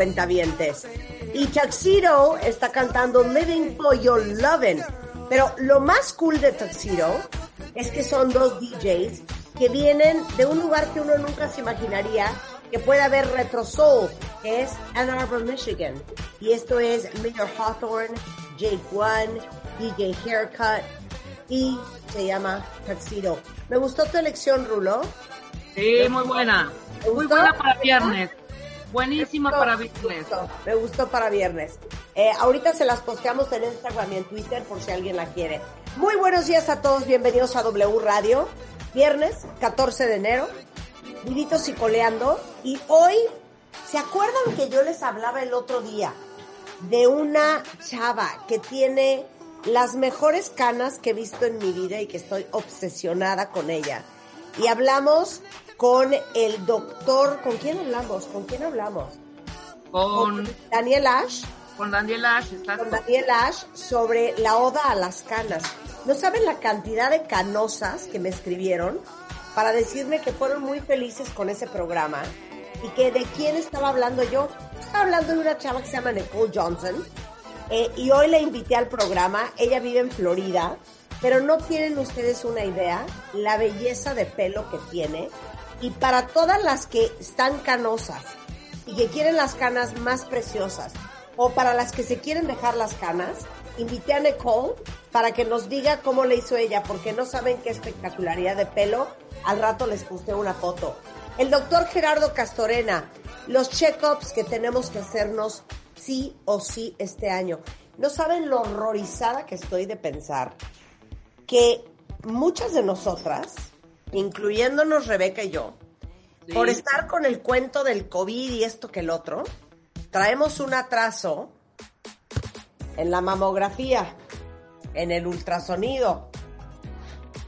Cuentavientes. Y Tuxedo está cantando Living for Your Lovin'. Pero lo más cool de Tuxedo es que son dos DJs que vienen de un lugar que uno nunca se imaginaría que pueda haber retro soul, que es Ann Arbor, Michigan. Y esto es Mayor Hawthorne, Jake One, DJ Haircut y se llama Tuxedo. Me gustó tu elección, Rulo. Sí, muy buena. ¿Te Muy buena para viernes. Buenísima para viernes. Me gustó, me gustó para viernes. Eh, ahorita se las posteamos en Instagram y en Twitter por si alguien la quiere. Muy buenos días a todos, bienvenidos a W Radio. Viernes 14 de enero, vivitos y coleando. Y hoy, ¿se acuerdan que yo les hablaba el otro día de una chava que tiene las mejores canas que he visto en mi vida y que estoy obsesionada con ella? Y hablamos con el doctor, ¿con quién hablamos? ¿Con quién hablamos? Con, Daniel Ash, con Daniel Ash, exacto. con Daniel Ash sobre la oda a las canas. No saben la cantidad de canosas que me escribieron para decirme que fueron muy felices con ese programa y que de quién estaba hablando yo. Estaba hablando de una chava que se llama Nicole Johnson eh, y hoy la invité al programa. Ella vive en Florida, pero no tienen ustedes una idea la belleza de pelo que tiene. Y para todas las que están canosas y que quieren las canas más preciosas, o para las que se quieren dejar las canas, invité a Nicole para que nos diga cómo le hizo ella, porque no saben qué espectacularidad de pelo. Al rato les puse una foto. El doctor Gerardo Castorena, los check-ups que tenemos que hacernos sí o sí este año. No saben lo horrorizada que estoy de pensar que muchas de nosotras, incluyéndonos Rebeca y yo, Sí. por estar con el cuento del COVID y esto que el otro, traemos un atraso en la mamografía, en el ultrasonido.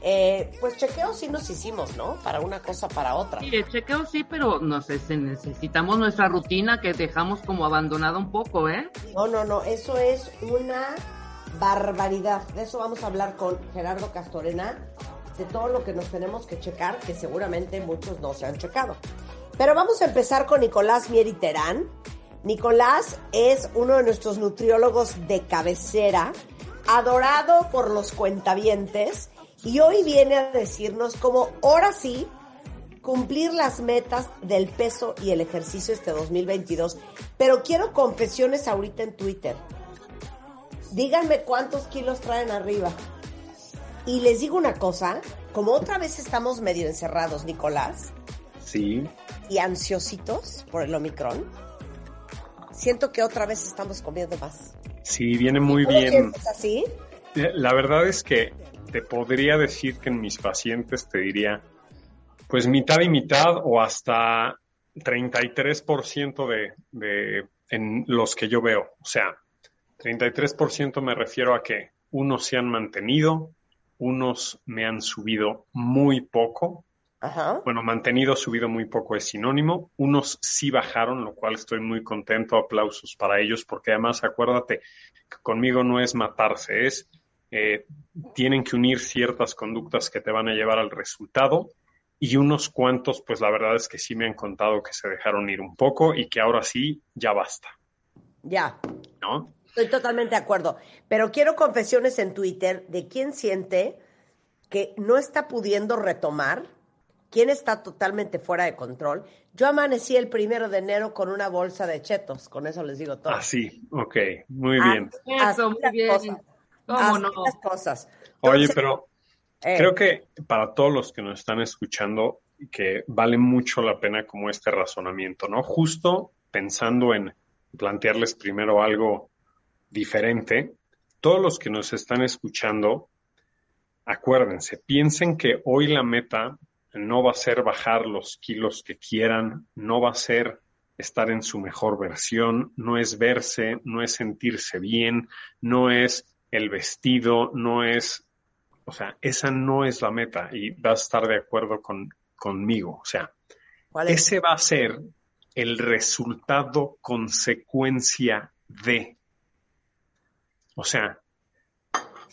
Eh, pues chequeos sí nos hicimos, ¿no? Para una cosa, para otra. Sí, el chequeo sí, pero no sé, se- necesitamos nuestra rutina que dejamos como abandonada un poco, ¿eh? No, no, no, eso es una barbaridad. De eso vamos a hablar con Gerardo Castorena, de todo lo que nos tenemos que checar, que seguramente muchos no se han checado. Pero vamos a empezar con Nicolás Mieri Terán. Nicolás es uno de nuestros nutriólogos de cabecera, adorado por los cuentavientes, y hoy viene a decirnos cómo ahora sí cumplir las metas del peso y el ejercicio este 2022. Pero quiero confesiones ahorita en Twitter. Díganme cuántos kilos traen arriba. Y les digo una cosa, como otra vez estamos medio encerrados, Nicolás, Sí, y ansiositos por el Omicron, siento que otra vez estamos comiendo más. sí, viene muy ¿Tú lo bien. así? Eh, La verdad es que te podría decir que en mis pacientes te diría, pues mitad y mitad o hasta 33% de, de en los que yo veo. O sea, 33% me refiero a que unos se han mantenido, unos me han subido muy poco. Ajá. Bueno, mantenido, subido muy poco es sinónimo. Unos sí bajaron, lo cual estoy muy contento. Aplausos para ellos, porque además acuérdate que conmigo no es matarse, es eh, tienen que unir ciertas conductas que te van a llevar al resultado y unos cuantos, pues la verdad es que sí me han contado que se dejaron ir un poco y que ahora sí, ya basta. Ya. ¿no? Estoy totalmente de acuerdo. Pero quiero confesiones en Twitter de quién siente que no está pudiendo retomar, quién está totalmente fuera de control. Yo amanecí el primero de enero con una bolsa de chetos, con eso les digo todo. Ah, sí, ok, muy bien. Eso, Así muy bien. cosas. ¿Cómo Así no? las cosas. Oye, pero eh, creo que para todos los que nos están escuchando, que vale mucho la pena como este razonamiento, ¿no? Justo pensando en plantearles primero algo diferente, todos los que nos están escuchando, acuérdense, piensen que hoy la meta no va a ser bajar los kilos que quieran, no va a ser estar en su mejor versión, no es verse, no es sentirse bien, no es el vestido, no es, o sea, esa no es la meta y vas a estar de acuerdo con, conmigo, o sea, ¿cuál es? ese va a ser el resultado consecuencia de. O sea,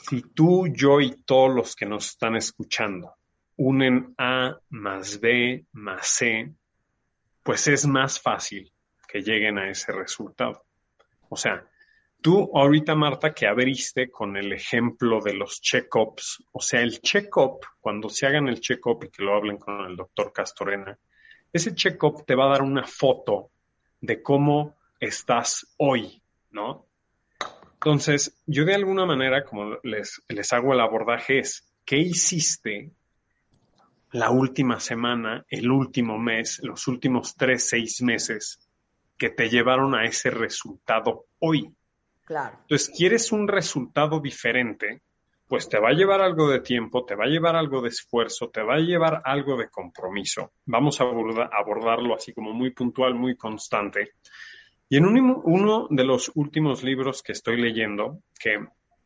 si tú, yo y todos los que nos están escuchando unen A más B más C, pues es más fácil que lleguen a ese resultado. O sea, tú ahorita, Marta, que abriste con el ejemplo de los check-ups, o sea, el check-up, cuando se hagan el check-up y que lo hablen con el doctor Castorena, ese check-up te va a dar una foto de cómo estás hoy, ¿no? Entonces, yo de alguna manera, como les, les hago el abordaje, es, ¿qué hiciste la última semana, el último mes, los últimos tres, seis meses que te llevaron a ese resultado hoy? Claro. Entonces, ¿quieres un resultado diferente? Pues te va a llevar algo de tiempo, te va a llevar algo de esfuerzo, te va a llevar algo de compromiso. Vamos a aborda- abordarlo así como muy puntual, muy constante. Y en un- uno de los últimos libros que estoy leyendo, que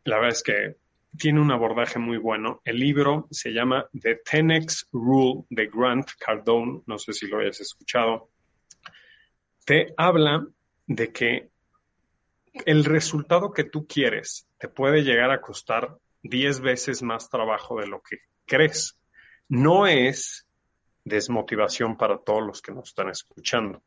la verdad es que tiene un abordaje muy bueno, el libro se llama The 10X Rule de Grant Cardone, no sé si lo hayas escuchado, te habla de que el resultado que tú quieres te puede llegar a costar 10 veces más trabajo de lo que crees. No es desmotivación para todos los que nos están escuchando.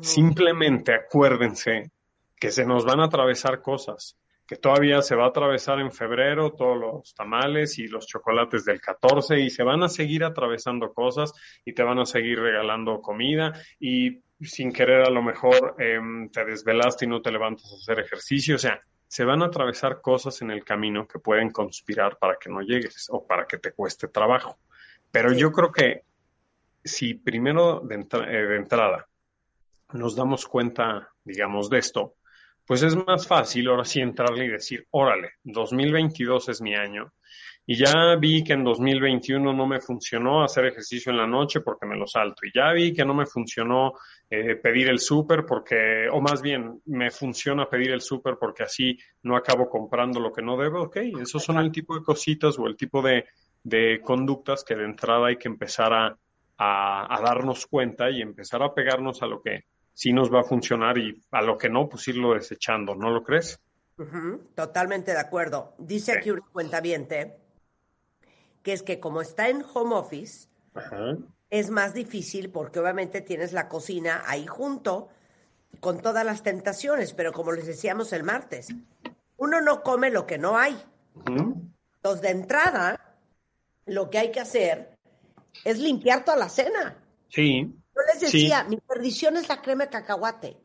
Simplemente acuérdense que se nos van a atravesar cosas, que todavía se va a atravesar en febrero todos los tamales y los chocolates del 14 y se van a seguir atravesando cosas y te van a seguir regalando comida y sin querer a lo mejor em, te desvelaste y no te levantas a hacer ejercicio, o sea, se van a atravesar cosas en el camino que pueden conspirar para que no llegues o para que te cueste trabajo. Pero yo creo que si primero de, entra- eh, de entrada nos damos cuenta, digamos, de esto, pues es más fácil ahora sí entrarle y decir, órale, 2022 es mi año. Y ya vi que en 2021 no me funcionó hacer ejercicio en la noche porque me lo salto. Y ya vi que no me funcionó eh, pedir el súper porque, o más bien, me funciona pedir el súper porque así no acabo comprando lo que no debo. Ok, esos son el tipo de cositas o el tipo de, conductas que de entrada hay que empezar a, a darnos cuenta y empezar a pegarnos a lo que sí nos va a funcionar y a lo que no, pues irlo desechando, ¿no lo crees? Totalmente de acuerdo. Dice Sí. aquí un cuentaviente que es que como está en home office, Ajá. es más difícil porque obviamente tienes la cocina ahí junto con todas las tentaciones, pero como les decíamos el martes, uno no come lo que no hay. Ujú. Entonces, de entrada, lo que hay que hacer es limpiar toda la cena. Sí, Yo les Sí. decía, mi perdición es la crema de cacahuate.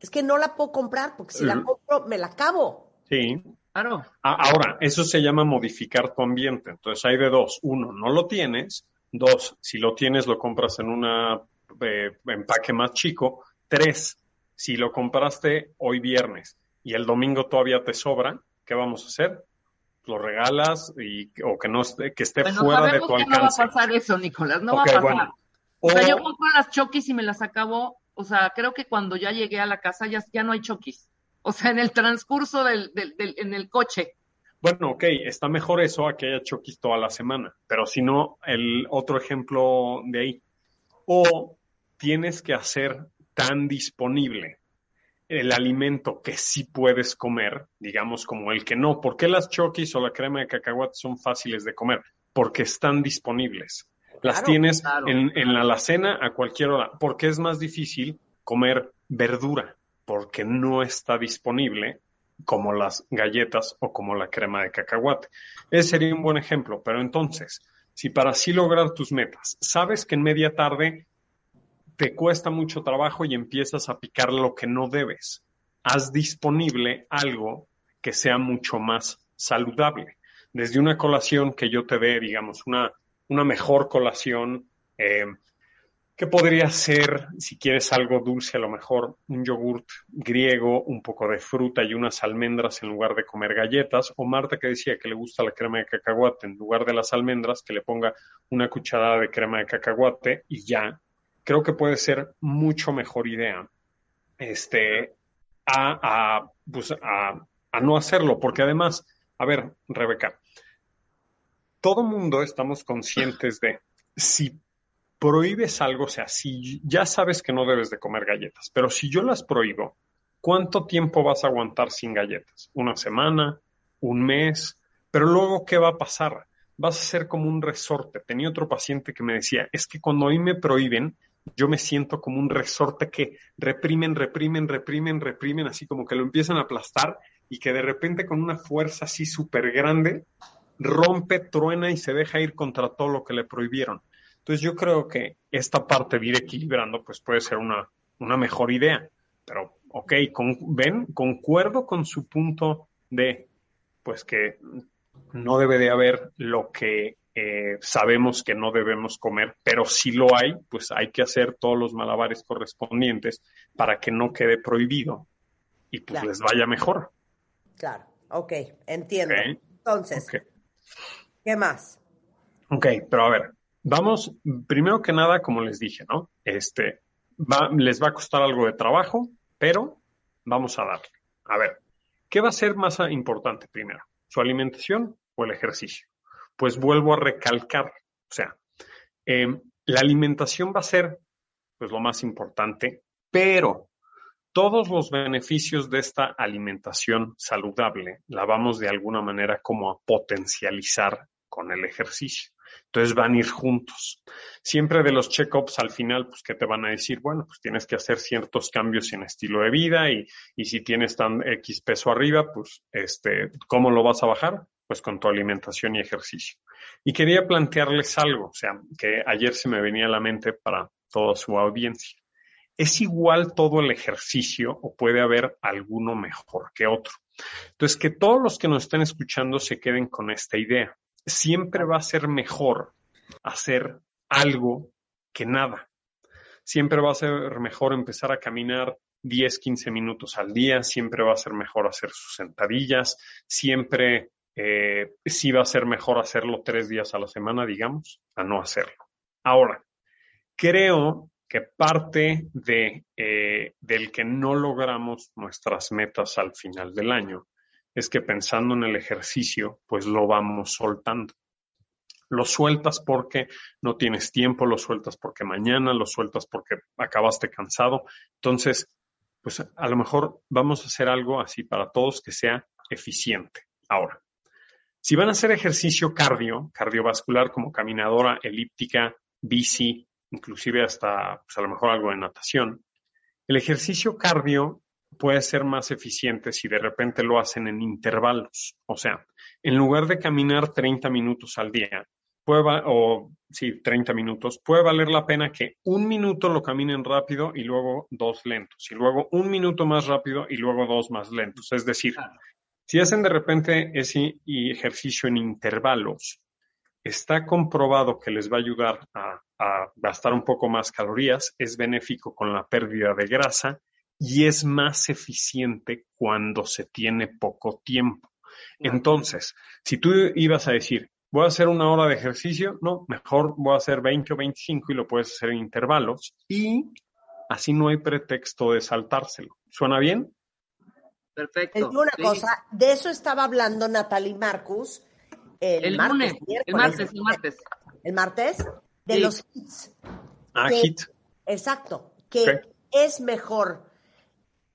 Es que no la puedo comprar porque si la compro me la acabo. sí. Claro. Ahora, eso se llama modificar tu ambiente. Entonces hay de dos. Uno, no lo tienes. Dos, si lo tienes, lo compras en un empaque más chico. Tres, si lo compraste hoy viernes y el domingo todavía te sobra, ¿qué vamos a hacer? Lo regalas y, o que no esté, que esté Bueno, fuera de tu que no va a alcance. pasar eso, Nicolás, no va a pasar. bueno. O sea, O- yo compro las chokis y me las acabo, o sea, creo que cuando ya llegué a la casa ya, ya no hay chokis. O sea, en el transcurso del, del, del- en el coche. Bueno, ok, está mejor eso a que haya choquis toda la semana, pero si no, el otro ejemplo de ahí. O tienes que hacer tan disponible el alimento que sí puedes comer, digamos como el que no. ¿Por qué las choquis o la crema de cacahuate son fáciles de comer? Porque están disponibles. Las Claro, tienes claro. en, en la alacena a cualquier hora. Porque es más difícil comer verdura. porque no está disponible como las galletas o como la crema de cacahuate. Ese sería un buen ejemplo, pero entonces, si para así lograr tus metas, sabes que en media tarde te cuesta mucho trabajo y empiezas a picar lo que no debes, haz disponible algo que sea mucho más saludable. Desde una colación que yo te dé, digamos, una, una mejor colación, eh, ¿Qué podría ser, si quieres algo dulce, a lo mejor un yogurt griego, un poco de fruta y unas almendras en lugar de comer galletas? O Marta que decía que le gusta la crema de cacahuate, en lugar de las almendras, que le ponga una cucharada de crema de cacahuate y ya. Creo que puede ser mucho mejor idea este, a, a, pues a, a no hacerlo, porque además, a ver, Rebeca, todo mundo estamos conscientes de si prohíbes algo, o sea, si ya sabes que no debes de comer galletas, pero si yo las prohíbo, ¿cuánto tiempo vas a aguantar sin galletas? ¿Una semana? ¿Un mes? Pero luego, ¿qué va a pasar? Vas a ser como un resorte. Tenía otro paciente que me decía, es que cuando mí me prohíben, yo me siento como un resorte que reprimen, reprimen, reprimen, reprimen, así como que lo empiezan a aplastar y que de repente con una fuerza así súper grande rompe, truena y se deja ir contra todo lo que le prohibieron. Entonces yo creo que esta parte de ir equilibrando pues puede ser una, una mejor idea. Pero, ok, con, ven, concuerdo con su punto de pues que no debe de haber lo que eh, sabemos que no debemos comer, pero si lo hay, pues hay que hacer todos los malabares correspondientes para que no quede prohibido y pues les vaya mejor. Claro, ok, entiendo. Entonces, ¿qué más? Ok, pero a ver, Vamos, primero que nada, como les dije, ¿no? Este, les va a costar algo de trabajo, pero vamos a darle. A ver, ¿qué va a ser más importante primero? ¿Su alimentación o el ejercicio? Pues vuelvo a recalcar, o sea, em, la alimentación va a ser, pues, lo más importante, pero todos los beneficios de esta alimentación saludable la vamos de alguna manera como a potencializar con el ejercicio. Entonces van a ir juntos. Siempre de los check-ups al final, pues, ¿qué te van a decir? Bueno, pues tienes que hacer ciertos cambios en estilo de vida y, y si tienes tan X peso arriba, pues, este, ¿cómo lo vas a bajar? Pues con tu alimentación y ejercicio. Y quería plantearles algo, o sea, que ayer se me venía a la mente para toda su audiencia. ¿Es igual todo el ejercicio o puede haber alguno mejor que otro? Entonces, que todos los que nos estén escuchando se queden con esta idea siempre va a ser mejor hacer algo que nada. Siempre va a ser mejor empezar a caminar 10, 15 minutos al día, siempre va a ser mejor hacer sus sentadillas, siempre eh, sí va a ser mejor hacerlo tres días a la semana, digamos, a no hacerlo. Ahora, creo que parte de, eh, del que no logramos nuestras metas al final del año es que pensando en el ejercicio, pues lo vamos soltando. Lo sueltas porque no tienes tiempo, lo sueltas porque mañana, lo sueltas porque acabaste cansado. Entonces, pues a lo mejor vamos a hacer algo así para todos que sea eficiente. Ahora, si van a hacer ejercicio cardio, cardiovascular como caminadora, elíptica, bici, inclusive hasta pues a lo mejor algo de natación, el ejercicio cardio puede ser más eficiente si de repente lo hacen en intervalos. O sea, en lugar de caminar 30 minutos al día, puede, o sí, 30 minutos, puede valer la pena que un minuto lo caminen rápido y luego dos lentos, y luego un minuto más rápido y luego dos más lentos. Es decir, si hacen de repente ese ejercicio en intervalos, está comprobado que les va a ayudar a, a gastar un poco más calorías, es benéfico con la pérdida de grasa y es más eficiente cuando se tiene poco tiempo. Entonces, si tú ibas a decir, voy a hacer una hora de ejercicio, no, mejor voy a hacer 20 o 25 y lo puedes hacer en intervalos y así no hay pretexto de saltárselo. ¿Suena bien? Perfecto. una cosa, de eso estaba hablando Natalie Marcus el, martes, el martes, el martes. El martes, de los hits. Ah, hit. Exacto, que es mejor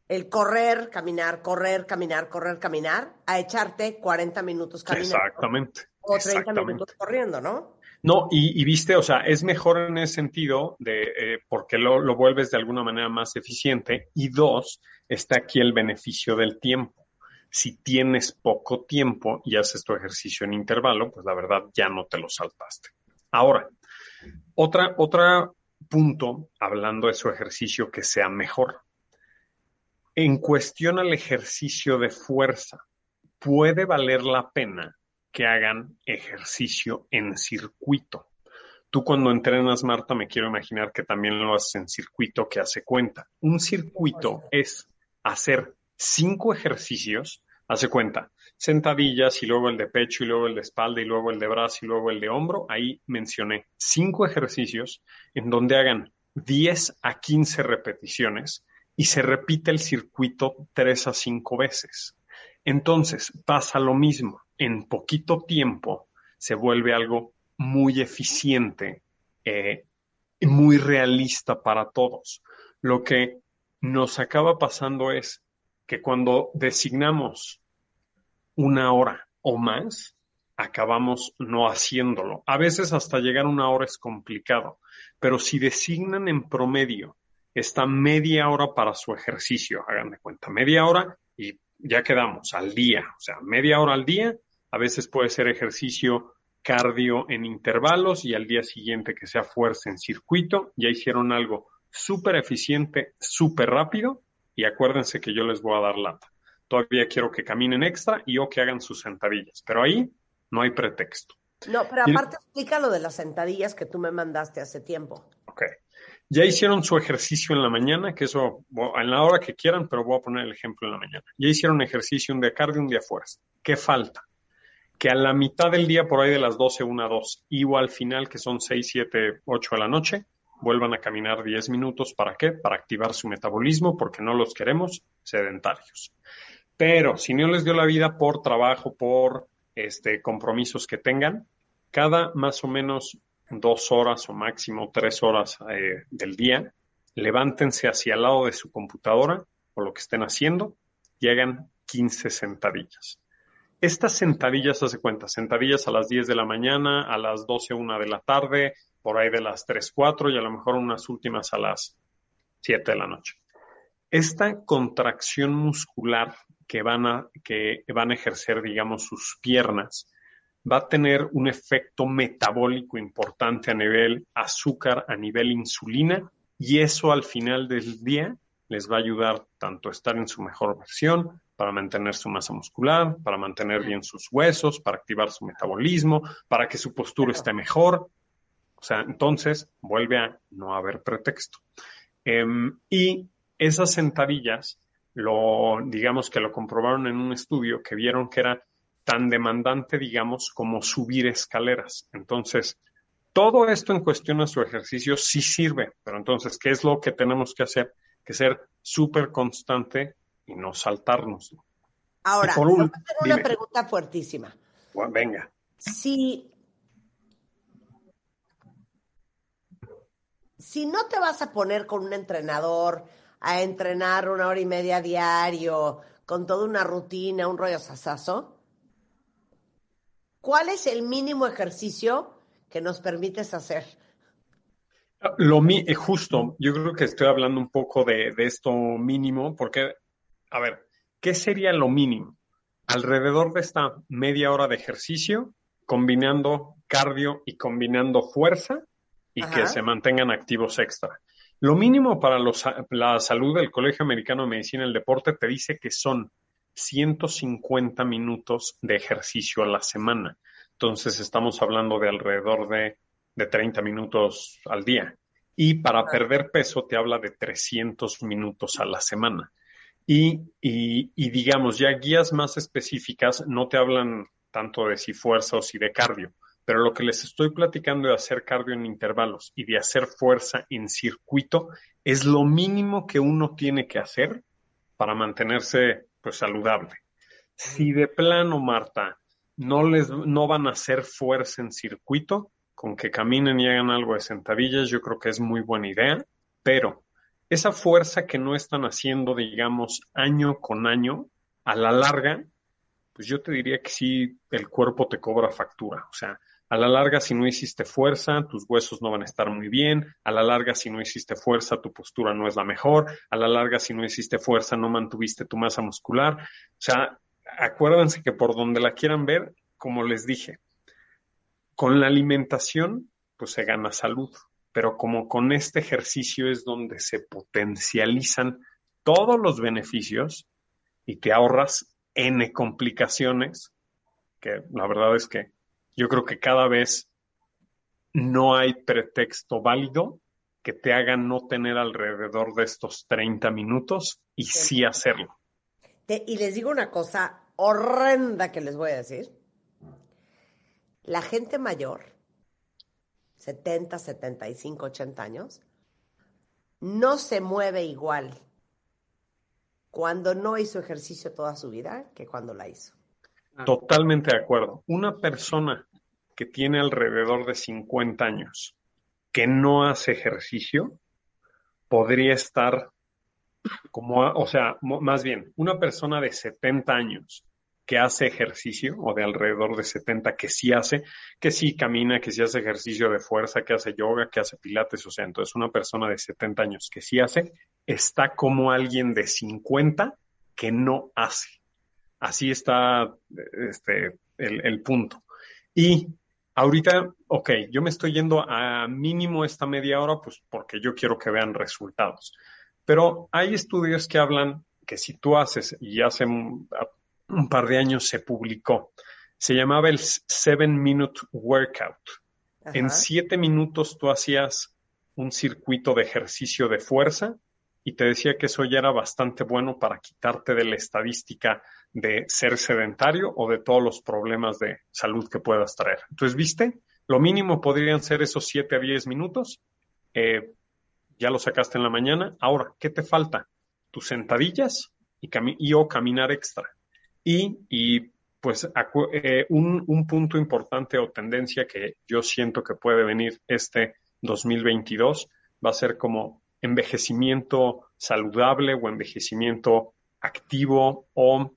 el correr, caminar, correr, caminar, correr, caminar, a echarte 40 minutos caminando. Exactamente. O 30 exactamente. minutos corriendo, ¿no? No, y, viste, o sea, es mejor en ese sentido de eh, porque lo, lo vuelves de alguna manera más eficiente. Y dos, está aquí el beneficio del tiempo. Si tienes poco tiempo y haces tu ejercicio en intervalo, pues la verdad ya no te lo saltaste. Ahora, otra, otra punto, hablando de su ejercicio que sea mejor. En cuestión al ejercicio de fuerza, puede valer la pena que hagan ejercicio en circuito. Tú cuando entrenas, Marta, me quiero imaginar que también lo haces en circuito que hace cuenta. Un circuito es hacer cinco ejercicios, hace cuenta, sentadillas y luego el de pecho y luego el de espalda y luego el de brazo y luego el de hombro. Ahí mencioné cinco ejercicios en donde hagan 10 a 15 repeticiones y se repite el circuito tres a cinco veces. Entonces pasa lo mismo. En poquito tiempo se vuelve algo muy eficiente eh, y muy realista para todos. Lo que nos acaba pasando es que cuando designamos una hora o más, acabamos no haciéndolo. A veces hasta llegar a una hora es complicado, pero si designan en promedio esta media hora para su ejercicio, hagan de cuenta, media hora y ya quedamos al día, o sea, media hora al día, a veces puede ser ejercicio cardio en intervalos y al día siguiente que sea fuerza en circuito, ya hicieron algo súper eficiente, súper rápido y acuérdense que yo les voy a dar lata. Todavía quiero que caminen extra y o que hagan sus sentadillas, pero ahí no hay pretexto. No, pero aparte explica lo de las sentadillas que tú me mandaste hace tiempo. Ok. Ya hicieron su ejercicio en la mañana, que eso en la hora que quieran, pero voy a poner el ejemplo en la mañana. Ya hicieron ejercicio un día cardio, un día fuerza. ¿Qué falta? Que a la mitad del día, por ahí de las 12, 1 a 2, y o al final, que son 6, 7, 8 de la noche, vuelvan a caminar 10 minutos. ¿Para qué? Para activar su metabolismo, porque no los queremos sedentarios. Pero si no les dio la vida por trabajo, por este, compromisos que tengan, cada más o menos dos horas o máximo tres horas eh, del día, levántense hacia el lado de su computadora o lo que estén haciendo y hagan 15 sentadillas. Estas sentadillas, hace cuenta, sentadillas a las 10 de la mañana, a las 12, 1 de la tarde, por ahí de las 3, 4 y a lo mejor unas últimas a las 7 de la noche. Esta contracción muscular que van a, que van a ejercer, digamos, sus piernas, va a tener un efecto metabólico importante a nivel azúcar, a nivel insulina, y eso al final del día les va a ayudar tanto a estar en su mejor versión, para mantener su masa muscular, para mantener bien sus huesos, para activar su metabolismo, para que su postura esté mejor. O sea, entonces vuelve a no haber pretexto. Um, y esas sentadillas, lo, digamos que lo comprobaron en un estudio que vieron que era tan demandante, digamos, como subir escaleras. Entonces, todo esto en cuestión a su ejercicio sí sirve, pero entonces, ¿qué es lo que tenemos que hacer? Que ser súper constante y no saltarnos. Ahora, por un, una pregunta fuertísima. Bueno, venga. Si, si no te vas a poner con un entrenador a entrenar una hora y media diario, con toda una rutina, un rollo sasazo, ¿cuál es el mínimo ejercicio que nos permites hacer? Lo mi, justo, yo creo que estoy hablando un poco de, de esto mínimo, porque a ver, ¿qué sería lo mínimo? Alrededor de esta media hora de ejercicio, combinando cardio y combinando fuerza y Ajá. que se mantengan activos extra. Lo mínimo para los, la salud del Colegio Americano de Medicina del Deporte te dice que son 150 minutos de ejercicio a la semana. Entonces estamos hablando de alrededor de, de 30 minutos al día. Y para perder peso te habla de 300 minutos a la semana. Y, digamos, ya guías más específicas no te hablan tanto de si fuerza o si de cardio, pero lo que les estoy platicando de hacer cardio en intervalos y de hacer fuerza en circuito es lo mínimo que uno tiene que hacer para mantenerse pues saludable. Si de plano, Marta, no les no van a hacer fuerza en circuito, con que caminen y hagan algo de sentadillas, yo creo que es muy buena idea, pero esa fuerza que no están haciendo, digamos, año con año, a la larga, pues yo te diría que sí, el cuerpo te cobra factura. O sea, a la larga, si no hiciste fuerza, tus huesos no van a estar muy bien. A la larga, si no hiciste fuerza, tu postura no es la mejor. A la larga, si no hiciste fuerza, no mantuviste tu masa muscular. O sea, acuérdense que por donde la quieran ver, como les dije, con la alimentación, pues se gana salud. Pero como con este ejercicio es donde se potencializan todos los beneficios y te ahorras N complicaciones, que la verdad es que yo creo que cada vez no hay pretexto válido que te haga no tener alrededor de estos 30 minutos y sí hacerlo. y les digo una cosa horrenda que les voy a decir. La gente mayor, 70, 75, 80 años, no se mueve igual cuando no hizo ejercicio toda su vida que cuando la hizo. Totalmente de acuerdo. Una persona que tiene alrededor de 50 años que no hace ejercicio podría estar como, o sea, más bien, una persona de 70 años que hace ejercicio, o de alrededor de 70 que sí hace, que sí camina, que sí hace ejercicio de fuerza, que hace yoga, que hace pilates, o sea, entonces una persona de 70 años que sí hace, está como alguien de 50 que no hace. Así está este, el, el punto. Y ahorita, ok, yo me estoy yendo a mínimo esta media hora, pues porque yo quiero que vean resultados. Pero hay estudios que hablan que si tú haces, y hace un, par de años se publicó, se llamaba el Seven Minute Workout. En siete minutos tú hacías un circuito de ejercicio de fuerza y te decía que eso ya era bastante bueno para quitarte de la estadística de ser sedentario o de todos los problemas de salud que puedas traer. Entonces, ¿viste? Lo mínimo podrían ser esos 7 a 10 minutos. Eh, ya lo sacaste en la mañana. Ahora, ¿qué te falta? Tus sentadillas y, o caminar extra. Y, y pues eh, un, un punto importante o tendencia que yo siento que puede venir este 2022 va a ser como envejecimiento saludable o envejecimiento activo o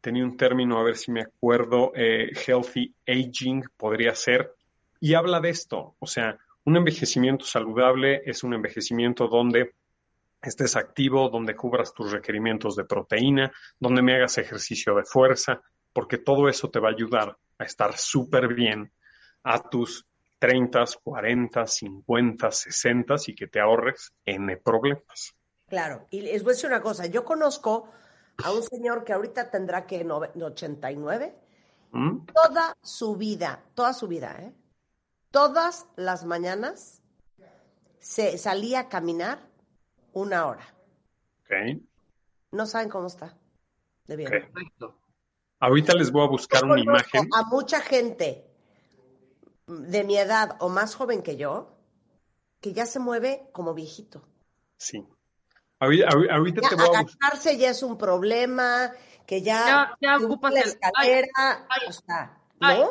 tenía un término, a ver si me acuerdo, eh, healthy aging podría ser, y habla de esto, o sea, un envejecimiento saludable es un envejecimiento donde estés activo, donde cubras tus requerimientos de proteína, donde me hagas ejercicio de fuerza, porque todo eso te va a ayudar a estar súper bien a tus 30, 40, 50, 60 y que te ahorres N problemas. Claro, y les voy a decir una cosa, yo conozco a un señor que ahorita tendrá que 89, ¿Mm? toda su vida, toda su vida, ¿eh? Todas las mañanas se salía a caminar una hora. Okay. No saben cómo está. De bien. Ahorita les voy a buscar una imagen. A mucha gente de mi edad o más joven que yo que ya se mueve como viejito. Sí. Ahorita, te voy a agacharse ya es un problema, que ya, ya, ocupas la escalera, ¿no?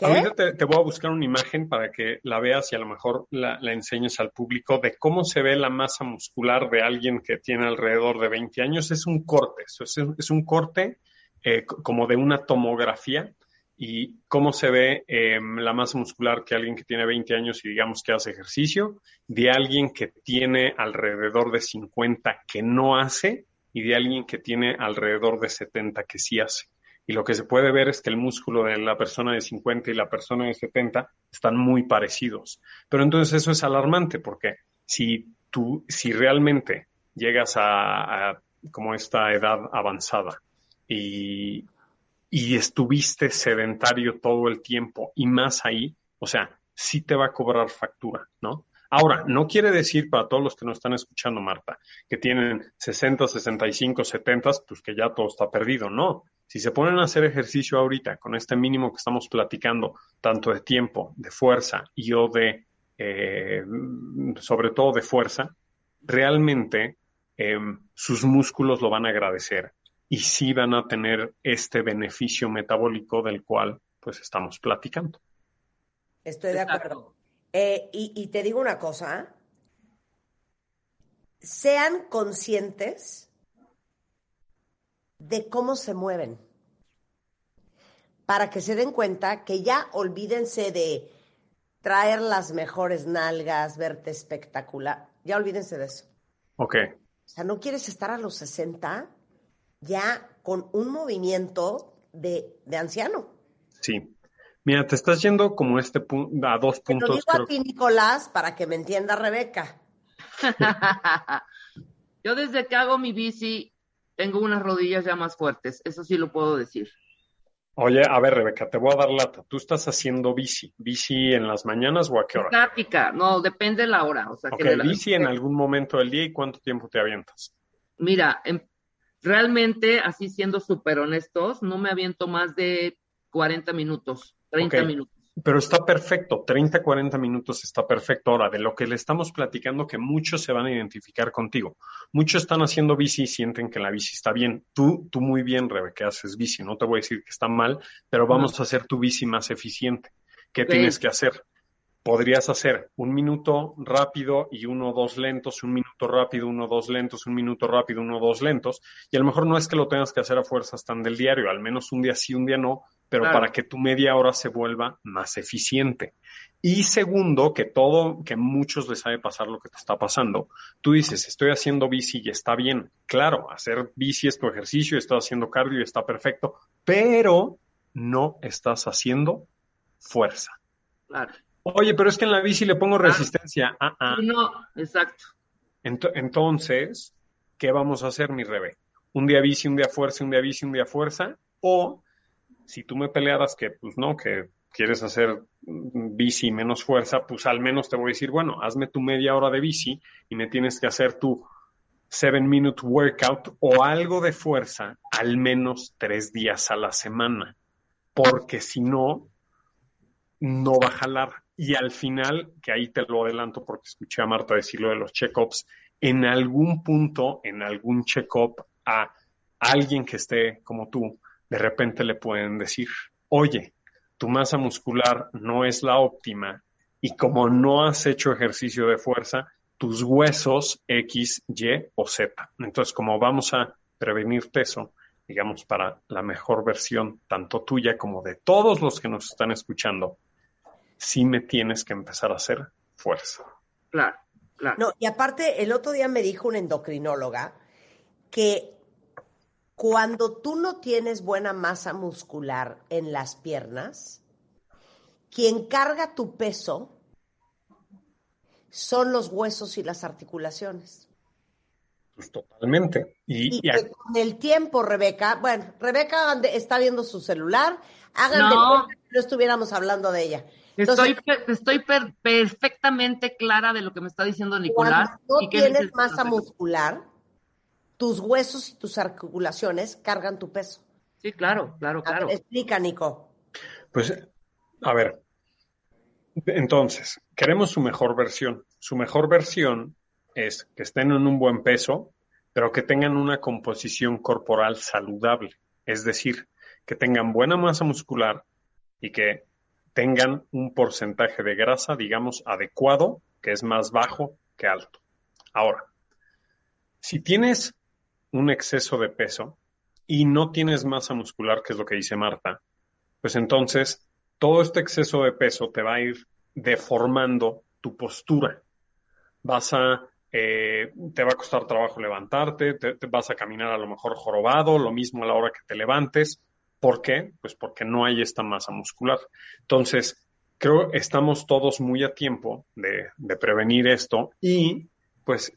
Ahorita te, voy a buscar una imagen para que la veas y a lo mejor la, enseñes al público de cómo se ve la masa muscular de alguien que tiene alrededor de 20 años. Es un corte, es, es un corte eh, como de una tomografía y cómo se ve em, la masa muscular que alguien que tiene 20 años y digamos que hace ejercicio, de alguien que tiene alrededor de 50 que no hace y de alguien que tiene alrededor de 70 que sí hace. Y lo que se puede ver es que el músculo de la persona de 50 y la persona de 70 están muy parecidos. Pero entonces eso es alarmante porque si tú, si realmente llegas a, como esta edad avanzada y, y estuviste sedentario todo el tiempo y más ahí, o sea, sí te va a cobrar factura, ¿no? Ahora, no quiere decir para todos los que nos están escuchando, Marta, que tienen 60, 65, 70, pues que ya todo está perdido, no. Si se ponen a hacer ejercicio ahorita con este mínimo que estamos platicando, tanto de tiempo, de fuerza y o de, eh, sobre todo de fuerza, realmente em, sus músculos lo van a agradecer y sí van a tener este beneficio metabólico del cual pues estamos platicando. Estoy de acuerdo. Eh, y, te digo una cosa, sean conscientes de cómo se mueven. Para que se den cuenta que ya olvídense de traer las mejores nalgas, verte espectacular. Ya olvídense de eso. Ok. O sea, no quieres estar a los 60 ya con un movimiento de, de anciano. Sí. Mira, te estás yendo como este punto a dos Te lo puntos. digo a ti, Nicolás, para que me entienda Rebeca. Yo desde que hago mi bici tengo unas rodillas ya más fuertes, eso sí lo puedo decir. Oye, a ver, Rebeca, te voy a dar lata. ¿Tú estás haciendo bici? ¿Bici en las mañanas o a qué hora? Estática, no, depende de la hora. O sea, Ok, que la- bici en algún momento del día y cuánto tiempo te avientas. Mira, em- realmente, así siendo súper honestos, no me aviento más de 40 minutos, 30 Ok. minutos. Pero está perfecto, 30, 40 minutos está perfecto. Ahora, de lo que le estamos platicando, que muchos se van a identificar contigo. Muchos están haciendo bici y sienten que la bici está bien. Tú, tú muy bien, Rebeca, haces bici. No te voy a decir que está mal, pero vamos a hacer tu bici más eficiente. ¿Qué tienes que hacer? Podrías hacer un minuto rápido y uno o dos lentos, un minuto rápido, uno o dos lentos, un minuto rápido, uno o dos lentos. Y a lo mejor no es que lo tengas que hacer a fuerzas tan del diario, al menos un día sí, un día no, pero Claro. para que tu media hora se vuelva más eficiente. Y segundo, que todo, que a muchos les sabe pasar lo que te está pasando. Tú dices, estoy haciendo bici y está bien. Claro, hacer bici es tu ejercicio, estás haciendo cardio y está perfecto, pero no estás haciendo fuerza. Claro. Oye, pero es que en la bici le pongo resistencia. Ah, ah. No, exacto. Ento- entonces, ¿qué vamos a hacer, mi Rebe? Un día bici, un día fuerza, un día bici, un día fuerza. O si tú me pelearas que, pues no, que quieres hacer bici menos fuerza, pues al menos te voy a decir, bueno, hazme tu media hora de bici y me tienes que hacer tu seven minute workout o algo de fuerza al menos tres días a la semana. Porque si no, no va a jalar. Y al final, que ahí te lo adelanto porque escuché a Marta decir lo de los check-ups, en algún punto, en algún check-up, a alguien que esté como tú, de repente le pueden decir, oye, tu masa muscular no es la óptima y como no has hecho ejercicio de fuerza, tus huesos X, Y o Z. Entonces, como vamos a prevenirte eso, digamos, para la mejor versión, tanto tuya como de todos los que nos están escuchando, sí me tienes que empezar a hacer fuerza. Claro, claro. No, y aparte, el otro día me dijo una endocrinóloga que cuando tú no tienes buena masa muscular en las piernas, quien carga tu peso son los huesos y las articulaciones. Pues totalmente. Y, Y y a- que con el tiempo, Rebeca, bueno, Rebeca está viendo su celular, hagan de No. cuenta que no estuviéramos hablando de ella. Entonces, Estoy, per- estoy per- perfectamente clara de lo que me está diciendo Nicolás. cuando no y tienes masa muscular, tus huesos y tus articulaciones cargan tu peso. Sí, claro, claro, claro. ver, explica, Nico. Pues, a ver, entonces, queremos su mejor versión. Su mejor versión es que estén en un buen peso, pero que tengan una composición corporal saludable. Es decir, que tengan buena masa muscular y que tengan un porcentaje de grasa, digamos, adecuado, que es más bajo que alto. Ahora, si tienes un exceso de peso y no tienes masa muscular, que es lo que dice Marta, pues entonces todo este exceso de peso te va a ir deformando tu postura. Vas a, eh, te va a costar trabajo levantarte, te, te vas a caminar a lo mejor jorobado, lo mismo a la hora que te levantes. ¿Por qué? Pues porque no hay esta masa muscular. Entonces, creo que estamos todos muy a tiempo de, de prevenir esto y pues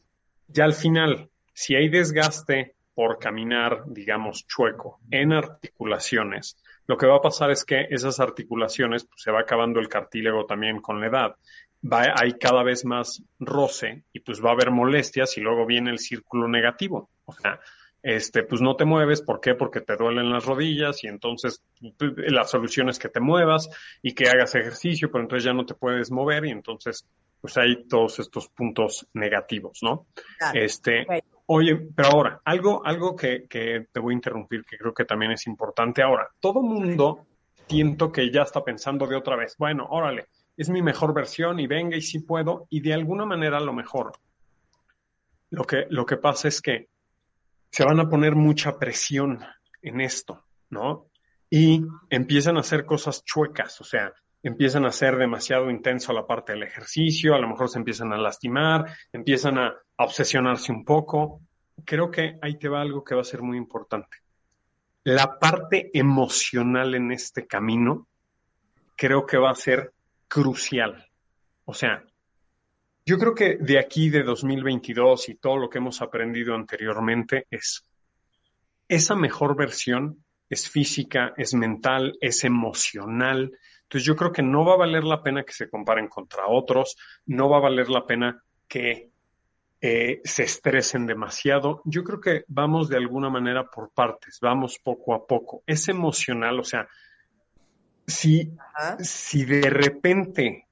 ya al final, si hay desgaste por caminar, digamos, chueco en articulaciones, lo que va a pasar es que esas articulaciones pues, se va acabando el cartílago también con la edad. Va, hay cada vez más roce y pues va a haber molestias y luego viene el círculo negativo. O sea, este, pues no te mueves, ¿por qué? Porque te duelen las rodillas y entonces la solución es que te muevas y que hagas ejercicio, pero entonces ya no te puedes mover y entonces pues hay todos estos puntos negativos, ¿no? Claro. Este. Oye, pero ahora, algo, algo que, que te voy a interrumpir, que creo que también es importante ahora. Todo mundo siento que ya está pensando de otra vez, bueno, órale, es mi mejor versión y venga y sí puedo, y de alguna manera a lo mejor lo que, lo que pasa es que se van a poner mucha presión en esto, ¿no? Y empiezan a hacer cosas chuecas, o sea, empiezan a ser demasiado intenso la parte del ejercicio, a lo mejor se empiezan a lastimar, empiezan a, obsesionarse un poco. Creo que ahí te va algo que va a ser muy importante. La parte emocional en este camino creo que va a ser crucial. O sea, yo creo que de aquí de 2022 y todo lo que hemos aprendido anteriormente es esa mejor versión es física, es mental, es emocional, entonces yo creo que no va a valer la pena que se comparen contra otros, no va a valer la pena que eh, se estresen demasiado. Yo creo que vamos de alguna manera por partes, vamos poco a poco. Es emocional, o sea, si, si de repente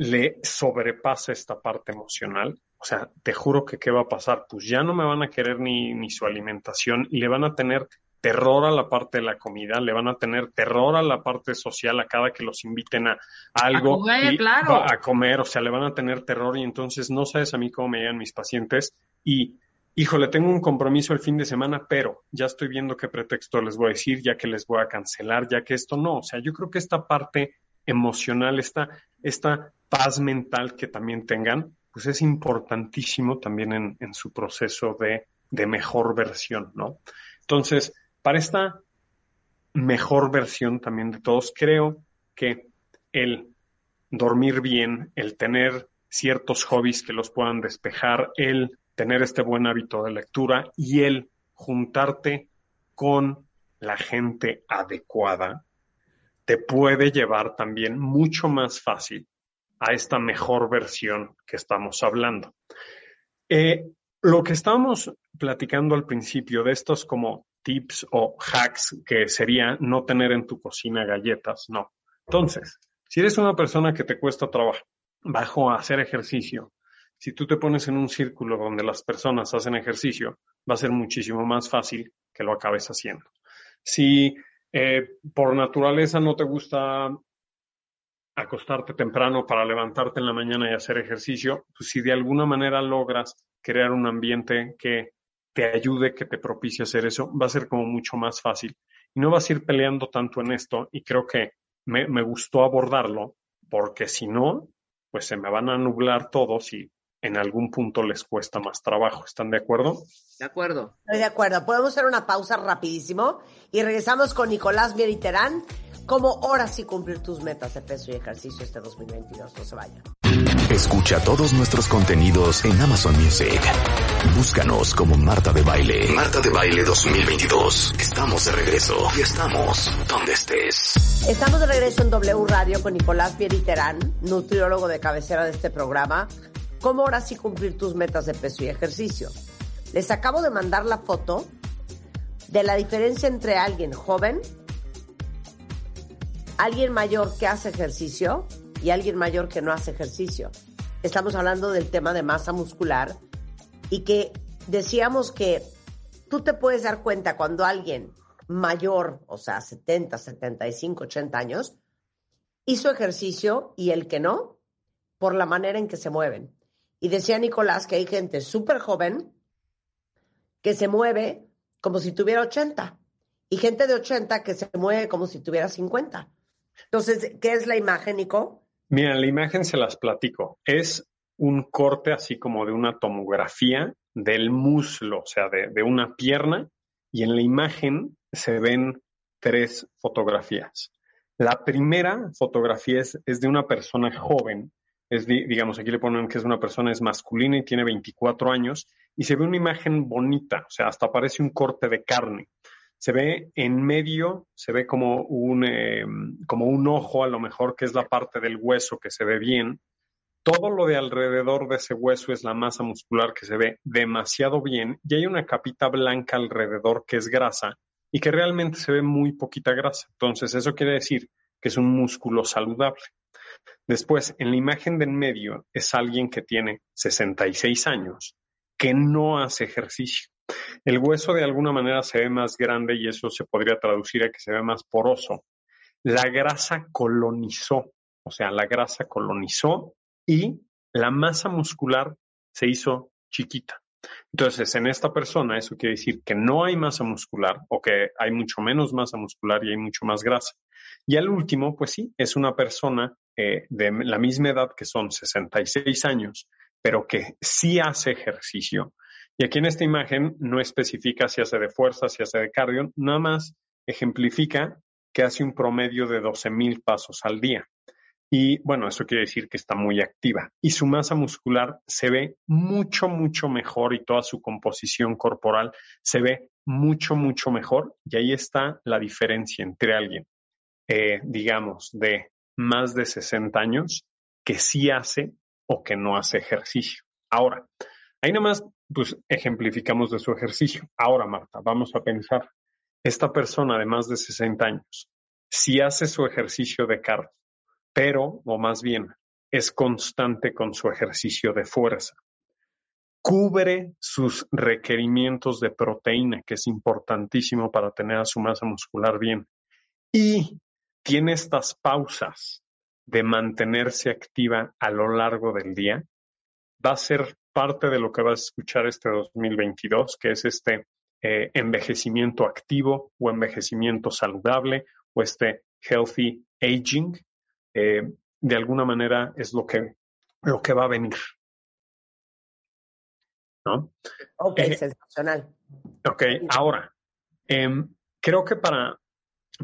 le sobrepasa esta parte emocional, o sea, te juro que qué va a pasar, pues ya no me van a querer ni, ni su alimentación. Y le van a tener terror a la parte de la comida, le van a tener terror a la parte social a cada que los inviten a, algo a claro. a comer, o sea, le van a tener terror y entonces no sabes a mí cómo me llegan mis pacientes. Y híjole, tengo un compromiso el fin de semana, pero ya estoy viendo qué pretexto les voy a decir, ya que les voy a cancelar, ya que esto no, o sea, yo creo que esta parte emocional, esta, esta paz mental que también tengan, pues es importantísimo también en, en su proceso de, de mejor versión, ¿no? Entonces, para esta mejor versión también de todos, creo que el dormir bien, el tener ciertos hobbies que los puedan despejar, el tener este buen hábito de lectura y el juntarte con la gente adecuada, te puede llevar también mucho más fácil a esta mejor versión que estamos hablando. Eh, lo que estábamos platicando al principio de estos como tips o hacks que sería no tener en tu cocina galletas, no. Entonces, si eres una persona que te cuesta trabajo bajo hacer ejercicio, si tú te pones en un círculo donde las personas hacen ejercicio, va a ser muchísimo más fácil que lo acabes haciendo. Si eh, por naturaleza no te gusta acostarte temprano para levantarte en la mañana y hacer ejercicio, pues si de alguna manera logras crear un ambiente que te ayude, que te propicie hacer eso, va a ser como mucho más fácil. Y no vas a ir peleando tanto en esto y creo que me, me gustó abordarlo porque si no, pues se me van a nublar todos y en algún punto les cuesta más trabajo. ¿Están de acuerdo? De acuerdo. Estoy de acuerdo. Podemos hacer una pausa rapidísimo y regresamos con Nicolás Mieriterán como horas y cumplir tus metas de peso y ejercicio este 2022. No se vayan. Escucha todos nuestros contenidos en Amazon Music. Búscanos como Marta de Baile. Marta de Baile 2022. Estamos de regreso y estamos donde estés. Estamos de regreso en W Radio con Nicolás Pieriterán, nutriólogo de cabecera de este programa. ¿Cómo ahora sí cumplir tus metas de peso y ejercicio? Les acabo de mandar la foto de la diferencia entre alguien joven, alguien mayor que hace ejercicio y alguien mayor que no hace ejercicio. Estamos hablando del tema de masa muscular y que decíamos que tú te puedes dar cuenta cuando alguien mayor, o sea, 70, 75, 80 años, hizo ejercicio y el que no, por la manera en que se mueven. Y decía Nicolás que hay gente súper joven que se mueve como si tuviera 80 y gente de 80 que se mueve como si tuviera 50. Entonces, ¿qué es la imagen, Nico? Mira, la imagen se las platico. Es un corte así como de una tomografía del muslo, o sea, de, una pierna, y en la imagen se ven tres fotografías. La primera fotografía es, de una persona joven, es digamos, aquí le ponen que es una persona, es masculina y tiene 24 años, y se ve una imagen bonita, o sea, hasta parece un corte de carne se ve en medio, se ve como un, eh, como un ojo a lo mejor, que es la parte del hueso que se ve bien. Todo lo de alrededor de ese hueso es la masa muscular que se ve demasiado bien y hay una capita blanca alrededor que es grasa y que realmente se ve muy poquita grasa. Entonces, eso quiere decir que es un músculo saludable. Después, en la imagen del medio es alguien que tiene 66 años, que no hace ejercicio. El hueso de alguna manera se ve más grande y eso se podría traducir a que se ve más poroso. La grasa colonizó, o sea, la grasa colonizó y la masa muscular se hizo chiquita. Entonces, en esta persona eso quiere decir que no hay masa muscular o que hay mucho menos masa muscular y hay mucho más grasa. Y el último, pues sí, es una persona eh, de la misma edad que son 66 años, pero que sí hace ejercicio. Y aquí en esta imagen no especifica si hace de fuerza, si hace de cardio, nada más ejemplifica que hace un promedio de 12.000 pasos al día. Y bueno, eso quiere decir que está muy activa. Y su masa muscular se ve mucho, mucho mejor y toda su composición corporal se ve mucho, mucho mejor. Y ahí está la diferencia entre alguien, eh, digamos, de más de 60 años que sí hace o que no hace ejercicio. Ahora, ahí nada más, pues ejemplificamos de su ejercicio. Ahora, Marta, vamos a pensar, esta persona de más de 60 años, si hace su ejercicio de cardio, pero, o más bien, es constante con su ejercicio de fuerza. Cubre sus requerimientos de proteína, que es importantísimo para tener a su masa muscular bien. Y tiene estas pausas de mantenerse activa a lo largo del día. Va a ser parte de lo que vas a escuchar este 2022, que es este eh, envejecimiento activo o envejecimiento saludable o este healthy aging, eh, de alguna manera es lo que, lo que va a venir. ¿No? Ok, Eh, sensacional. Ok, ahora, em, creo que para,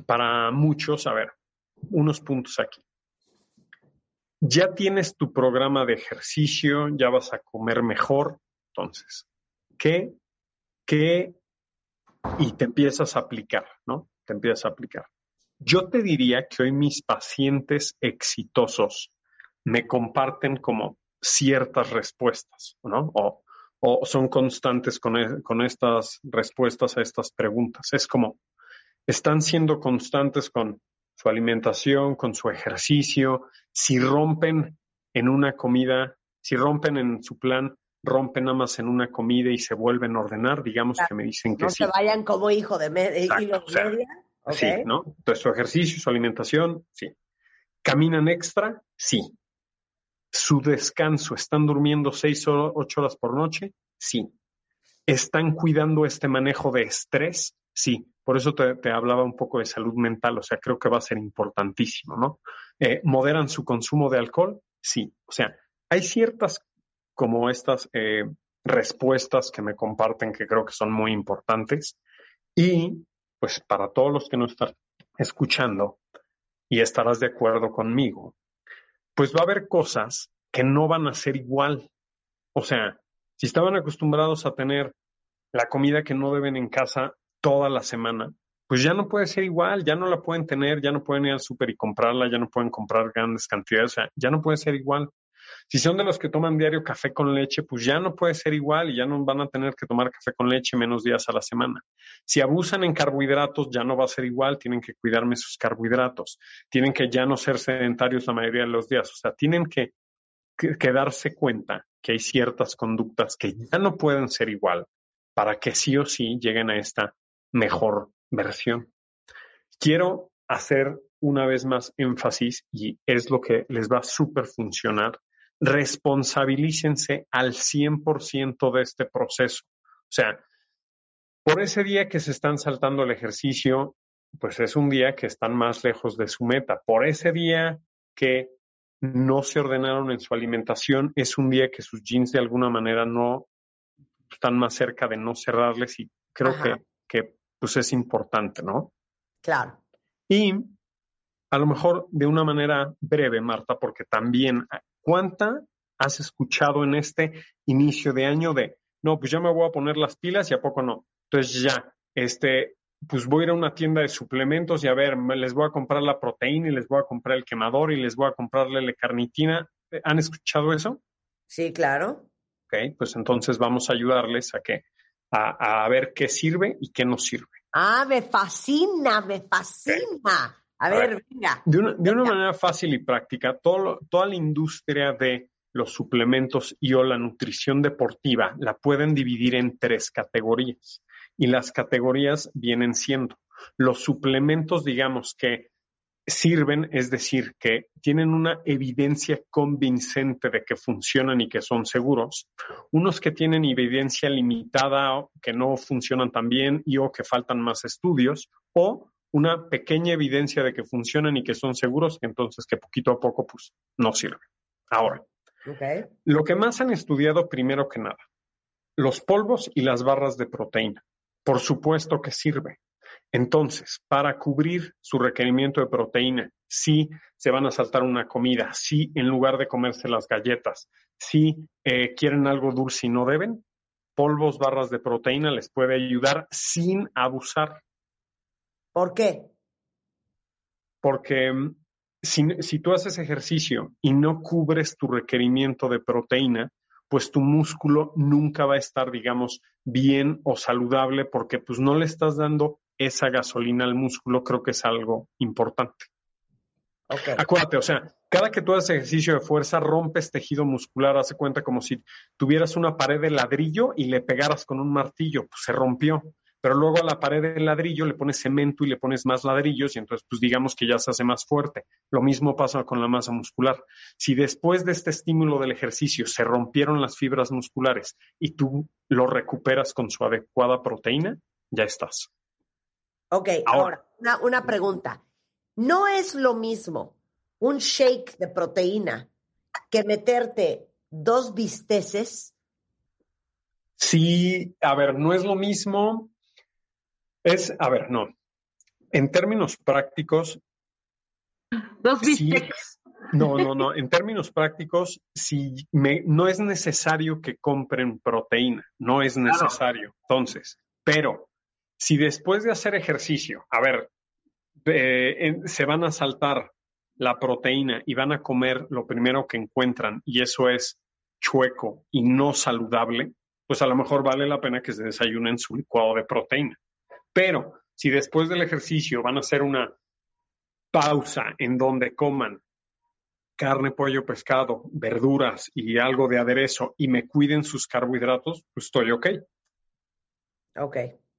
para muchos, a ver, unos puntos aquí. Ya tienes tu programa de ejercicio, ya vas a comer mejor, entonces, ¿qué, qué? Y te empiezas a aplicar, ¿no? Te empiezas a aplicar. Yo te diría que hoy mis pacientes exitosos me comparten como ciertas respuestas, ¿no? O, o son constantes con, e- con estas respuestas a estas preguntas. Es como, están siendo constantes con su alimentación, con su ejercicio. Si rompen en una comida, si rompen en su plan, rompen nada más en una comida y se vuelven a ordenar, digamos que me dicen que No sí. se vayan como hijo de, o sea, media. Sí, ¿no? Entonces, su ejercicio, su alimentación, sí. ¿Caminan extra? Sí. ¿Su descanso? ¿Están durmiendo seis o ocho horas por noche? Sí. ¿Están cuidando este manejo de estrés? Sí. Por eso te, te hablaba un poco de salud mental, o sea, creo que va a ser importantísimo, ¿no? Eh, ¿Moderan su consumo de alcohol? Sí. O sea, hay ciertas como estas eh, respuestas que me comparten que creo que son muy importantes y pues para todos los que nos están escuchando y estarás de acuerdo conmigo, pues va a haber cosas que no van a ser igual. O sea, si estaban acostumbrados a tener la comida que no deben en casa toda la semana, pues ya no puede ser igual, ya no la pueden tener, ya no pueden ir al súper y comprarla, ya no pueden comprar grandes cantidades, o sea, ya no puede ser igual. Si son de los que toman diario café con leche, pues ya no puede ser igual y ya no van a tener que tomar café con leche menos días a la semana. Si abusan en carbohidratos, ya no va a ser igual, tienen que cuidarme sus carbohidratos, tienen que ya no ser sedentarios la mayoría de los días, o sea, tienen que, que, darse cuenta que hay ciertas conductas que ya no pueden ser igual para que sí o sí lleguen a esta mejor versión. Quiero hacer una vez más énfasis y es lo que les va a súper funcionar responsabilícense al 100% de este proceso. O sea, por ese día que se están saltando el ejercicio, pues es un día que están más lejos de su meta. Por ese día que no se ordenaron en su alimentación, es un día que sus jeans de alguna manera no están más cerca de no cerrarles y creo que, que pues es importante, ¿no? Claro. Y a lo mejor de una manera breve, Marta, porque también ¿Cuánta has escuchado en este inicio de año de, no, pues ya me voy a poner las pilas y a poco no? Entonces ya, este, pues voy a ir a una tienda de suplementos y a ver, les voy a comprar la proteína y les voy a comprar el quemador y les voy a comprarle la carnitina. ¿Han escuchado eso? Sí, claro. Ok, pues entonces vamos a ayudarles a que, a, a ver qué sirve y qué no sirve. Ah, me fascina, me fascina. A, a ver, ver, venga. De una, de una manera fácil y práctica, todo toda la industria de los suplementos y o la nutrición deportiva la pueden dividir en tres categorías. Y las categorías vienen siendo los suplementos, digamos que sirven, es decir, que tienen una evidencia convincente de que funcionan y que son seguros, unos que tienen evidencia limitada, que no funcionan tan bien y o que faltan más estudios, o una pequeña evidencia de que funcionan y que son seguros, entonces que poquito a poco pues no sirven. Ahora, lo que más han estudiado primero que nada, los polvos y las barras de proteína. Por supuesto que sirve. Entonces, para cubrir su requerimiento de proteína, si se van a saltar una comida, si en lugar de comerse las galletas, si eh, quieren algo dulce y no deben, polvos, barras de proteína les puede ayudar sin abusar. ¿Por qué? Porque mm, si, si tú haces ejercicio y no cubres tu requerimiento de proteína, pues tu músculo nunca va a estar, digamos, bien o saludable porque pues no le estás dando esa gasolina al músculo, creo que es algo importante. Acuérdate, o sea, cada que tú haces ejercicio de fuerza, rompes tejido muscular, hace cuenta como si tuvieras una pared de ladrillo y le pegaras con un martillo, pues se rompió. Pero luego a la pared de ladrillo le pones cemento y le pones más ladrillos y entonces pues digamos que ya se hace más fuerte. Lo mismo pasa con la masa muscular. Si después de este estímulo del ejercicio se rompieron las fibras musculares y tú lo recuperas con su adecuada proteína, ya estás. Ok, ahora, una, pregunta. ¿No es lo mismo un shake de proteína que meterte dos bisteces? Sí, a ver, no es lo mismo. Es, a ver, no. En términos prácticos. Dos no, no, no. En términos prácticos, si me, no es necesario que compren proteína, no es necesario. Entonces, pero si después de hacer ejercicio, a ver, eh, se van a saltar la proteína y van a comer lo primero que encuentran y eso es chueco y no saludable, pues a lo mejor vale la pena que se desayunen su licuado de proteína. Pero si después del ejercicio van a hacer una pausa en donde coman carne, pollo, pescado, verduras y algo de aderezo y me cuiden sus carbohidratos, pues estoy ok. Ok.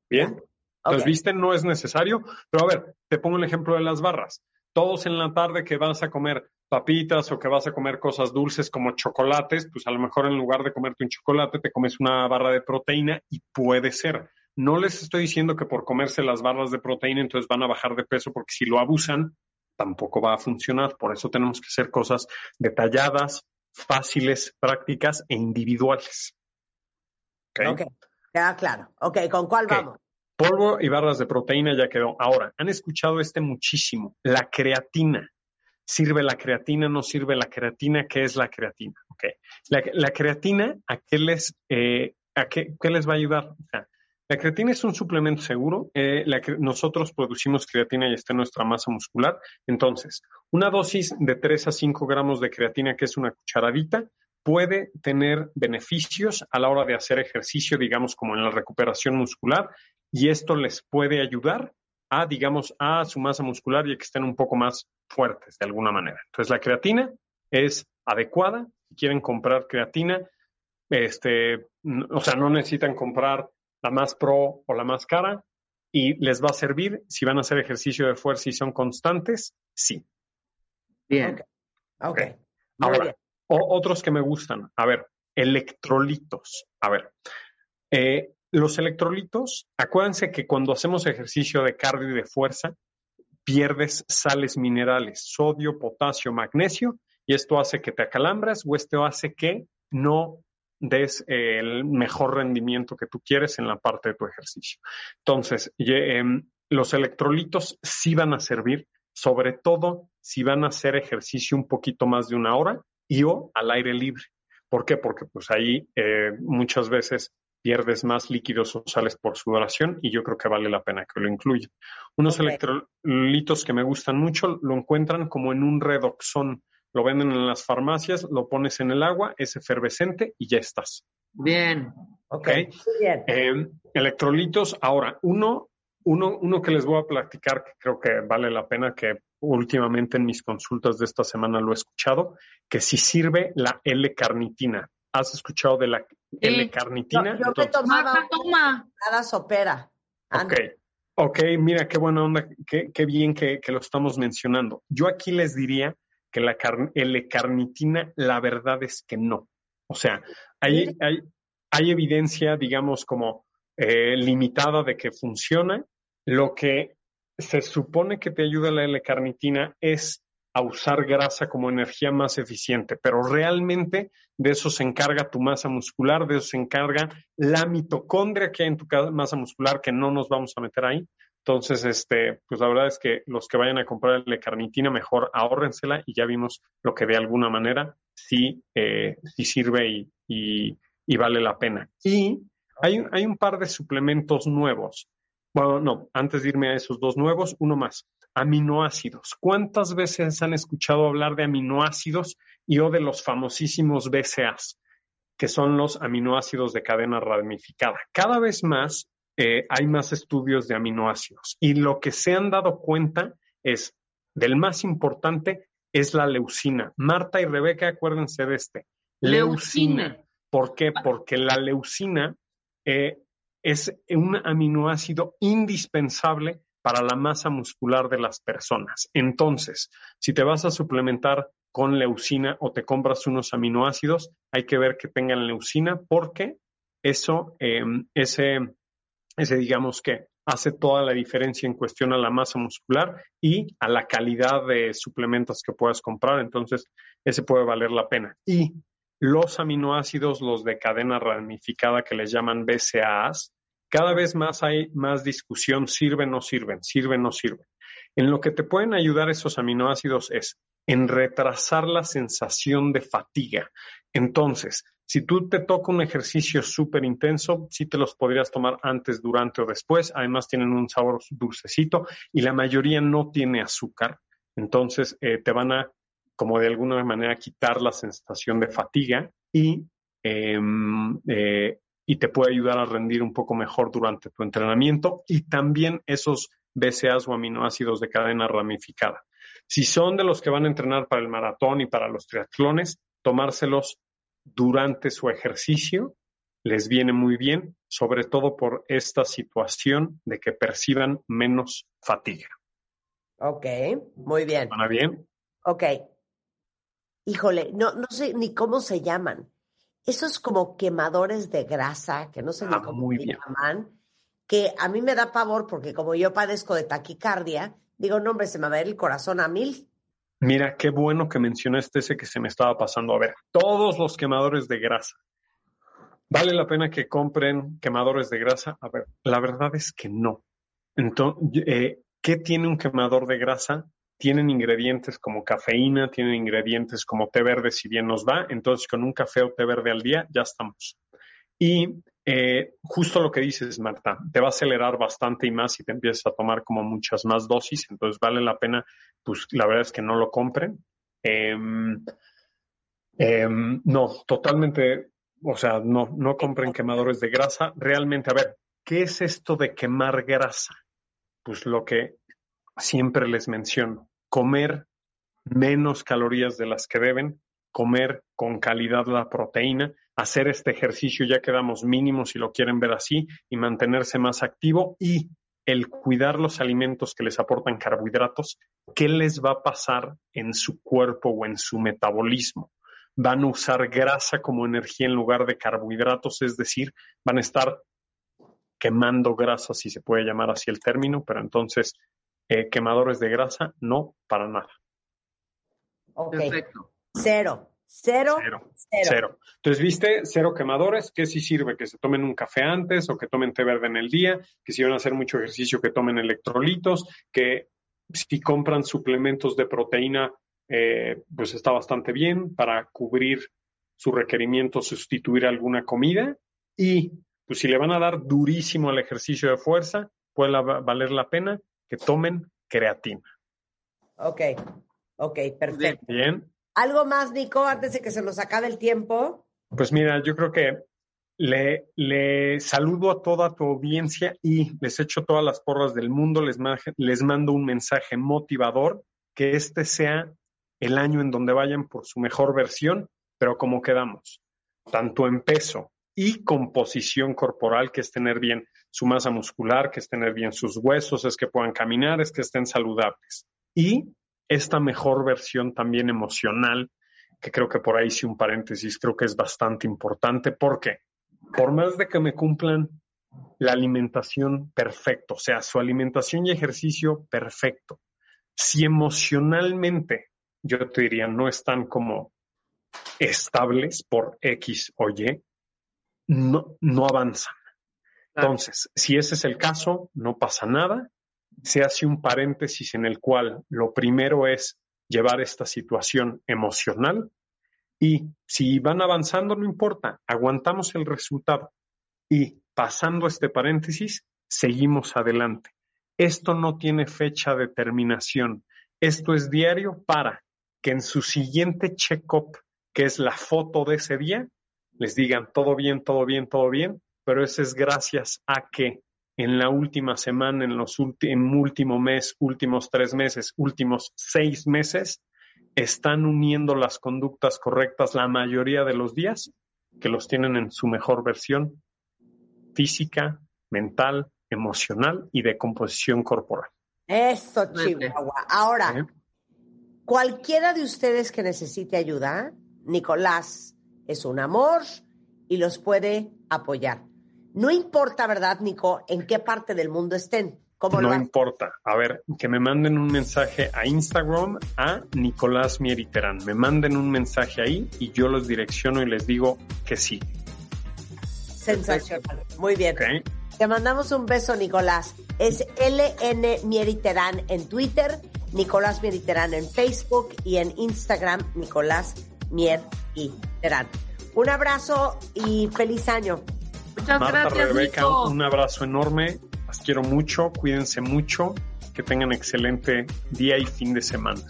Bien. Entonces, viste, no es necesario. Pero a ver, te pongo el ejemplo de las barras. Todos en la tarde que vas a comer papitas o que vas a comer cosas dulces como chocolates, pues a lo mejor en lugar de comerte un chocolate, te comes una barra de proteína y puede ser. No les estoy diciendo que por comerse las barras de proteína entonces van a bajar de peso, porque si lo abusan, tampoco va a funcionar. Por eso tenemos que hacer cosas detalladas, fáciles, prácticas e individuales. Ok, queda claro. Ok, ¿con cuál vamos? Polvo y barras de proteína ya quedó. Ahora, han escuchado este muchísimo. La creatina. ¿Sirve la creatina? ¿No sirve la creatina? ¿Qué es la creatina? Okay. La, creatina, ¿a qué les, eh, a qué, les va a ayudar? La creatina es un suplemento seguro. Eh, nosotros producimos creatina y está en nuestra masa muscular. Entonces, una dosis de 3 a 5 gramos de creatina, que es una cucharadita, puede tener beneficios a la hora de hacer ejercicio, digamos como en la recuperación muscular, y esto les puede ayudar a, digamos, a su masa muscular y que estén un poco más fuertes de alguna manera. Entonces, la creatina es adecuada. Si quieren comprar creatina, este, o sea, no necesitan comprar la más pro o la más cara y les va a servir si van a hacer ejercicio de fuerza y son constantes, sí. Bien. Ok. Ahora, otros que me gustan. A ver, electrolitos. A ver, eh, los electrolitos, acuérdense que cuando hacemos ejercicio de cardio y de fuerza, pierdes sales minerales, sodio, potasio, magnesio, y esto hace que te acalambras o esto hace que no des el mejor rendimiento que tú quieres en la parte de tu ejercicio. Entonces, em, los electrolitos sí van a servir, sobre todo si van a hacer ejercicio un poquito más de una hora y o al aire libre. ¿Por qué? Porque pues ahí eh, muchas veces pierdes más líquidos o sales por sudoración y yo creo que vale la pena que lo incluya. Unos electrolitos que me gustan mucho lo encuentran como en un redoxón. Lo venden en las farmacias, lo pones en el agua, es efervescente y ya estás. Bien. Ok. Bien. Eh, electrolitos, ahora, uno, uno, uno que les voy a platicar que creo que vale la pena que últimamente en mis consultas de esta semana lo he escuchado, que si sirve la L-carnitina. ¿Has escuchado de la L-carnitina? Yo, me tomaba toma. Nada sopera. Ok. Ok, mira, qué buena onda, qué, qué bien que, que, lo estamos mencionando. Yo aquí les diría que la L-carnitina, la verdad es que no. O sea, hay, hay, hay evidencia, digamos, como eh, limitada de que funciona. Lo que se supone que te ayuda la L-carnitina es a usar grasa como energía más eficiente, pero realmente de eso se encarga tu masa muscular, de eso se encarga la mitocondria que hay en tu masa muscular, que no nos vamos a meter ahí. Entonces, este, pues la verdad es que los que vayan a comprar la carnitina, mejor ahórrensela y ya vimos lo que de alguna manera sí, eh, sí sirve y, y, y, vale la pena. Y hay, hay un par de suplementos nuevos. Bueno, no, antes de irme a esos dos nuevos, uno más aminoácidos. ¿Cuántas veces han escuchado hablar de aminoácidos y o de los famosísimos BCAs, que son los aminoácidos de cadena ramificada? Cada vez más eh, hay más estudios de aminoácidos y lo que se han dado cuenta es, del más importante, es la leucina. Marta y Rebeca, acuérdense de este. Leucina. ¿Por qué? Porque la leucina eh, es un aminoácido indispensable para la masa muscular de las personas. Entonces, si te vas a suplementar con leucina o te compras unos aminoácidos, hay que ver que tengan leucina porque eso, em, ese, ese digamos que hace toda la diferencia en cuestión a la masa muscular y a la calidad de suplementos que puedas comprar. Entonces, ese puede valer la pena. Y los aminoácidos, los de cadena ramificada que les llaman BCAAs, cada vez más hay más discusión, sirven, no sirven, sirven, no sirven. En lo que te pueden ayudar esos aminoácidos es en retrasar la sensación de fatiga. Entonces, si tú te toca un ejercicio súper intenso, sí te los podrías tomar antes, durante o después. Además, tienen un sabor dulcecito y la mayoría no tiene azúcar. Entonces, eh, te van a, como de alguna manera, quitar la sensación de fatiga y em, eh, y te puede ayudar a rendir un poco mejor durante tu entrenamiento y también esos BCAAs o aminoácidos de cadena ramificada. Si son de los que van a entrenar para el maratón y para los triatlones, tomárselos durante su ejercicio les viene muy bien, sobre todo por esta situación de que perciban menos fatiga. Ok, muy bien. ¿Van bien? Ok. Híjole, no, no sé ni cómo se llaman esos como quemadores de grasa, que no sé ni ah, cómo se llaman, que a mí me da pavor porque como yo padezco de taquicardia, digo, no, hombre, se me va a ver el corazón a mil. Mira, qué bueno que mencionaste ese que se me estaba pasando. A ver, todos los quemadores de grasa. ¿Vale la pena que compren quemadores de grasa? A ver, la verdad es que no. Entonces, eh, ¿qué tiene un quemador de grasa? tienen ingredientes como cafeína, tienen ingredientes como té verde si bien nos va, entonces con un café o té verde al día ya estamos. Y eh, justo lo que dices, Marta, te va a acelerar bastante y más si te empiezas a tomar como muchas más dosis, entonces vale la pena, pues la verdad es que no lo compren. Em, em, no, totalmente, o sea, no, no compren quemadores de grasa. Realmente, a ver, ¿qué es esto de quemar grasa? Pues lo que siempre les menciono, comer menos calorías de las que deben, comer con calidad la proteína, hacer este ejercicio ya quedamos mínimos si lo quieren ver así y mantenerse más activo y el cuidar los alimentos que les aportan carbohidratos, ¿qué les va a pasar en su cuerpo o en su metabolismo? Van a usar grasa como energía en lugar de carbohidratos, es decir, van a estar quemando grasa, si se puede llamar así el término, pero entonces eh, quemadores de grasa, no, para nada. Perfecto. Cero. Cero, cero. Cero. Entonces, viste, cero quemadores, que sí sirve que se tomen un café antes o que tomen té verde en el día, que si van a hacer mucho ejercicio, que tomen electrolitos, que si compran suplementos de proteína, eh, pues está bastante bien para cubrir su requerimiento, sustituir alguna comida. Y pues si le van a dar durísimo al ejercicio de fuerza, puede valer la pena que tomen creatina. Ok, ok, perfecto. Bien. ¿Algo más, Nico, antes de que se nos acabe el tiempo? Pues mira, yo creo que le, saludo a toda tu audiencia y les echo todas las porras del mundo, les, les mando un mensaje motivador, que este sea el año en donde vayan por su mejor versión, pero como quedamos, tanto en peso y composición corporal, que es tener bien su masa muscular, que es tener bien sus huesos, es que puedan caminar, es que estén saludables. Y esta mejor versión también emocional, que creo que por ahí sí un paréntesis, creo que es bastante importante, porque por más de que me cumplan la alimentación perfecto, o sea, su alimentación y ejercicio perfecto, si emocionalmente yo te diría no están como estables por X o Y, no, no avanzan. Entonces, si ese es el caso, no pasa nada. Se hace un paréntesis en el cual lo primero es llevar esta situación emocional y si van avanzando, no importa, aguantamos el resultado y pasando este paréntesis, seguimos adelante. Esto no tiene fecha de terminación. Esto es diario para que en su siguiente check-up, que es la foto de ese día, les digan todo bien, todo bien, todo bien, pero eso es gracias a que en la última semana, en los en último mes, últimos tres meses, últimos seis meses, están uniendo las conductas correctas la mayoría de los días, que los tienen en su mejor versión física, mental, emocional y de composición corporal. Eso, Chihuahua. Ahora, cualquiera de ustedes que necesite ayuda, Nicolás es un amor y los puede apoyar. No importa, ¿verdad, Nico, en qué parte del mundo estén? no importa. A ver, que me manden un mensaje a Instagram a Nicolás Mieriterán. Me manden un mensaje ahí y yo los direcciono y les digo que sí. Sensacional. Muy bien. Te mandamos un beso, Nicolás. Es LN Mieriterán en Twitter, Nicolás Mieriterán en Facebook y en Instagram, Nicolás Mieriterán. Un abrazo y feliz año. Muchas Marta, gracias, Rebeca, un abrazo enorme. Las quiero mucho, cuídense mucho, que tengan excelente día y fin de semana.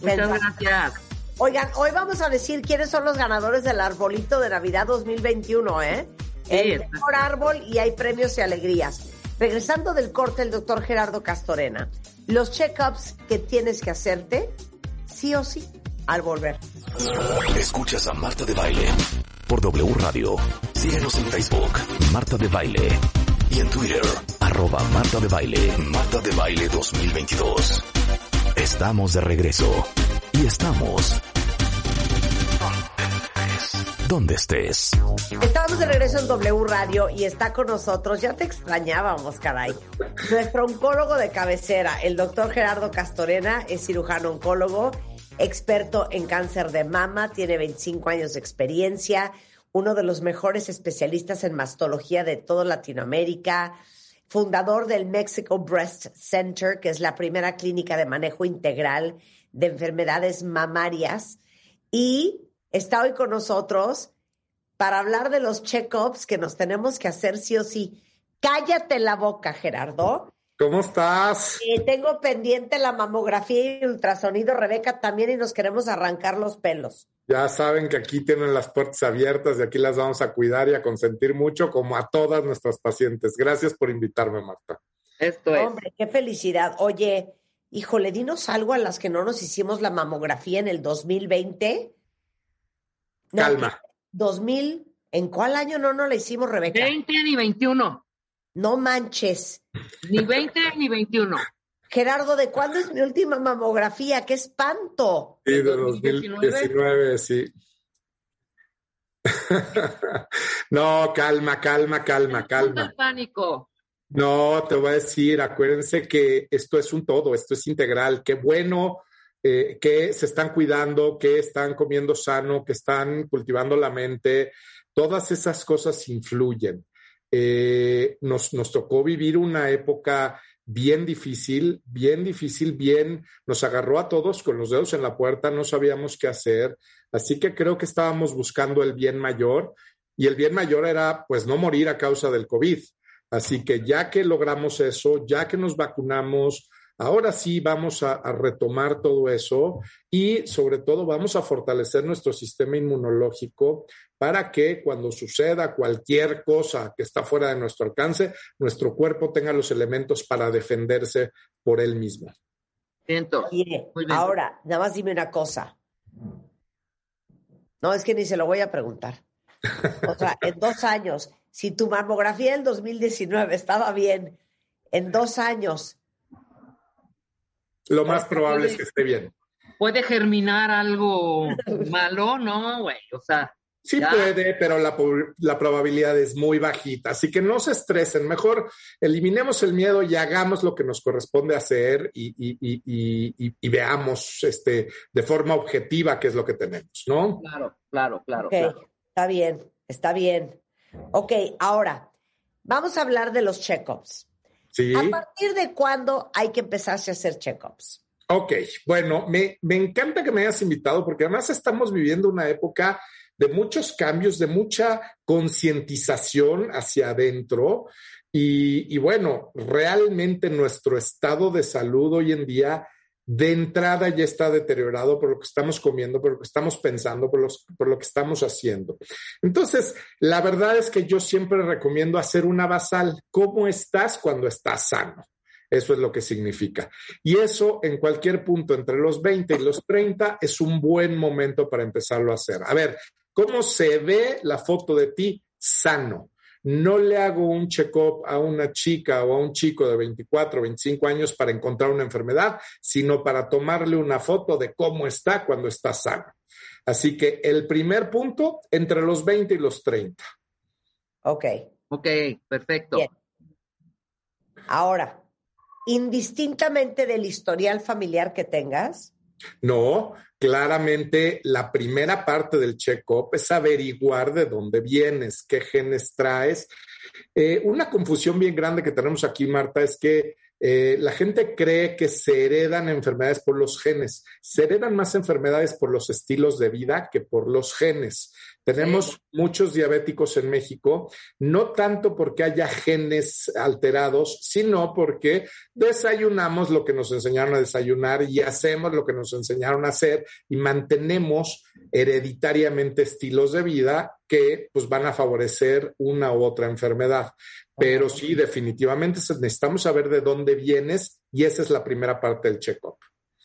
Muchas gracias. Oigan, hoy vamos a decir quiénes son los ganadores del arbolito de Navidad 2021, ¿eh? el mejor árbol y hay premios y alegrías. Regresando del corte, el doctor Gerardo Castorena. Los check-ups que tienes que hacerte, sí o sí, al volver. Escuchas a Marta de Baile W Radio. Síguenos en Facebook, Marta de Baile. Y en Twitter, arroba Marta de Baile, Marta de Baile 2022. Estamos de regreso. Y estamos donde estés. Estamos de regreso en W Radio y está con nosotros, ya te extrañábamos, caray, nuestro oncólogo de cabecera, el doctor Gerardo Castorena, es cirujano oncólogo experto en cáncer de mama, tiene 25 años de experiencia, uno de los mejores especialistas en mastología de toda Latinoamérica, fundador del Mexico Breast Center, que es la primera clínica de manejo integral de enfermedades mamarias, y está hoy con nosotros para hablar de los check-ups que nos tenemos que hacer sí o sí. Cállate la boca, Gerardo. ¿Cómo estás? Eh, tengo pendiente la mamografía y ultrasonido, Rebeca, también, y nos queremos arrancar los pelos. Ya saben que aquí tienen las puertas abiertas y aquí las vamos a cuidar y a consentir mucho, como a todas nuestras pacientes. Gracias por invitarme, Marta. Esto es. Hombre, qué felicidad. Oye, híjole, dinos algo a las que no nos hicimos la mamografía en el 2020. Calma. 2000, ¿en cuál año no nos la hicimos, Rebeca? 20 ni 21. No manches. Ni 20 ni 21. Gerardo, ¿de cuándo es mi última mamografía? ¡Qué espanto! Sí, de 2019, sí. no, calma, calma, calma, calma. pánico. No, te voy a decir, acuérdense que esto es un todo, esto es integral. Qué bueno eh, que se están cuidando, que están comiendo sano, que están cultivando la mente. Todas esas cosas influyen. Eh, nos, nos tocó vivir una época bien difícil, bien difícil, bien, nos agarró a todos con los dedos en la puerta, no sabíamos qué hacer, así que creo que estábamos buscando el bien mayor y el bien mayor era pues no morir a causa del COVID. Así que ya que logramos eso, ya que nos vacunamos, Ahora sí vamos a, retomar todo eso y sobre todo vamos a fortalecer nuestro sistema inmunológico para que cuando suceda cualquier cosa que está fuera de nuestro alcance, nuestro cuerpo tenga los elementos para defenderse por él mismo. Siento. ahora, nada más dime una cosa. No, es que ni se lo voy a preguntar. O sea, en dos años, si tu mamografía del 2019 estaba bien, en dos años. Lo más probable es que esté bien. Puede germinar algo malo, ¿no, güey? O sea. Sí puede, pero la, la, probabilidad es muy bajita. Así que no se estresen. Mejor eliminemos el miedo y hagamos lo que nos corresponde hacer y, y, y, y veamos este, de forma objetiva qué es lo que tenemos, ¿no? Claro, claro, claro. Está bien, está bien. Ok, ahora, vamos a hablar de los check-ups. Sí. ¿A partir de cuándo hay que empezarse a hacer check-ups? Ok, bueno, me, me encanta que me hayas invitado porque además estamos viviendo una época de muchos cambios, de mucha concientización hacia adentro. Y, bueno, realmente nuestro estado de salud hoy en día de entrada ya está deteriorado por lo que estamos comiendo, por lo que estamos pensando, por, por lo que estamos haciendo. Entonces, la verdad es que yo siempre recomiendo hacer una basal. ¿Cómo estás cuando estás sano? Eso es lo que significa. Y eso en cualquier punto entre los 20 y los 30 es un buen momento para empezarlo a hacer. A ver, ¿Cómo se ve la foto de ti sano? No le hago un check-up a una chica o a un chico de 24 o 25 años para encontrar una enfermedad, sino para tomarle una foto de cómo está cuando está sano. Así que el primer punto, entre los 20 y los 30. Ok. Ok, perfecto. Bien. Ahora, indistintamente del historial familiar que tengas. No, claramente la primera parte del check-up es averiguar de dónde vienes, qué genes traes. Eh, una confusión bien grande que tenemos aquí, Marta, es que eh, la gente cree que se heredan enfermedades por los genes. Se heredan más enfermedades por los estilos de vida que por los genes. Tenemos muchos diabéticos en México, no tanto porque haya genes alterados, sino porque desayunamos lo que nos enseñaron a desayunar y hacemos lo que nos enseñaron a hacer y mantenemos hereditariamente estilos de vida que pues van a favorecer una u otra enfermedad. Pero sí, definitivamente necesitamos saber de dónde vienes y esa es la primera parte del check-up.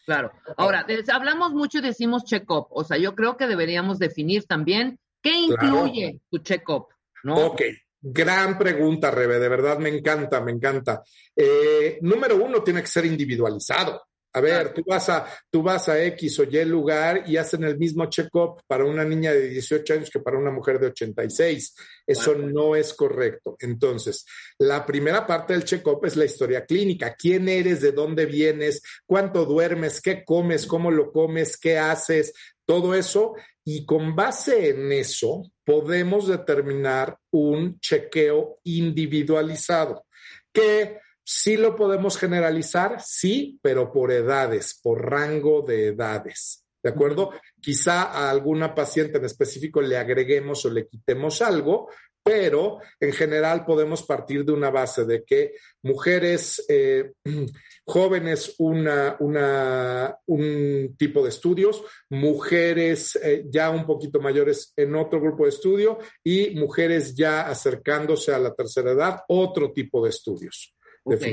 Claro. Ahora, hablamos mucho y decimos check-up. O sea, yo creo que deberíamos definir también ¿Qué incluye tu check-up? ¿no? Ok, gran pregunta, Rebe, de verdad me encanta, me encanta. Eh, número uno, tiene que ser individualizado. A ver, tú vas a, tú vas a X o Y lugar y hacen el mismo check-up para una niña de 18 años que para una mujer de 86. Eso no es correcto. Entonces, la primera parte del check-up es la historia clínica. ¿Quién eres? ¿De dónde vienes? ¿Cuánto duermes? ¿Qué comes? ¿Cómo lo comes? ¿Qué haces? Todo eso. Y con base en eso, podemos determinar un chequeo individualizado que Sí lo podemos generalizar, sí, pero por edades, por rango de edades. ¿De acuerdo? Quizá a alguna paciente en específico le agreguemos o le quitemos algo, pero en general podemos partir de una base de que mujeres eh, jóvenes una, un tipo de estudios, mujeres eh, ya un poquito mayores en otro grupo de estudio y mujeres ya acercándose a la tercera edad, otro tipo de estudios. Ok,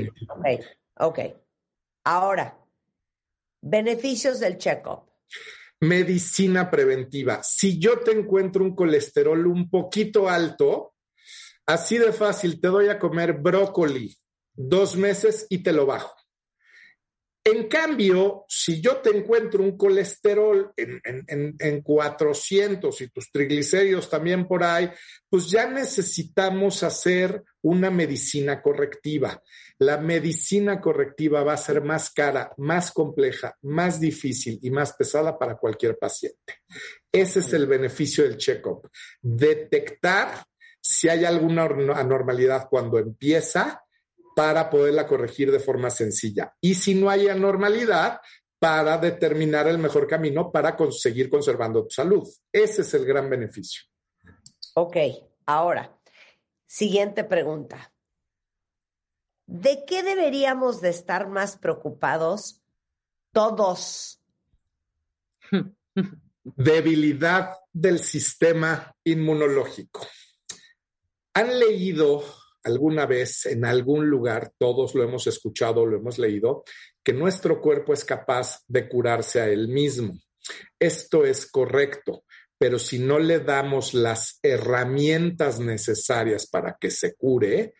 ok. Ahora, beneficios del check-up. Medicina preventiva. Si yo te encuentro un colesterol un poquito alto, así de fácil, te doy a comer brócoli dos meses y te lo bajo. En cambio, si yo te encuentro un colesterol en, 400 y tus triglicéridos también por ahí, pues ya necesitamos hacer una medicina correctiva. La medicina correctiva va a ser más cara, más compleja, más difícil y más pesada para cualquier paciente. Ese es el beneficio del check-up. Detectar si hay alguna anormalidad cuando empieza para poderla corregir de forma sencilla. Y si no hay anormalidad, para determinar el mejor camino para conseguir conservando tu salud. Ese es el gran beneficio. Ok, ahora, siguiente pregunta. ¿De qué deberíamos de estar más preocupados todos? Debilidad del sistema inmunológico. ¿Han leído alguna vez en algún lugar, todos lo hemos escuchado, lo hemos leído, que nuestro cuerpo es capaz de curarse a él mismo. Esto es correcto, pero si no le damos las herramientas necesarias para que se cure,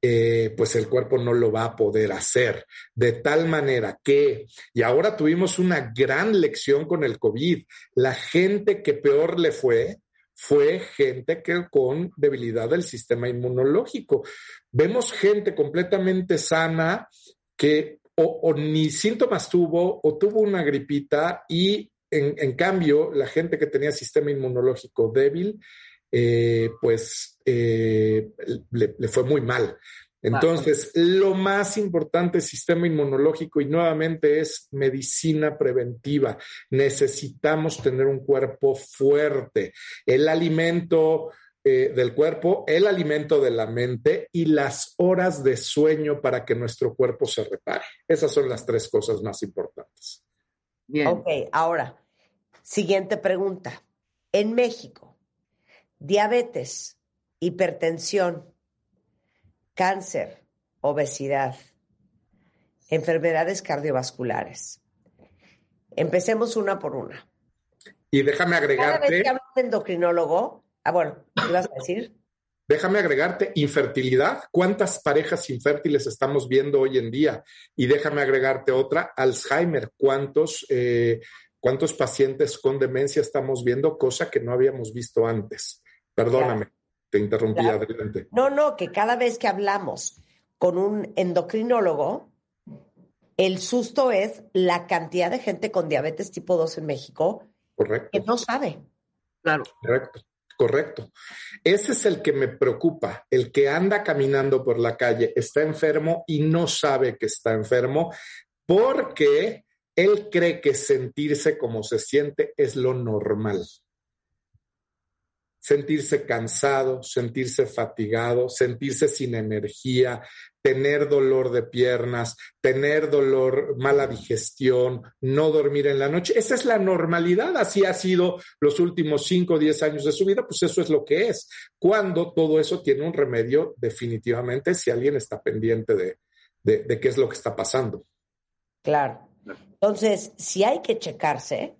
eh, pues el cuerpo no lo va a poder hacer. De tal manera que, y ahora tuvimos una gran lección con el COVID, la gente que peor le fue fue gente que con debilidad del sistema inmunológico. Vemos gente completamente sana que o, ni síntomas tuvo o tuvo una gripita y en, cambio la gente que tenía sistema inmunológico débil, eh, pues eh, le, fue muy mal. Entonces, lo más importante es sistema inmunológico y nuevamente es medicina preventiva. Necesitamos tener un cuerpo fuerte. El alimento eh, del cuerpo, el alimento de la mente y las horas de sueño para que nuestro cuerpo se repare. Esas son las tres cosas más importantes. Bien. Ok, ahora, siguiente pregunta. En México, diabetes, hipertensión, cáncer, obesidad, enfermedades cardiovasculares. Empecemos una por una. Y déjame agregarte. Cada vez que hablo de endocrinólogo, ah, bueno, ¿qué ibas a decir? Déjame agregarte infertilidad. ¿Cuántas parejas infértiles estamos viendo hoy en día? Y déjame agregarte otra, Alzheimer. ¿Cuántos, eh, cuántos pacientes con demencia estamos viendo? Cosa que no habíamos visto antes. Perdóname. Te interrumpí, adelante. No, no, que cada vez que hablamos con un endocrinólogo, el susto es la cantidad de gente con diabetes tipo 2 en México correcto. que no sabe. Claro. Correcto, correcto. Ese es el que me preocupa, el que anda caminando por la calle, está enfermo y no sabe que está enfermo porque él cree que sentirse como se siente es lo normal sentirse cansado, sentirse fatigado, sentirse sin energía, tener dolor de piernas, tener dolor, mala digestión, no dormir en la noche. Esa es la normalidad, así ha sido los últimos 5 o 10 años de su vida, pues eso es lo que es. Cuando todo eso tiene un remedio, definitivamente, si alguien está pendiente de, de qué es lo que está pasando. Claro. Entonces, si hay que checarse,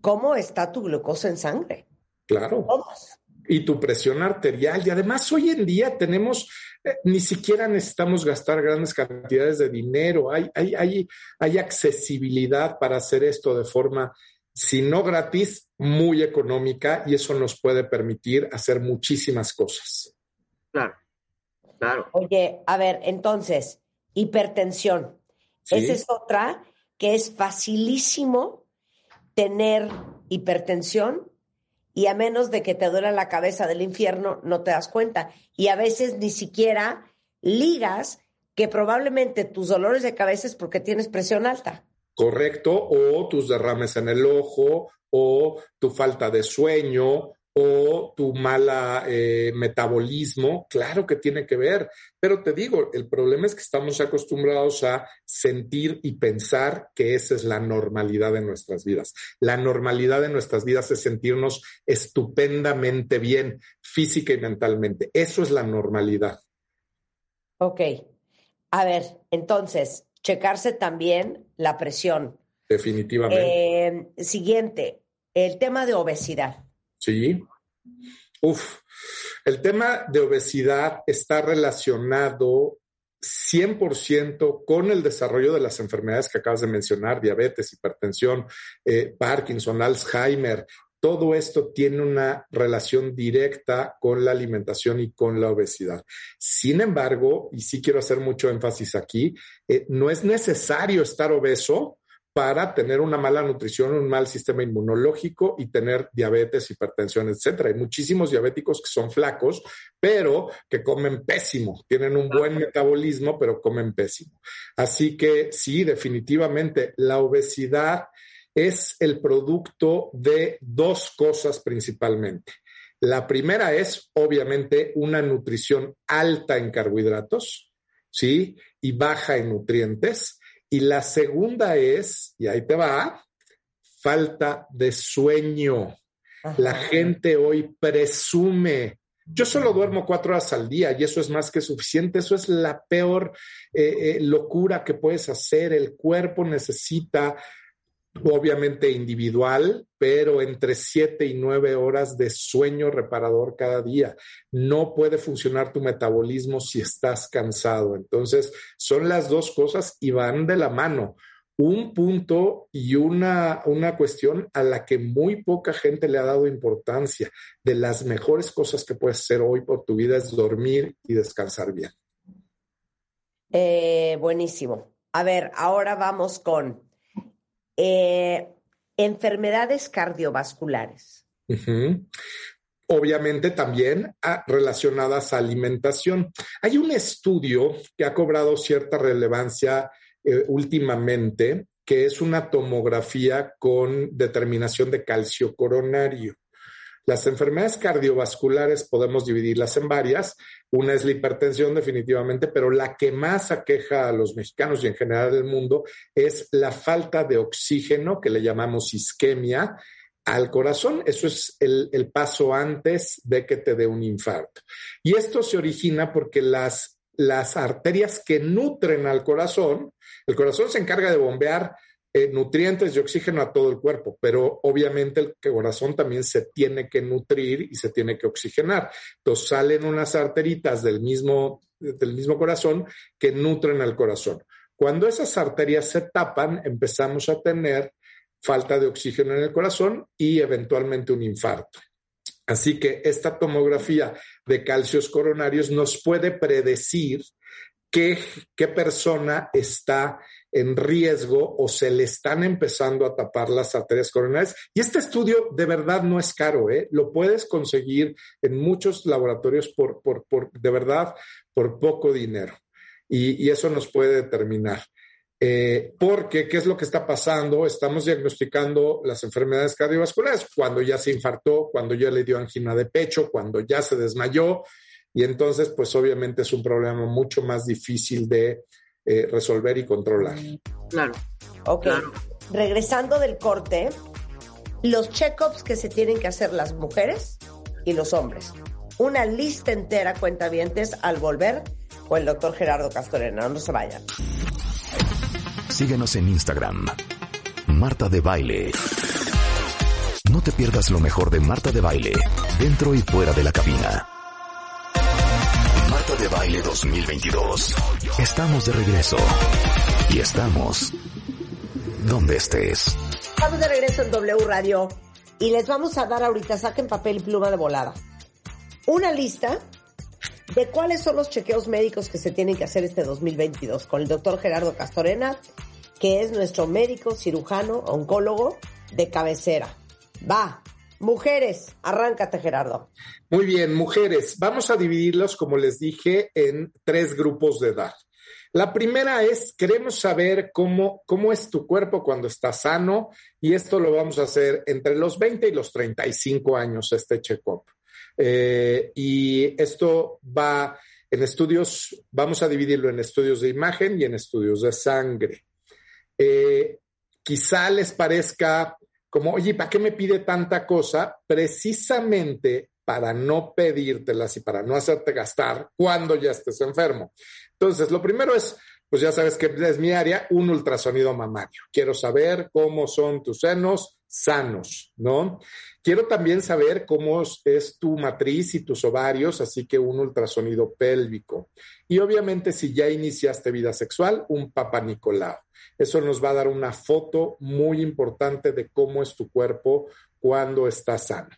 ¿cómo está tu glucosa en sangre? Claro. Todos y tu presión arterial. Y además hoy en día tenemos, eh, ni siquiera necesitamos gastar grandes cantidades de dinero. Hay, hay, hay, hay accesibilidad para hacer esto de forma, si no gratis, muy económica y eso nos puede permitir hacer muchísimas cosas. Claro, claro. Oye, a ver, entonces, hipertensión. Esa es otra que es facilísimo tener hipertensión y a menos de que te duela la cabeza del infierno, no te das cuenta. Y a veces ni siquiera ligas que probablemente tus dolores de cabeza es porque tienes presión alta. Correcto, o tus derrames en el ojo, o tu falta de sueño, o tu mala eh, metabolismo, claro que tiene que ver, pero te digo, el problema es que estamos acostumbrados a sentir y pensar que esa es la normalidad de nuestras vidas. La normalidad de nuestras vidas es sentirnos estupendamente bien, física y mentalmente. Eso es la normalidad. Ok. A ver, entonces, checarse también la presión. Definitivamente. Eh, siguiente, el tema de obesidad. Sí. Uf, el tema de obesidad está relacionado 100% con el desarrollo de las enfermedades que acabas de mencionar, diabetes, hipertensión, eh, Parkinson, Alzheimer. Todo esto tiene una relación directa con la alimentación y con la obesidad. Sin embargo, y sí quiero hacer mucho énfasis aquí, eh, no es necesario estar obeso para tener una mala nutrición, un mal sistema inmunológico y tener diabetes, hipertensión, etcétera. Hay muchísimos diabéticos que son flacos, pero que comen pésimo, tienen un buen metabolismo, pero comen pésimo. Así que sí, definitivamente la obesidad es el producto de dos cosas principalmente. La primera es, obviamente, una nutrición alta en carbohidratos, ¿sí? Y baja en nutrientes. Y la segunda es, y ahí te va, falta de sueño. La gente hoy presume. Yo solo duermo cuatro horas al día y eso es más que suficiente. Eso es la peor eh, eh, locura que puedes hacer. El cuerpo necesita obviamente individual, pero entre siete y nueve horas de sueño reparador cada día. No puede funcionar tu metabolismo si estás cansado. Entonces, son las dos cosas y van de la mano. Un punto y una, una cuestión a la que muy poca gente le ha dado importancia. De las mejores cosas que puedes hacer hoy por tu vida es dormir y descansar bien. Eh, buenísimo. A ver, ahora vamos con eh, enfermedades cardiovasculares. Obviamente también ah, relacionadas a alimentación. Hay un estudio que ha cobrado cierta relevancia eh, últimamente, que es una tomografía con determinación de calcio coronario. Las enfermedades cardiovasculares podemos dividirlas en varias. Una es la hipertensión definitivamente, pero la que más aqueja a los mexicanos y en general del mundo es la falta de oxígeno, que le llamamos isquemia, al corazón. Eso es el, el paso antes de que te dé un infarto. Y esto se origina porque las las arterias que nutren al corazón, el corazón se encarga de bombear eh, nutrientes y oxígeno a todo el cuerpo, pero obviamente el corazón también se tiene que nutrir y se tiene que oxigenar. Entonces salen unas arteritas del mismo, del mismo corazón que nutren al corazón. Cuando esas arterias se tapan, empezamos a tener falta de oxígeno en el corazón y eventualmente un infarto. Así que esta tomografía de calcios coronarios nos puede predecir qué, qué persona está en riesgo o se le están empezando a tapar las arterias coronarias. Y este estudio de verdad no es caro, ¿eh? lo puedes conseguir en muchos laboratorios por, por, por de verdad, por poco dinero. Y, y eso nos puede determinar. Eh, porque, ¿qué es lo que está pasando? Estamos diagnosticando las enfermedades cardiovasculares cuando ya se infartó, cuando ya le dio angina de pecho, cuando ya se desmayó. Y entonces, pues obviamente es un problema mucho más difícil de eh, resolver y controlar. Claro. Ok. Regresando del corte, los check-ups que se tienen que hacer las mujeres y los hombres. Una lista entera, cuentavientes, al volver con el doctor Gerardo Castorena. No se vayan. Síguenos en Instagram. Marta de Baile. No te pierdas lo mejor de Marta de Baile, dentro y fuera de la cabina de Baile 2022. Estamos de regreso. Y estamos donde estés. Estamos de regreso en W Radio y les vamos a dar ahorita, saquen papel y pluma de volada, una lista de cuáles son los chequeos médicos que se tienen que hacer este 2022 con el doctor Gerardo Castorena, que es nuestro médico, cirujano, oncólogo de cabecera. Va, Mujeres, arráncate Gerardo. Muy bien, mujeres. Vamos a dividirlos, como les dije, en tres grupos de edad. La primera es, queremos saber cómo, cómo es tu cuerpo cuando está sano y esto lo vamos a hacer entre los 20 y los 35 años, este check-up. Eh, y esto va en estudios, vamos a dividirlo en estudios de imagen y en estudios de sangre. Eh, quizá les parezca como, oye, ¿para qué me pide tanta cosa? Precisamente para no pedírtelas y para no hacerte gastar cuando ya estés enfermo. Entonces, lo primero es, pues ya sabes que es mi área, un ultrasonido mamario. Quiero saber cómo son tus senos sanos, ¿no? Quiero también saber cómo es tu matriz y tus ovarios, así que un ultrasonido pélvico. Y obviamente si ya iniciaste vida sexual, un papá Nicolau. Eso nos va a dar una foto muy importante de cómo es tu cuerpo cuando está sano.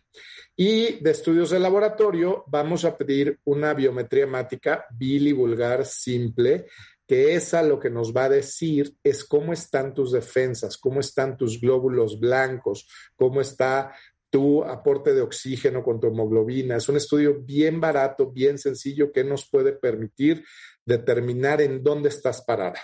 Y de estudios de laboratorio, vamos a pedir una biometría hemática vulgar simple, que esa lo que nos va a decir es cómo están tus defensas, cómo están tus glóbulos blancos, cómo está tu aporte de oxígeno con tu hemoglobina. Es un estudio bien barato, bien sencillo que nos puede permitir determinar en dónde estás parada.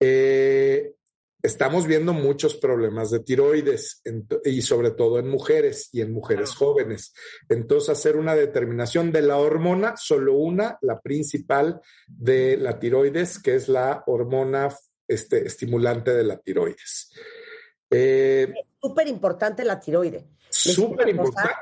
Eh, estamos viendo muchos problemas de tiroides y sobre todo en mujeres y en mujeres jóvenes. Entonces, hacer una determinación de la hormona, solo una, la principal de la tiroides, que es la hormona este, estimulante de la tiroides. Eh, súper importante la tiroide. Súper importante.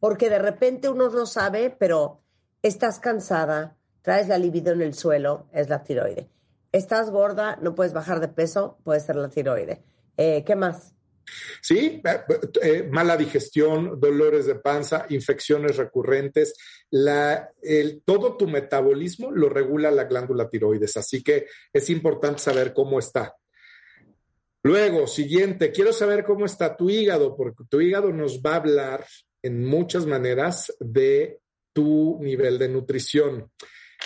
Porque de repente uno no sabe, pero estás cansada, traes la libido en el suelo, es la tiroide. Estás gorda, no puedes bajar de peso, puede ser la tiroide. Eh, ¿Qué más? Sí, eh, eh, mala digestión, dolores de panza, infecciones recurrentes. Todo tu metabolismo lo regula la glándula tiroides, así que es importante saber cómo está. Luego, siguiente, quiero saber cómo está tu hígado, porque tu hígado nos va a hablar en muchas maneras de tu nivel de nutrición.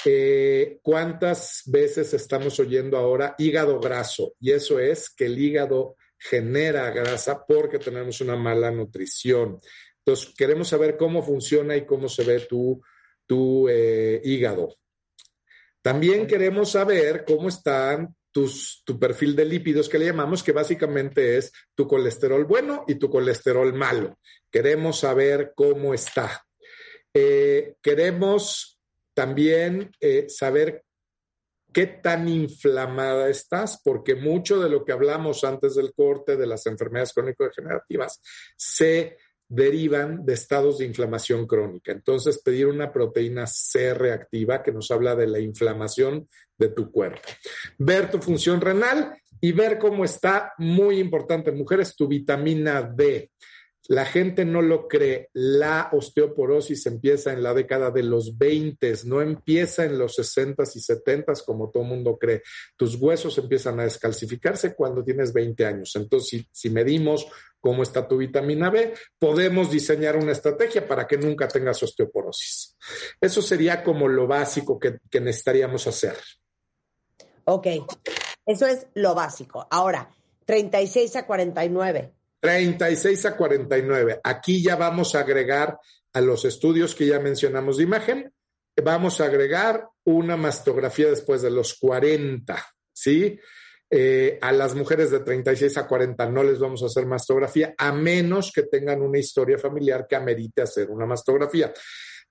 Eh, ¿Cuántas veces estamos oyendo ahora hígado graso? Y eso es que el hígado genera grasa porque tenemos una mala nutrición. Entonces, queremos saber cómo funciona y cómo se ve tu, tu eh, hígado. También queremos saber cómo están tus, tu perfil de lípidos que le llamamos, que básicamente es tu colesterol bueno y tu colesterol malo. Queremos saber cómo está. Eh, queremos también eh, saber qué tan inflamada estás, porque mucho de lo que hablamos antes del corte de las enfermedades crónico-degenerativas se derivan de estados de inflamación crónica. Entonces, pedir una proteína C reactiva que nos habla de la inflamación de tu cuerpo. Ver tu función renal y ver cómo está, muy importante, mujeres, tu vitamina D. La gente no lo cree. La osteoporosis empieza en la década de los 20, no empieza en los 60 y 70 como todo mundo cree. Tus huesos empiezan a descalcificarse cuando tienes 20 años. Entonces, si, medimos cómo está tu vitamina B, podemos diseñar una estrategia para que nunca tengas osteoporosis. Eso sería como lo básico que, que necesitaríamos hacer. Ok, eso es lo básico. Ahora, 36 a 49. 36 a 49. Aquí ya vamos a agregar a los estudios que ya mencionamos de imagen, vamos a agregar una mastografía después de los 40, ¿sí? Eh, a las mujeres de 36 a 40 no les vamos a hacer mastografía, a menos que tengan una historia familiar que amerite hacer una mastografía.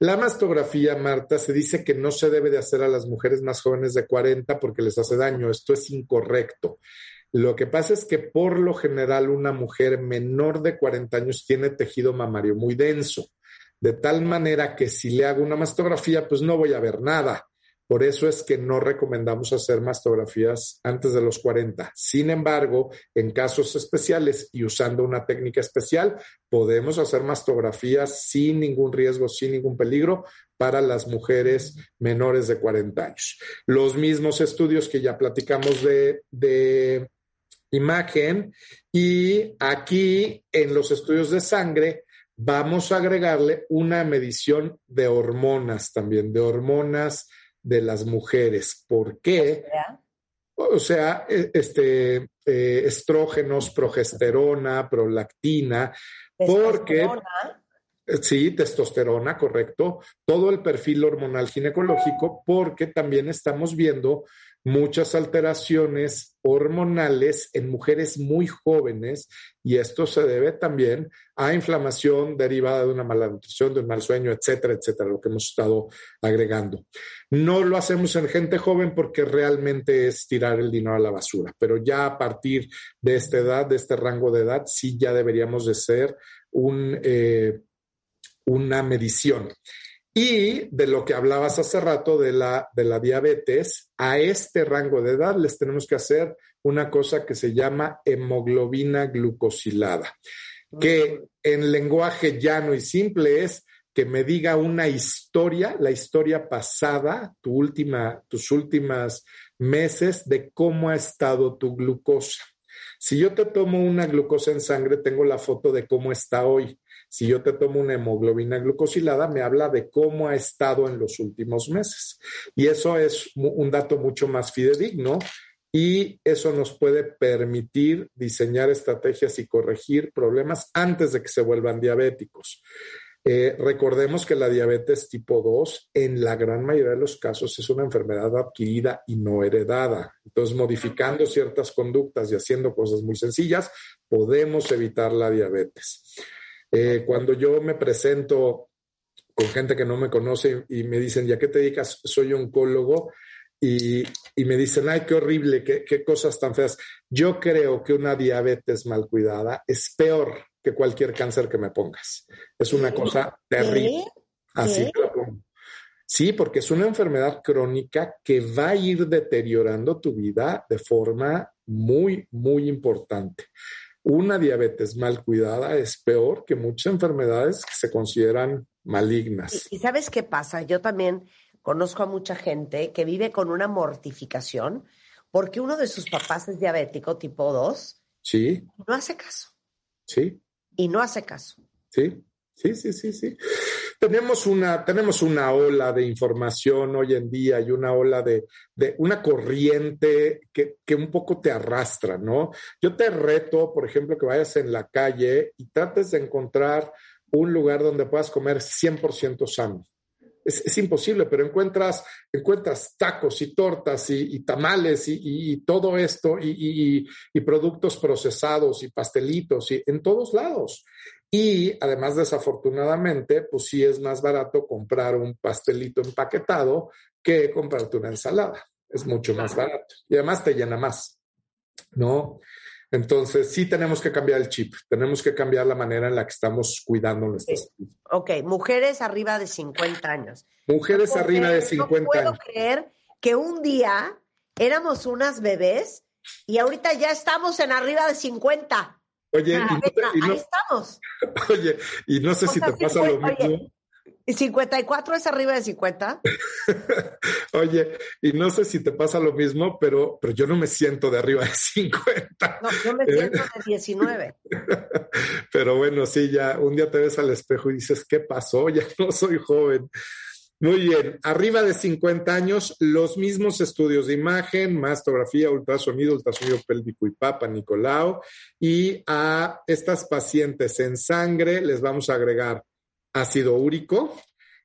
La mastografía, Marta, se dice que no se debe de hacer a las mujeres más jóvenes de 40 porque les hace daño. Esto es incorrecto. Lo que pasa es que por lo general una mujer menor de 40 años tiene tejido mamario muy denso, de tal manera que si le hago una mastografía, pues no voy a ver nada. Por eso es que no recomendamos hacer mastografías antes de los 40. Sin embargo, en casos especiales y usando una técnica especial, podemos hacer mastografías sin ningún riesgo, sin ningún peligro para las mujeres menores de 40 años. Los mismos estudios que ya platicamos de, de imagen y aquí en los estudios de sangre vamos a agregarle una medición de hormonas también, de hormonas de las mujeres. ¿Por qué? O sea, e, este, eh, estrógenos, progesterona, prolactina, porque... Sí, testosterona, correcto. Todo el perfil hormonal ginecológico, porque también estamos viendo muchas alteraciones hormonales en mujeres muy jóvenes y esto se debe también a inflamación derivada de una mala nutrición, de un mal sueño, etcétera, etcétera, lo que hemos estado agregando. No lo hacemos en gente joven porque realmente es tirar el dinero a la basura, pero ya a partir de esta edad, de este rango de edad, sí ya deberíamos de ser eh, una medición. Y de lo que hablabas hace rato de la, de la diabetes, a este rango de edad les tenemos que hacer una cosa que se llama hemoglobina glucosilada, que en lenguaje llano y simple es que me diga una historia, la historia pasada, tu última, tus últimas meses de cómo ha estado tu glucosa. Si yo te tomo una glucosa en sangre, tengo la foto de cómo está hoy. Si yo te tomo una hemoglobina glucosilada, me habla de cómo ha estado en los últimos meses. Y eso es un dato mucho más fidedigno y eso nos puede permitir diseñar estrategias y corregir problemas antes de que se vuelvan diabéticos. Eh, recordemos que la diabetes tipo 2 en la gran mayoría de los casos es una enfermedad adquirida y no heredada. Entonces, modificando ciertas conductas y haciendo cosas muy sencillas, podemos evitar la diabetes. Eh, cuando yo me presento con gente que no me conoce y me dicen, ¿ya qué te dedicas? Soy oncólogo. Y, y me dicen, ay, qué horrible, qué, qué, cosas tan feas. Yo creo que una diabetes mal cuidada es peor que cualquier cáncer que me pongas. Es una cosa terrible. Así lo pongo. Sí, porque es una enfermedad crónica que va a ir deteriorando tu vida de forma muy, muy importante. Una diabetes mal cuidada es peor que muchas enfermedades que se consideran malignas. ¿Y, sabes qué pasa? Yo también conozco a mucha gente que vive con una mortificación porque uno de sus papás es diabético tipo 2. Sí. no hace caso. Sí. Y no hace caso. Sí, sí, sí, sí, sí. Tenemos una, tenemos una ola de información hoy en día y una ola de, de una corriente que, que, un poco te arrastra, ¿no? Yo te reto, por ejemplo, que vayas en la calle y trates de encontrar un lugar donde puedas comer 100% sano. Es, es, imposible, pero encuentras, encuentras tacos y tortas y, y tamales y, y, todo esto y, productos procesados y pastelitos y en todos lados. Y además, desafortunadamente, pues sí es más barato comprar un pastelito empaquetado que comprarte una ensalada. Es mucho más barato. Y además te llena más, ¿no? Entonces, sí tenemos que cambiar el chip, tenemos que cambiar la manera en la que estamos cuidando nuestras sí. Ok, mujeres arriba de 50 años. Mujeres no arriba de 50 años. No puedo creer que un día éramos unas bebés y ahorita ya estamos en arriba de 50. Oye, ah, y no, ahí estamos. Oye, y no sé o si sea, te pasa 50, lo mismo. ¿Y 54 es arriba de 50? Oye, y no sé si te pasa lo mismo, pero, pero yo no me siento de arriba de 50. No, yo me siento de 19. pero bueno, sí, ya un día te ves al espejo y dices, ¿qué pasó? Ya no soy joven. Muy bien, arriba de 50 años, los mismos estudios de imagen, mastografía, ultrasonido, ultrasonido pélvico y papa, Nicolau. Y a estas pacientes en sangre les vamos a agregar ácido úrico,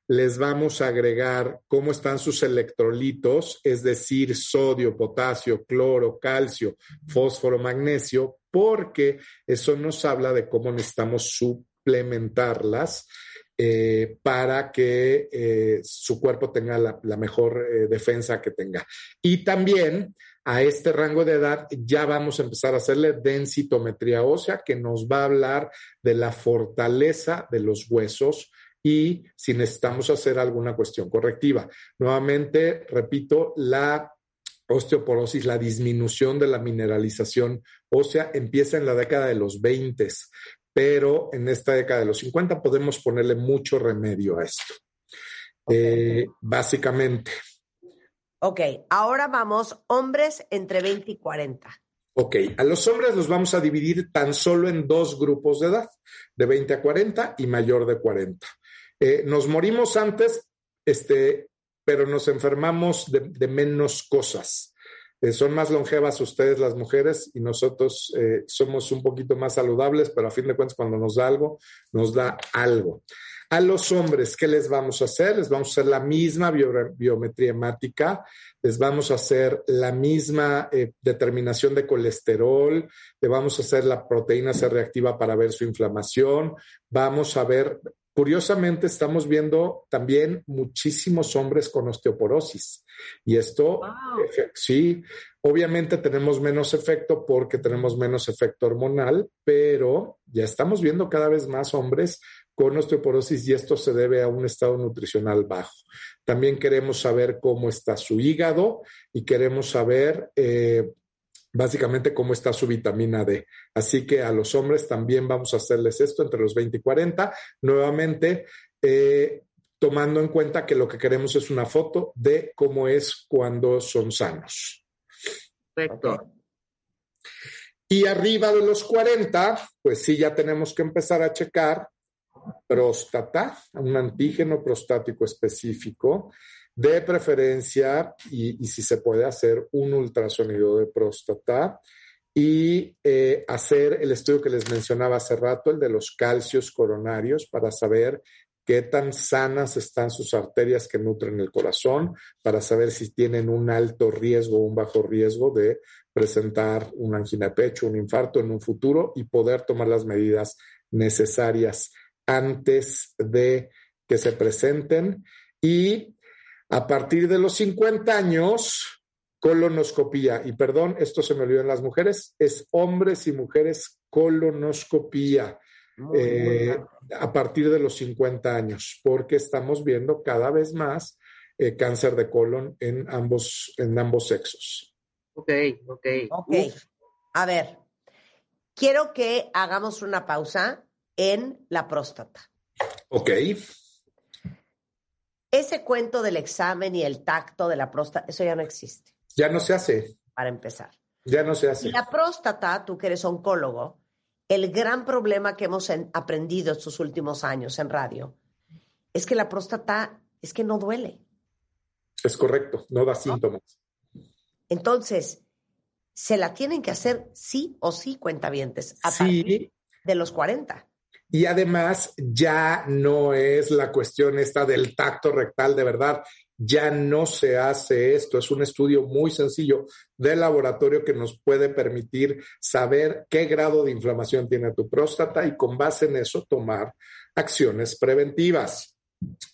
les vamos a agregar cómo están sus electrolitos, es decir, sodio, potasio, cloro, calcio, fósforo, magnesio, porque eso nos habla de cómo necesitamos suplementarlas eh, para que eh, su cuerpo tenga la, mejor eh, defensa que tenga. Y también a este rango de edad ya vamos a empezar a hacerle densitometría ósea, que nos va a hablar de la fortaleza de los huesos y si necesitamos hacer alguna cuestión correctiva. Nuevamente, repito, la osteoporosis, la disminución de la mineralización ósea empieza en la década de los 20, pero en esta década de los 50 podemos ponerle mucho remedio a esto. Okay. Eh, básicamente. Ok, ahora vamos, hombres entre 20 y 40. Ok, a los hombres los vamos a dividir tan solo en dos grupos de edad, de 20 a 40 y mayor de 40. Eh, nos morimos antes, este, pero nos enfermamos de, de menos cosas. Eh, son más longevas ustedes las mujeres y nosotros eh, somos un poquito más saludables, pero a fin de cuentas cuando nos da algo, nos da algo. A los hombres, ¿qué les vamos a hacer? Les vamos a hacer la misma bio, biometría hemática, les vamos a hacer la misma eh, determinación de colesterol, le vamos a hacer la proteína C reactiva para ver su inflamación, vamos a ver Curiosamente, estamos viendo también muchísimos hombres con osteoporosis. Y esto, wow. sí, obviamente tenemos menos efecto porque tenemos menos efecto hormonal, pero ya estamos viendo cada vez más hombres con osteoporosis y esto se debe a un estado nutricional bajo. También queremos saber cómo está su hígado y queremos saber eh, básicamente cómo está su vitamina D. Así que a los hombres también vamos a hacerles esto entre los 20 y 40. Nuevamente, eh, tomando en cuenta que lo que queremos es una foto de cómo es cuando son sanos. Perfecto. Y arriba de los 40, pues sí, ya tenemos que empezar a checar próstata, un antígeno prostático específico de preferencia y, si se puede hacer un ultrasonido de próstata y eh, hacer el estudio que les mencionaba hace rato, el de los calcios coronarios, para saber qué tan sanas están sus arterias que nutren el corazón, para saber si tienen un alto riesgo o un bajo riesgo de presentar una angina de pecho, un infarto en un futuro y poder tomar las medidas necesarias antes de que se presenten. Y a partir de los 50 años, colonoscopía. Y perdón, esto se me olvidó en las mujeres, es hombres y mujeres colonoscopía. Eh, a partir de los 50 años, porque estamos viendo cada vez más eh, cáncer de colon en ambos, en ambos sexos. Ok, ok. Ok. A ver, quiero que hagamos una pausa en la próstata. Ok. Ese cuento del examen y el tacto de la próstata, eso ya no existe. Ya no se hace. Para empezar. Ya no se hace. Y la próstata, tú que eres oncólogo, el gran problema que hemos aprendido estos últimos años en radio es que la próstata es que no duele. Es correcto, no da síntomas. Entonces, se la tienen que hacer sí o sí, cuentavientes, a partir de los 40. Y además ya no es la cuestión esta del tacto rectal de verdad, ya no se hace esto, es un estudio muy sencillo de laboratorio que nos puede permitir saber qué grado de inflamación tiene tu próstata y con base en eso tomar acciones preventivas.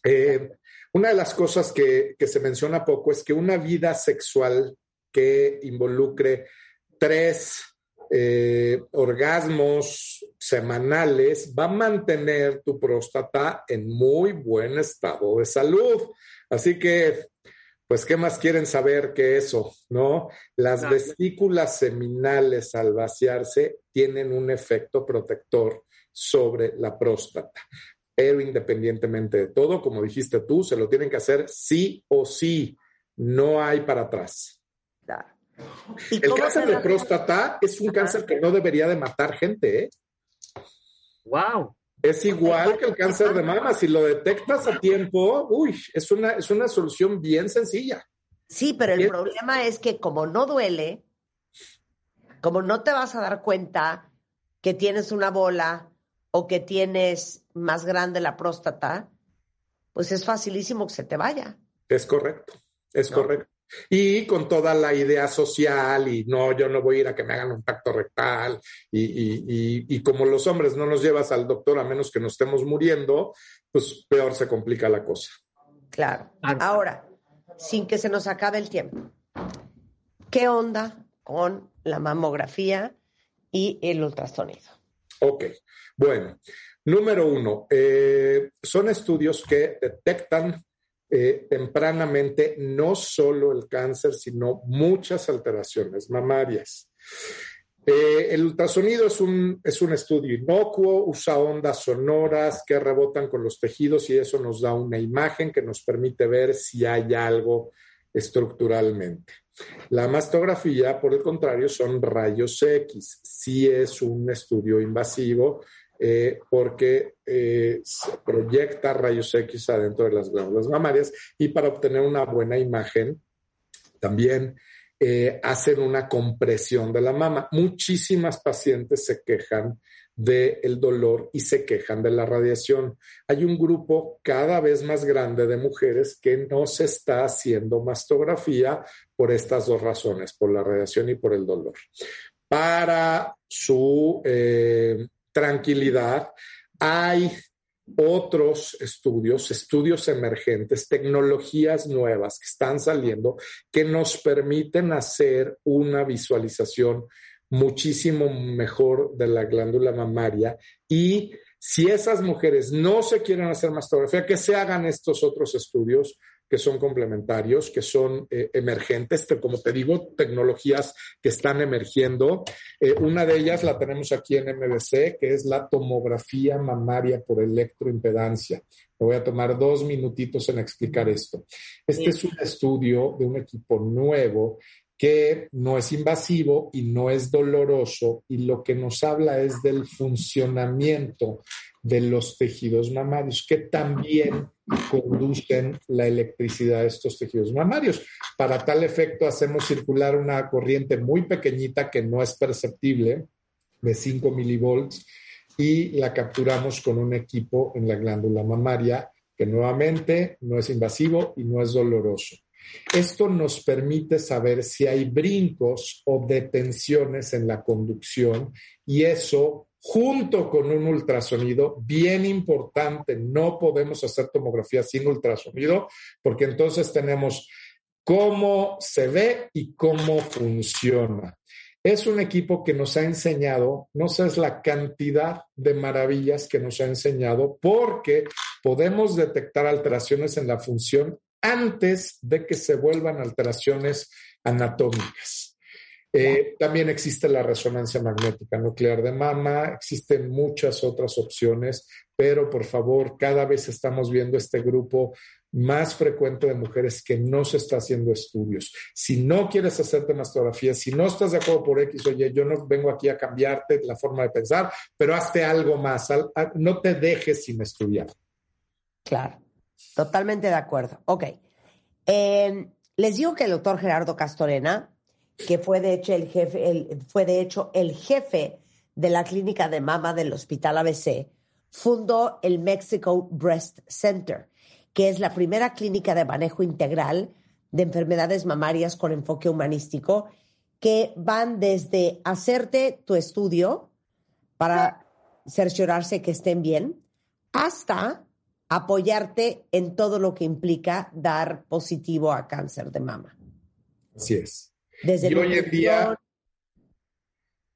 Eh, una de las cosas que, que se menciona poco es que una vida sexual que involucre tres eh, orgasmos semanales va a mantener tu próstata en muy buen estado de salud. Así que, pues, ¿qué más quieren saber que eso? ¿No? Las vesículas seminales al vaciarse tienen un efecto protector sobre la próstata. Pero independientemente de todo, como dijiste tú, se lo tienen que hacer sí o sí. No hay para atrás. El cáncer de próstata es un cáncer que no debería de matar gente, ¿eh? Wow. Es igual que el cáncer de mama. Si lo detectas a tiempo, uy, es una, es una solución bien sencilla. Sí, pero el problema es que como no duele, como no te vas a dar cuenta que tienes una bola o que tienes más grande la próstata, pues es facilísimo que se te vaya. Es correcto, es correcto. Y con toda la idea social y no, yo no voy a ir a que me hagan un tacto rectal y, como los hombres no nos llevas al doctor a menos que nos estemos muriendo, pues peor se complica la cosa. Claro. Ahora, sin que se nos acabe el tiempo, ¿qué onda con la mamografía y el ultrasonido? Ok, bueno, número uno, eh, son estudios que detectan eh, tempranamente no solo el cáncer, sino muchas alteraciones mamarias. Eh, el ultrasonido es un, es un estudio inocuo, usa ondas sonoras que rebotan con los tejidos y eso nos da una imagen que nos permite ver si hay algo estructuralmente. La mastografía, por el contrario, son rayos X. Sí es un estudio invasivo, eh, porque eh, se proyecta rayos X adentro de las glándulas mamarias y para obtener una buena imagen también eh, hacen una compresión de la mama. Muchísimas pacientes se quejan del dolor y se quejan de la radiación. Hay un grupo cada vez más grande de mujeres que no se está haciendo mastografía por estas dos razones, por la radiación y por el dolor. Para su tranquilidad. Hay otros estudios, estudios emergentes, tecnologías nuevas que están saliendo que nos permiten hacer una visualización muchísimo mejor de la glándula mamaria y si esas mujeres no se quieren hacer mastografía, que se hagan estos otros estudios que son complementarios, que son eh, emergentes, como te digo, tecnologías que están emergiendo. Eh, una de ellas la tenemos aquí en MBC, que es la tomografía mamaria por electroimpedancia. Me voy a tomar dos minutitos en explicar esto. Este es un estudio de un equipo nuevo que no es invasivo y no es doloroso y lo que nos habla es del funcionamiento de los tejidos mamarios, que también conducen la electricidad de estos tejidos mamarios. Para tal efecto, hacemos circular una corriente muy pequeñita que no es perceptible, de 5 milivolts, y la capturamos con un equipo en la glándula mamaria, que nuevamente no es invasivo y no es doloroso. Esto nos permite saber si hay brincos o detenciones en la conducción y eso junto con un ultrasonido, bien importante, no podemos hacer tomografía sin ultrasonido, porque entonces tenemos cómo se ve y cómo funciona. Es un equipo que nos ha enseñado, no sé la cantidad de maravillas que nos ha enseñado, porque podemos detectar alteraciones en la función antes de que se vuelvan alteraciones anatómicas. Eh, también existe la resonancia magnética nuclear de mama, existen muchas otras opciones, pero por favor, cada vez estamos viendo este grupo más frecuente de mujeres que no se está haciendo estudios. Si no quieres hacerte mastografía, si no estás de acuerdo por X, oye, yo no vengo aquí a cambiarte la forma de pensar, pero hazte algo más, no te dejes sin estudiar. Claro, totalmente de acuerdo. Ok. Eh, les digo que el doctor Gerardo Castorena, que fue de hecho el jefe, fue de hecho el jefe de la clínica de mama del Hospital ABC, fundó el Mexico Breast Center que es la primera clínica de manejo integral de enfermedades mamarias con enfoque humanístico, que van desde hacerte tu estudio para cerciorarse que estén bien, hasta apoyarte en todo lo que implica dar positivo a cáncer de mama. Así es. Desde y hoy en día,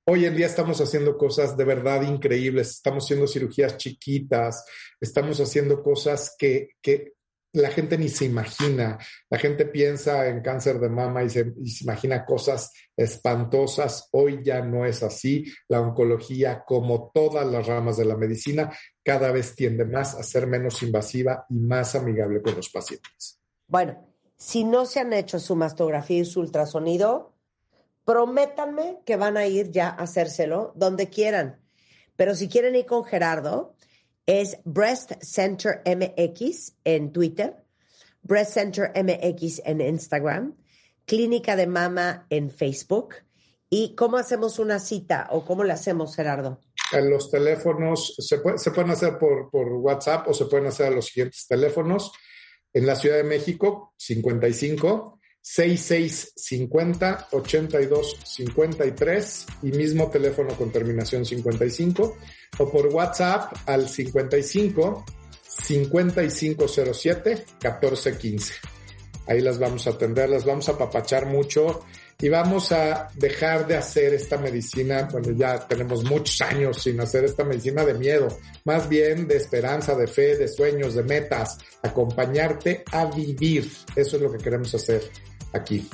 hoy en día estamos haciendo cosas de verdad increíbles, estamos haciendo cirugías chiquitas, estamos haciendo cosas que, la gente ni se imagina. La gente piensa en cáncer de mama y se, imagina cosas espantosas. Hoy ya no es así. La oncología, como todas las ramas de la medicina, cada vez tiende más a ser menos invasiva y más amigable con los pacientes. Bueno, si no se han hecho su mastografía y su ultrasonido, prométanme que van a ir ya a hacérselo donde quieran. Pero si quieren ir con Gerardo, es Breast Center MX en Twitter, Breast Center MX en Instagram, Clínica de Mama en Facebook. ¿Y cómo hacemos una cita o cómo le hacemos, Gerardo? En los teléfonos se, se pueden hacer por, por, WhatsApp o se pueden hacer a los siguientes teléfonos. En la Ciudad de México, 55 6650 8253 y mismo teléfono con terminación 55 o por WhatsApp al 55 5507 1415. Ahí las vamos a atender, las vamos a papachar mucho y vamos a dejar de hacer esta medicina, bueno, ya tenemos muchos años sin hacer esta medicina de miedo, más bien de esperanza, de fe, de sueños, de metas, acompañarte a vivir. Eso es lo que queremos hacer aquí.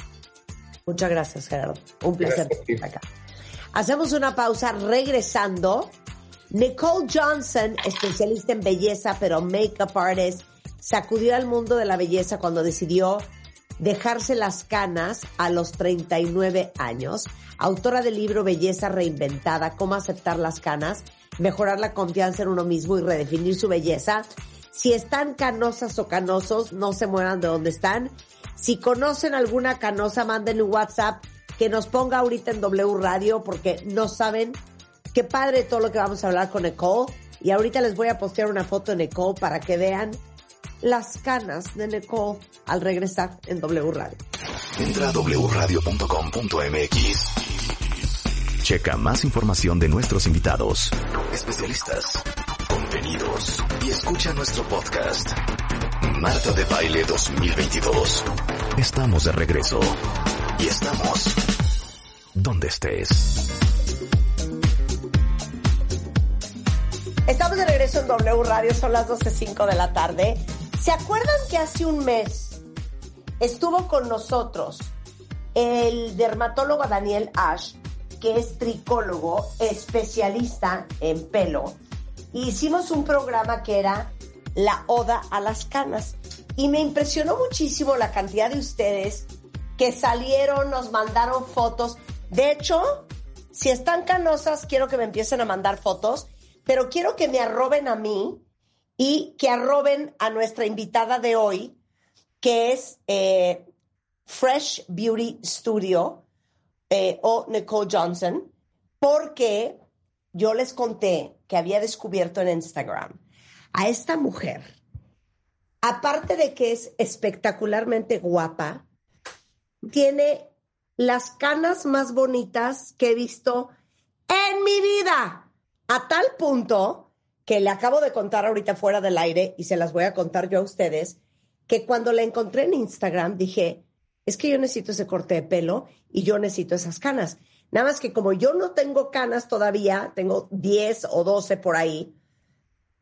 Muchas gracias, Gerardo. Un placer estar acá. Hacemos una pausa regresando. Nicole Johnson, especialista en belleza, pero makeup artist, sacudió al mundo de la belleza cuando decidió dejarse las canas a los 39 años. Autora del libro Belleza Reinventada, cómo aceptar las canas, mejorar la confianza en uno mismo y redefinir su belleza. Si están canosas o canosos, no se mueran de donde están. Si conocen alguna canosa, manden un WhatsApp que nos ponga ahorita en W Radio porque no saben qué padre todo lo que vamos a hablar con Nicole. Y ahorita les voy a postear una foto de Nicole para que vean las canas de Nicole al regresar en W Radio. Entra a wradio.com.mx. Checa más información de nuestros invitados, especialistas, contenidos y escucha nuestro podcast. Marta de Baile 2022. Estamos de regreso. Y estamos donde estés. Estamos de regreso en W Radio, son las 12.05 de la tarde. ¿Se acuerdan que hace un mes estuvo con nosotros el dermatólogo Daniel Ash, que es tricólogo, especialista en pelo? Hicimos un programa que era la oda a las canas. Y me impresionó muchísimo la cantidad de ustedes que salieron, nos mandaron fotos. De hecho, si están canosas, quiero que me empiecen a mandar fotos, pero quiero que me arroben a mí y que arroben a nuestra invitada de hoy, que es eh, Fresh Beauty Studio eh, o Nicole Johnson, porque yo les conté que había descubierto en Instagram a esta mujer, aparte de que es espectacularmente guapa, tiene las canas más bonitas que he visto en mi vida, a tal punto que le acabo de contar ahorita fuera del aire y se las voy a contar yo a ustedes, que cuando la encontré en Instagram dije, es que yo necesito ese corte de pelo y yo necesito esas canas. Nada más que como yo no tengo canas todavía, tengo 10 o 12 por ahí,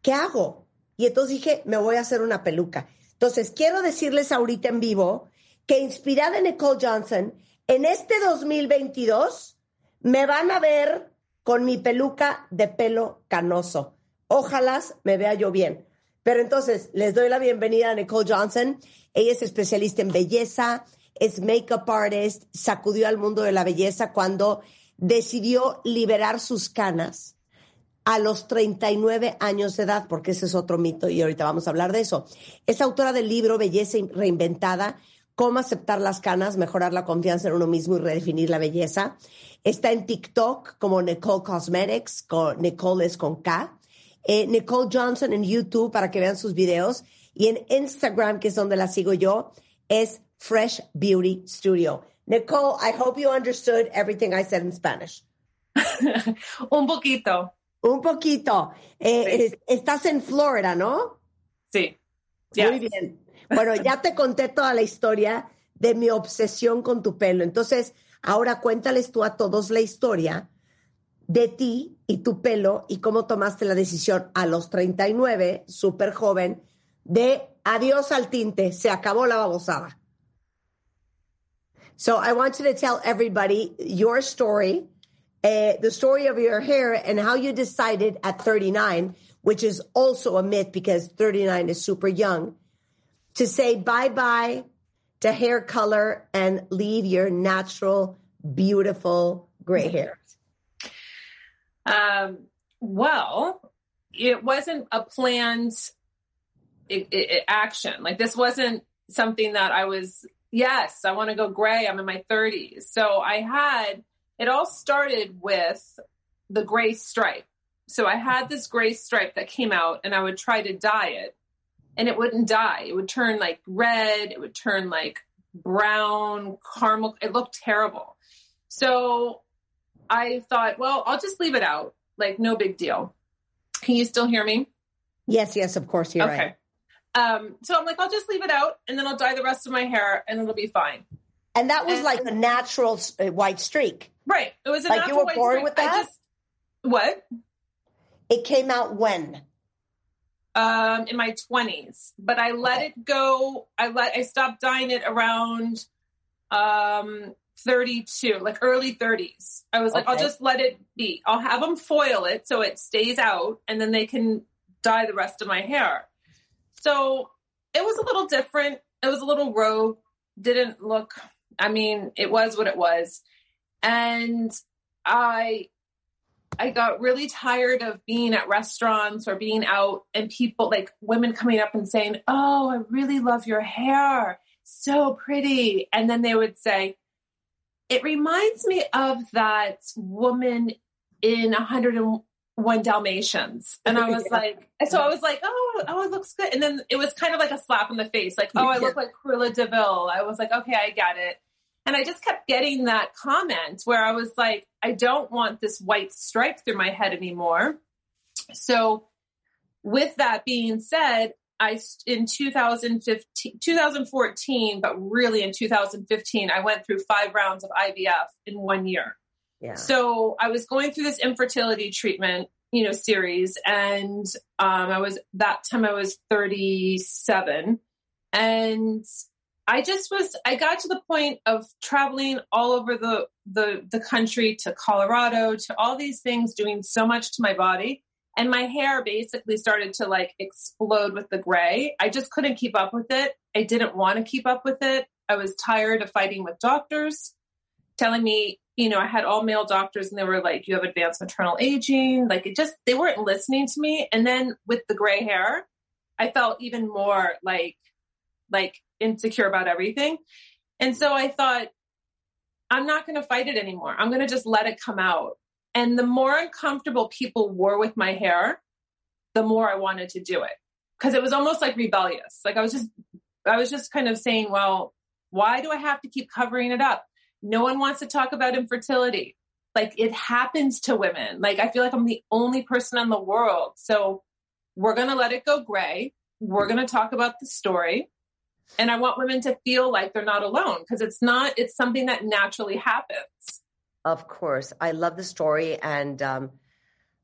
¿qué hago? Y entonces dije, me voy a hacer una peluca. Entonces, quiero decirles ahorita en vivo que inspirada en Nicole Johnson, En este 2022 me van a ver con mi peluca de pelo canoso. Ojalá me vea yo bien. Pero entonces les doy la bienvenida a Nicole Johnson. Ella es especialista en belleza, es makeup artist, sacudió al mundo de la belleza cuando decidió liberar sus canas a los 39 años de edad, porque ese es otro mito y ahorita vamos a hablar de eso. Es autora del libro Belleza Reinventada, cómo aceptar las canas, mejorar la confianza en uno mismo y redefinir la belleza. Está en TikTok como Nicole Cosmetics, con Nicole es con K. Eh, Nicole Johnson en YouTube para que vean sus videos. Y en Instagram, que es donde la sigo yo, es Fresh Beauty Studio. Nicole, I hope you understood everything I said in Spanish. Un poquito. Un poquito. Eh, estás en Florida, ¿no? Sí. Muy bien. Bueno, ya te conté toda la historia de mi obsesión con tu pelo. Entonces, ahora cuéntales tú a todos la historia de ti y tu pelo y cómo tomaste la decisión a los 39, súper joven, de adiós al tinte, se acabó la babosada. So I want you to tell everybody your story, uh, the story of your hair and how you decided at 39, which is also a myth because 39 is super young, to say bye-bye to hair color and leave your natural, beautiful gray hair. Um, well, it wasn't a planned it, it, action. Like this wasn't something that I was yes, I want to go gray. I'm in my 30s. So I had, it all started with the gray stripe. So I had this gray stripe that came out and I would try to dye it and it wouldn't dye. It would turn like red, it would turn like brown, caramel. It looked terrible. So I thought, well, I'll just leave it out. Like, no big deal. Can you still hear me? Yes, yes, of course, you're okay. right. Um, so I'm like, I'll just leave it out and then I'll dye the rest of my hair and it'll be fine. And that was and, like a natural uh, white streak. Right. It was a like you were born streak. with that. Just, what? It came out when? Um, in my twenties, but I let okay. it go. I let I stopped dyeing it around um 32, like early 30s. I was like, okay. I'll just let it be. I'll have them foil it so it stays out, and then they can dye the rest of my hair. So it was a little different. It was a little rogue. Didn't look, I mean, it was what it was. And I I got really tired of being at restaurants or being out and people like women coming up and saying, "Oh, I really love your hair. So pretty." And then they would say, "It reminds me of that woman in 101 one Dalmatians. And I was yeah. like, so I was like, oh, oh, it looks good. And then it was kind of like a slap in the face, like, oh, I look like Cruella DeVille. I was like, okay, I get it. And I just kept getting that comment where I was like, I don't want this white stripe through my head anymore. So with that being said, I in 2015, 2014, but really in 2015, I went through five rounds of IVF in one year. Yeah. So I was going through this infertility treatment, you know, series, and um, I was that time I was 37, and I just was. I got to the point of traveling all over the the the country to Colorado to all these things, doing so much to my body. And my hair basically started to like explode with the gray. I just couldn't keep up with it. I didn't want to keep up with it. I was tired of fighting with doctors telling me you know, I had all male doctors and they were like, you have advanced maternal aging. Like it just, they weren't listening to me. And then with the gray hair, I felt even more like, like insecure about everything. And so I thought, I'm not going to fight it anymore. I'm going to just let it come out. And the more uncomfortable people were with my hair, the more I wanted to do it. Cause it was almost like rebellious. Like I was just, I was just kind of saying, well, why do I have to keep covering it up? No one wants to talk about infertility. Like it happens to women. Like I feel like I'm the only person in the world. So we're going to let it go gray. We're going to talk about the story. And I want women to feel like they're not alone because it's not, it's something that naturally happens. Of course. I love the story. And um,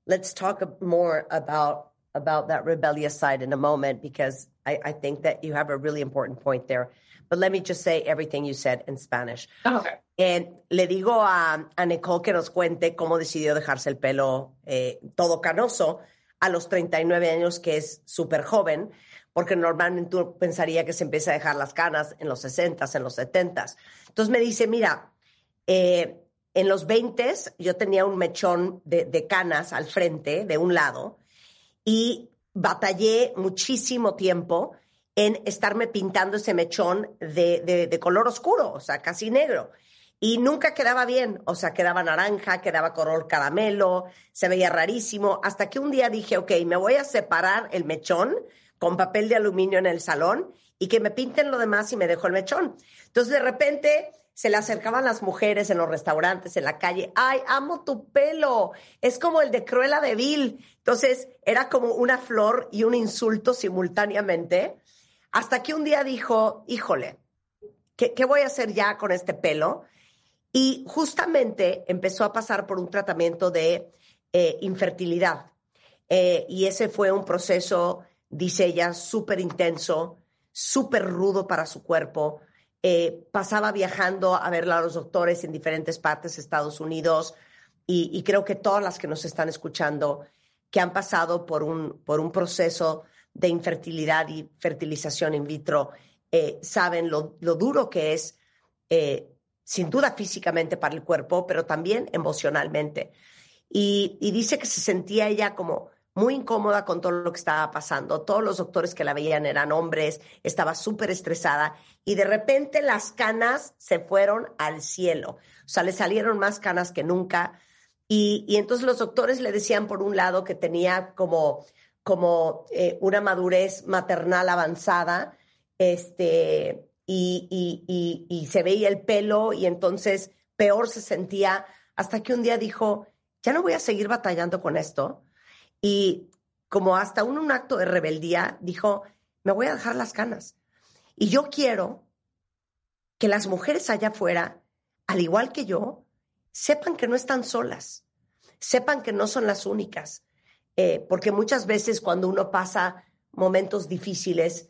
let's talk more about about that rebellious side in a moment because I, I think that you have a really important point there. But let me just say everything you said in Spanish. Okay. Eh, le digo a, a, Nicole que nos cuente cómo decidió dejarse el pelo eh, todo canoso a los 39 años, que es súper joven, porque normalmente uno pensaría que se empieza a dejar las canas en los 60, en los 70. Entonces me dice, mira, eh, en los 20 yo tenía un mechón de, canas al frente, de un lado, y batallé muchísimo tiempo en estarme pintando ese mechón de, de, de, color oscuro, o sea, casi negro. Y nunca quedaba bien, o sea, quedaba naranja, quedaba color caramelo, se veía rarísimo, hasta que un día dije, ok, me voy a separar el mechón con papel de aluminio en el salón y que me pinten lo demás y me dejo el mechón. Entonces, de repente, se le acercaban las mujeres en los restaurantes, en la calle, ay, amo tu pelo, es como el de Cruella de Vil. Entonces era como una flor y un insulto simultáneamente, hasta que un día dijo, híjole, ¿qué, qué voy a hacer ya con este pelo? Y justamente empezó a pasar por un tratamiento de eh, infertilidad. Eh, y ese fue un proceso, dice ella, súper intenso, súper rudo para su cuerpo eh, pasaba viajando a ver a los doctores en diferentes partes de Estados Unidos y, creo que todas las que nos están escuchando que han pasado por un, por un proceso de infertilidad y fertilización in vitro eh, saben lo, lo, duro que es, eh, sin duda físicamente para el cuerpo, pero también emocionalmente. Y dice que se sentía ella como muy incómoda con todo lo que estaba pasando. Todos los doctores que la veían eran hombres, estaba súper estresada y de repente las canas se fueron al cielo. O sea, le salieron más canas que nunca. Y, y entonces los doctores le decían, por un lado, que tenía como, como eh, una madurez maternal avanzada, este, y, y, y se veía el pelo y entonces peor se sentía, hasta que un día dijo, ya no voy a seguir batallando con esto y como hasta un, acto de rebeldía, dijo, me voy a dejar las canas. Y yo quiero que las mujeres allá afuera, al igual que yo, sepan que no están solas, sepan que no son las únicas, eh, porque muchas veces cuando uno pasa momentos difíciles,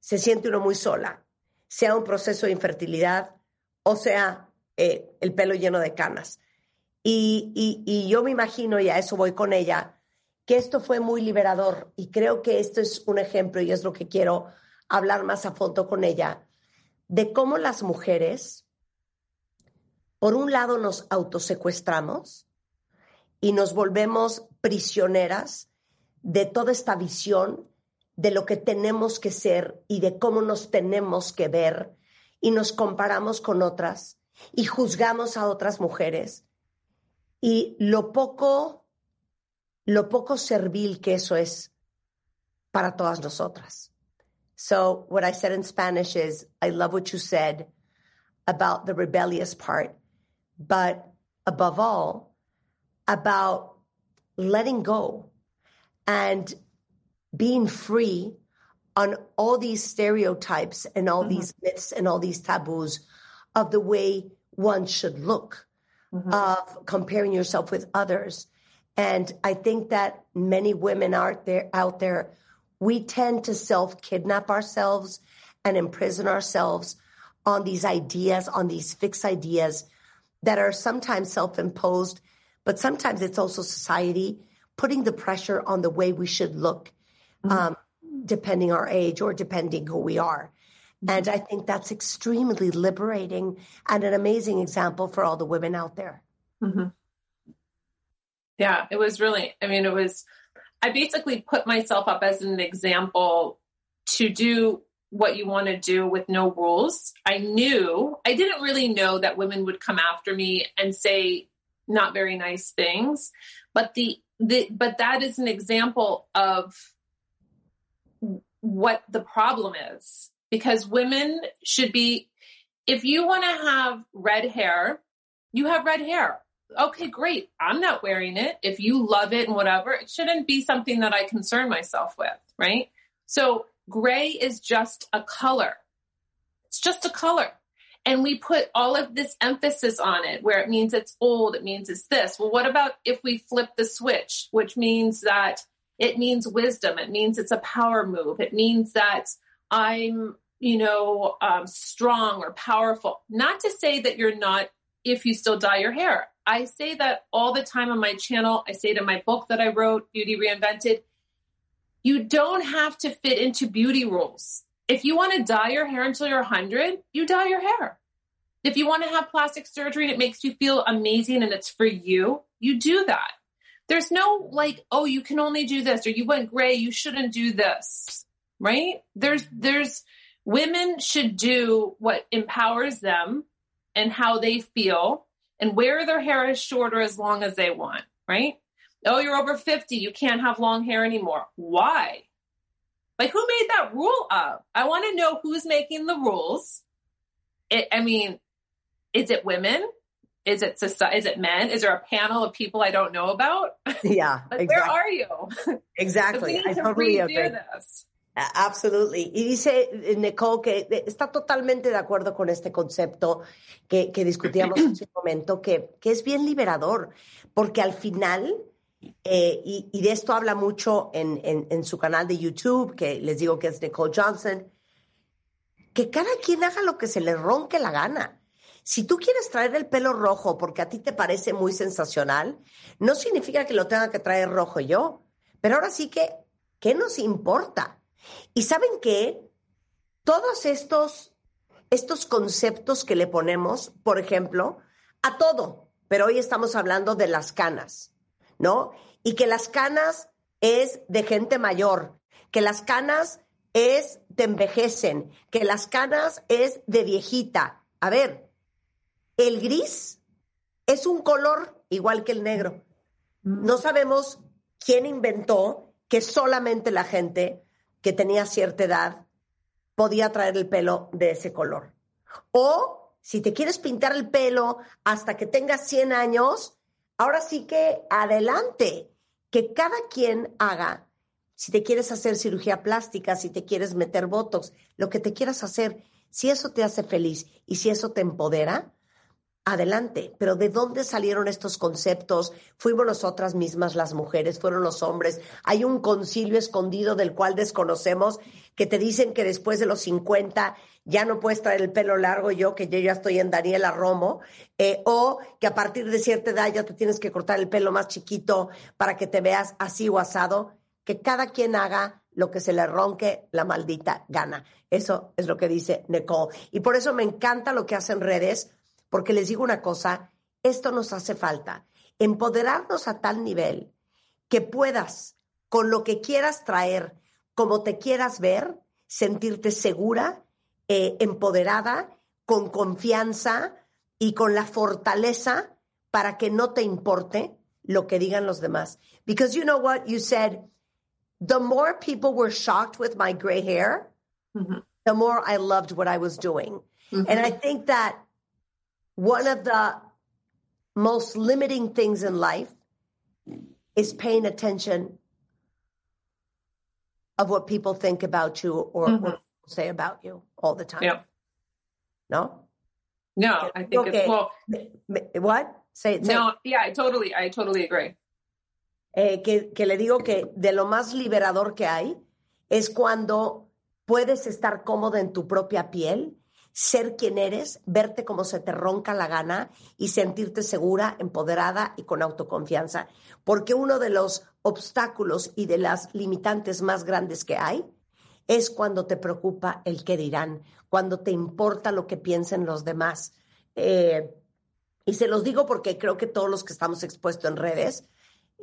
se siente uno muy sola, sea un proceso de infertilidad o sea eh, el pelo lleno de canas. Y, y, y, yo me imagino, y a eso voy con ella, que esto fue muy liberador y creo que esto es un ejemplo y es lo que quiero hablar más a fondo con ella, de cómo las mujeres, por un lado, nos autosecuestramos y nos volvemos prisioneras de toda esta visión de lo que tenemos que ser y de cómo nos tenemos que ver y nos comparamos con otras y juzgamos a otras mujeres. Y lo poco lo poco servil que eso es para todas nosotras. So what I said in Spanish is, I love what you said about the rebellious part, but above all, about letting go and being free on all these stereotypes and all mm-hmm. these myths and all these taboos of the way one should look, mm-hmm. of comparing yourself with others and I think that many women out there, out there, we tend to self kidnap ourselves and imprison ourselves on these ideas, on these fixed ideas that are sometimes self imposed, but sometimes it's also society putting the pressure on the way we should look, mm-hmm. um, depending our age or depending who we are. Mm-hmm. And I think that's extremely liberating and an amazing example for all the women out there. Mm-hmm. Yeah, it was really, I mean, it was, I basically put myself up as an example to do what you want to do with no rules. I knew, I didn't really know that women would come after me and say not very nice things, but the, the, but that is an example of what the problem is because women should be, if you want to have red hair, you have red hair okay, great. I'm not wearing it. If you love it and whatever, it shouldn't be something that I concern myself with, right? So gray is just a color. It's just a color. And we put all of this emphasis on it where it means it's old, it means it's this. Well, what about if we flip the switch, which means that it means wisdom. It means it's a power move. It means that I'm, you know, um, strong or powerful. Not to say that you're not if you still dye your hair. I say that all the time on my channel. I say it in my book that I wrote, Beauty Reinvented. You don't have to fit into beauty rules. If you want to dye your hair until you're 100, you dye your hair. If you want to have plastic surgery and it makes you feel amazing and it's for you, you do that. There's no like, oh, you can only do this or you went gray, you shouldn't do this. Right? There's there's women should do what empowers them and how they feel and wear their hair as short or as long as they want, right? Oh, you're over 50, you can't have long hair anymore. Why? Like who made that rule up? I want to know who's making the rules. It, I mean, is it women? Is it society? Is it men? Is there a panel of people I don't know about? Yeah, like, exactly. where are you? Exactly. we need I to totally redo agree. this. Absolutely. Y dice eh, Nicole que de- está totalmente de acuerdo con este concepto que, que discutíamos hace un momento, que, que es bien liberador, porque al final, eh, y, y de esto habla mucho en, en- en su canal de YouTube, que les digo que es Nicole Johnson, que cada quien haga lo que se le ronque la gana. Si tú quieres traer el pelo rojo porque a ti te parece muy sensacional, no significa que lo tenga que traer rojo yo. Pero ahora sí que, ¿qué nos importa? Y saben qué? Todos estos, estos conceptos que le ponemos, por ejemplo, a todo, pero hoy estamos hablando de las canas, ¿no? Y que las canas es de gente mayor, que las canas es te envejecen, que las canas es de viejita. A ver, el gris es un color igual que el negro. No sabemos quién inventó que solamente la gente que tenía cierta edad podía traer el pelo de ese color. O si te quieres pintar el pelo hasta que tengas 100 años, ahora sí que adelante, que cada quien haga, si te quieres hacer cirugía plástica, si te quieres meter botox, lo que te quieras hacer, si eso te hace feliz y si eso te empodera, adelante. Pero ¿de dónde salieron estos conceptos? Fuimos nosotras mismas las mujeres, fueron los hombres. Hay un concilio escondido del cual desconocemos que te dicen que después de los 50 ya no puedes traer el pelo largo yo, que yo ya estoy en Daniela Romo, eh, o que a partir de cierta edad ya te tienes que cortar el pelo más chiquito para que te veas así o asado. Que cada quien haga lo que se le ronque la maldita gana. Eso es lo que dice Nicole. Y por eso me encanta lo que hacen redes, porque les digo una cosa, esto nos hace falta, empoderarnos a tal nivel que puedas, con lo que quieras traer, como te quieras ver, sentirte segura, eh, empoderada, con confianza y con la fortaleza para que no te importe lo que digan los demás. Because you know what you said, the more people were shocked with my gray hair, the more I loved what I was doing. And I think that one of the most limiting things in life is paying attention of what people think about you or Mhm. what say about you all the time. No? No, I think Okay. it's well. What? Say, say. No, yeah, I totally, I totally agree. Eh, que, que le digo que de lo más liberador que hay es cuando puedes estar cómodo en tu propia piel, ser quien eres, verte como se te ronca la gana y sentirte segura, empoderada y con autoconfianza. Porque uno de los obstáculos y de las limitantes más grandes que hay es cuando te preocupa el qué dirán, cuando te importa lo que piensen los demás. Eh, y se los digo porque creo que todos los que estamos expuestos en redes,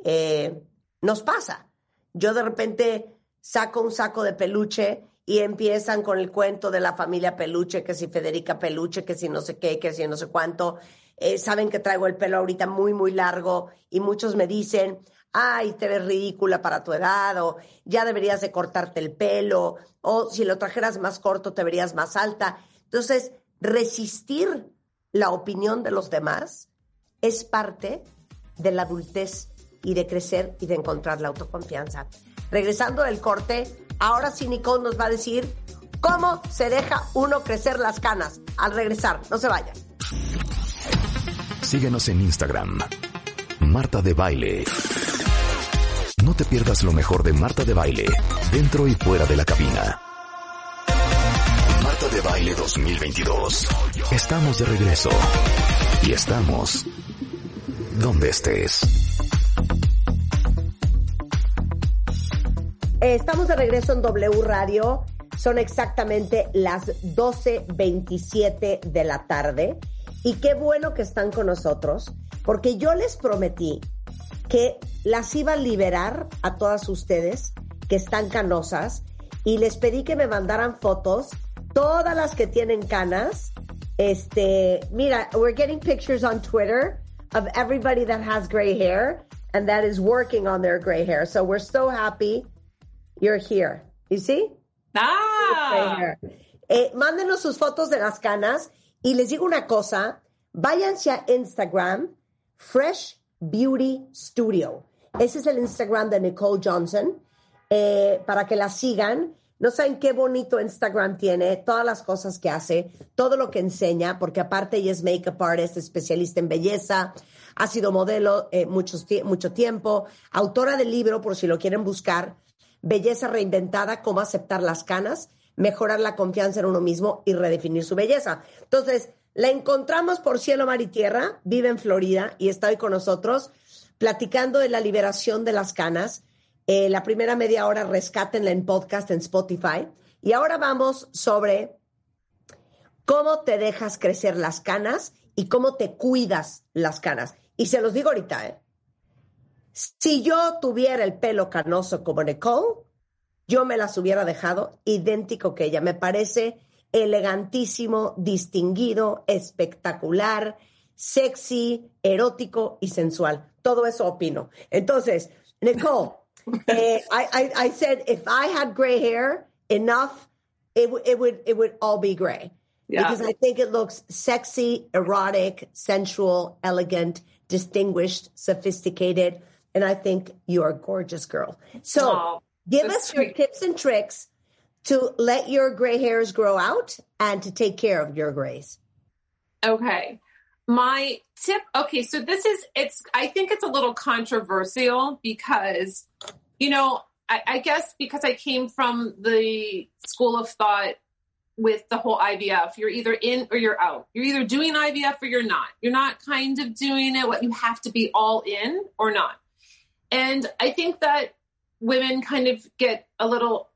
eh, nos pasa. Yo de repente saco un saco de peluche y empiezan con el cuento de la familia peluche, que si Federica peluche, que si no sé qué, que si no sé cuánto. Eh, saben que traigo el pelo ahorita muy, muy largo y muchos me dicen, ay, te ves ridícula para tu edad, o ya deberías de cortarte el pelo, o si lo trajeras más corto te verías más alta. Entonces, resistir la opinión de los demás es parte de la adultez y de crecer y de encontrar la autoconfianza. Regresando del corte, ahora sí Nicole nos va a decir cómo se deja uno crecer las canas. Al regresar, no se vayan. Síguenos en Instagram. Marta de Baile. No te pierdas lo mejor de Marta de Baile, dentro y fuera de la cabina. Marta de Baile 2022. Estamos de regreso. Y estamos donde estés. Estamos de regreso en W Radio. Son exactamente las 12.27 de la tarde. Y qué bueno que están con nosotros, porque yo les prometí que las iba a liberar a todas ustedes que están canosas y les pedí que me mandaran fotos, todas las que tienen canas. Este, mira, we're getting pictures on Twitter of everybody that has gray hair and that is working on their gray hair. So we're so happy you're here. You see? Ah. Eh, mándenos sus fotos de las canas y les digo una cosa, váyanse a Instagram, Fresh Beauty Studio. Ese es el Instagram de Nicole Johnson, eh, para que la sigan. No saben qué bonito Instagram tiene, todas las cosas que hace, todo lo que enseña, porque aparte ella es makeup artist, especialista en belleza, ha sido modelo eh, mucho tiempo, autora del libro, por si lo quieren buscar, Belleza Reinventada, cómo aceptar las canas, mejorar la confianza en uno mismo y redefinir su belleza. Entonces, la encontramos por cielo, mar y tierra, vive en Florida y está hoy con nosotros platicando de la liberación de las canas. Eh, la primera media hora rescátenla en podcast en Spotify. Y ahora vamos sobre cómo te dejas crecer las canas y cómo te cuidas las canas. Y se los digo ahorita, ¿eh? Si yo tuviera el pelo canoso como Nicole, yo me las hubiera dejado idéntico que ella. Me parece elegantísimo, distinguido, espectacular, sexy, erótico y sensual. Todo eso opino. Entonces, Nicole, eh, I, I, I, said if I had gray hair enough, it, it would it would all be gray. Yeah. Because I think it looks sexy, erotic, sensual, elegant, distinguished, sophisticated. And I think you're a gorgeous girl. So oh, give us sweet. your tips and tricks to let your gray hairs grow out and to take care of your grays. Okay. My tip, okay, so this is, it's, I think it's a little controversial because, you know, I, I guess because I came from the school of thought with the whole IVF. You're either in or you're out. You're either doing IVF or you're not. You're not kind of doing it. What you have to be all in or not. And I think that women kind of get a little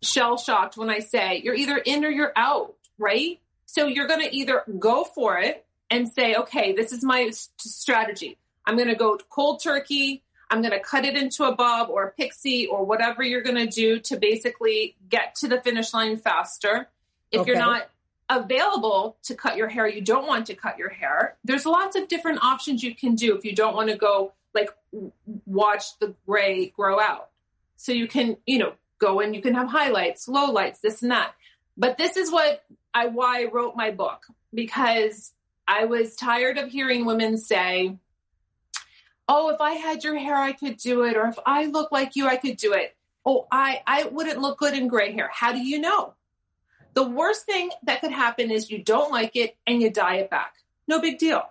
shell shocked when I say you're either in or you're out, right? So you're going to either go for it and say, okay, this is my strategy. I'm going to go cold turkey. I'm going to cut it into a bob or a pixie or whatever you're going to do to basically get to the finish line faster. If okay. you're not available to cut your hair, you don't want to cut your hair. There's lots of different options you can do if you don't want to go like watch the gray grow out. So you can, you know, go and you can have highlights, lowlights, this and that. But this is what I why I wrote my book because I was tired of hearing women say, "Oh, if I had your hair, I could do it," or "If I look like you, I could do it." Oh, I I wouldn't look good in gray hair. How do you know? The worst thing that could happen is you don't like it and you dye it back. No big deal.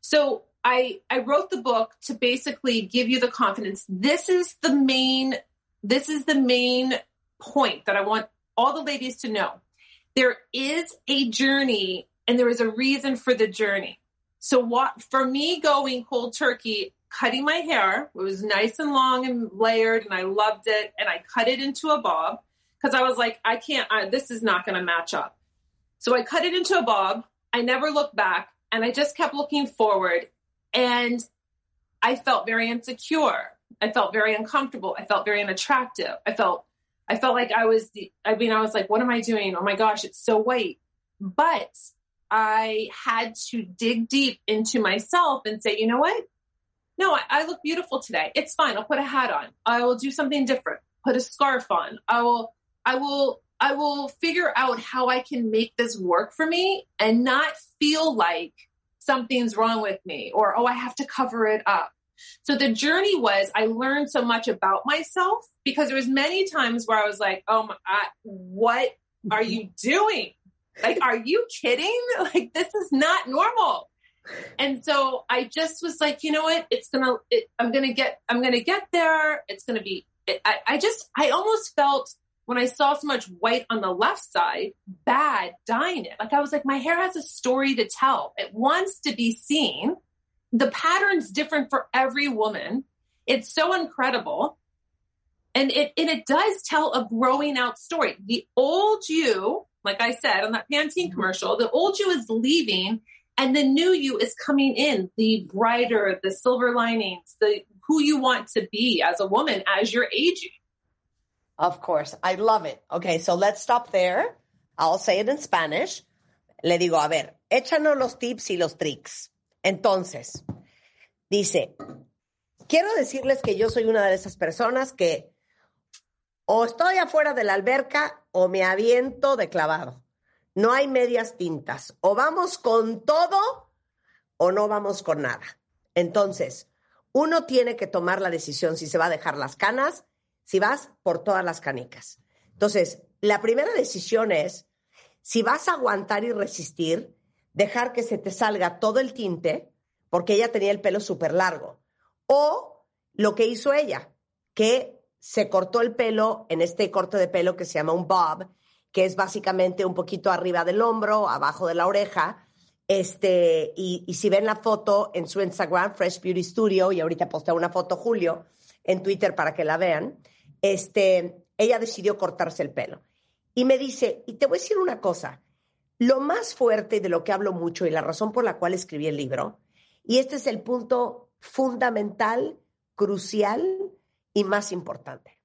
So I I wrote the book to basically give you the confidence. This is the main this is the main point that I want all the ladies to know. There is a journey and there is a reason for the journey. So what for me going cold turkey, cutting my hair, it was nice and long and layered and I loved it and I cut it into a bob because I was like I can't I, this is not going to match up. So I cut it into a bob. I never looked back and I just kept looking forward and I felt very insecure. I felt very uncomfortable. I felt very unattractive. I felt I felt like I was the I mean I was like what am I doing? Oh my gosh, it's so white. But I had to dig deep into myself and say, you know what? No, I, I look beautiful today. It's fine. I'll put a hat on. I will do something different. Put a scarf on. I will I will I will figure out how I can make this work for me and not feel like something's wrong with me or oh I have to cover it up so the journey was I learned so much about myself because there was many times where I was like, oh my, I, what are you doing? Like, are you kidding? Like, this is not normal. And so I just was like, you know what? It's gonna. It, I'm gonna get. I'm gonna get there. It's gonna be. It, I, I just. I almost felt when I saw so much white on the left side, bad dyeing it. Like I was like, my hair has a story to tell. It wants to be seen. The pattern's different for every woman. It's so incredible. And it and it does tell a growing out story. The old you, like I said on that Pantene commercial, the old you is leaving and the new you is coming in, the brighter, the silver linings, the who you want to be as a woman as you're aging. Of course. I love it. Okay, so let's stop there. I'll say it in Spanish. Le digo, a ver, échanos los tips y los tricks. Entonces, dice, quiero decirles que yo soy una de esas personas que o estoy afuera de la alberca o me aviento de clavado. No hay medias tintas. O vamos con todo o no vamos con nada. Entonces, uno tiene que tomar la decisión si se va a dejar las canas, si vas por todas las canicas. Entonces, la primera decisión es si vas a aguantar y resistir, dejar que se te salga todo el tinte, porque ella tenía el pelo súper largo. O lo que hizo ella, que se cortó el pelo en este corte de pelo que se llama un bob, que es básicamente un poquito arriba del hombro, abajo de la oreja. Este, y, y si ven la foto en su Instagram, Fresh Beauty Studio, y ahorita posté una foto Julio en Twitter para que la vean, este, ella decidió cortarse el pelo. Y me dice, y te voy a decir una cosa, lo más fuerte de lo que hablo mucho y la razón por la cual escribí el libro, y este es el punto fundamental, crucial y más importante,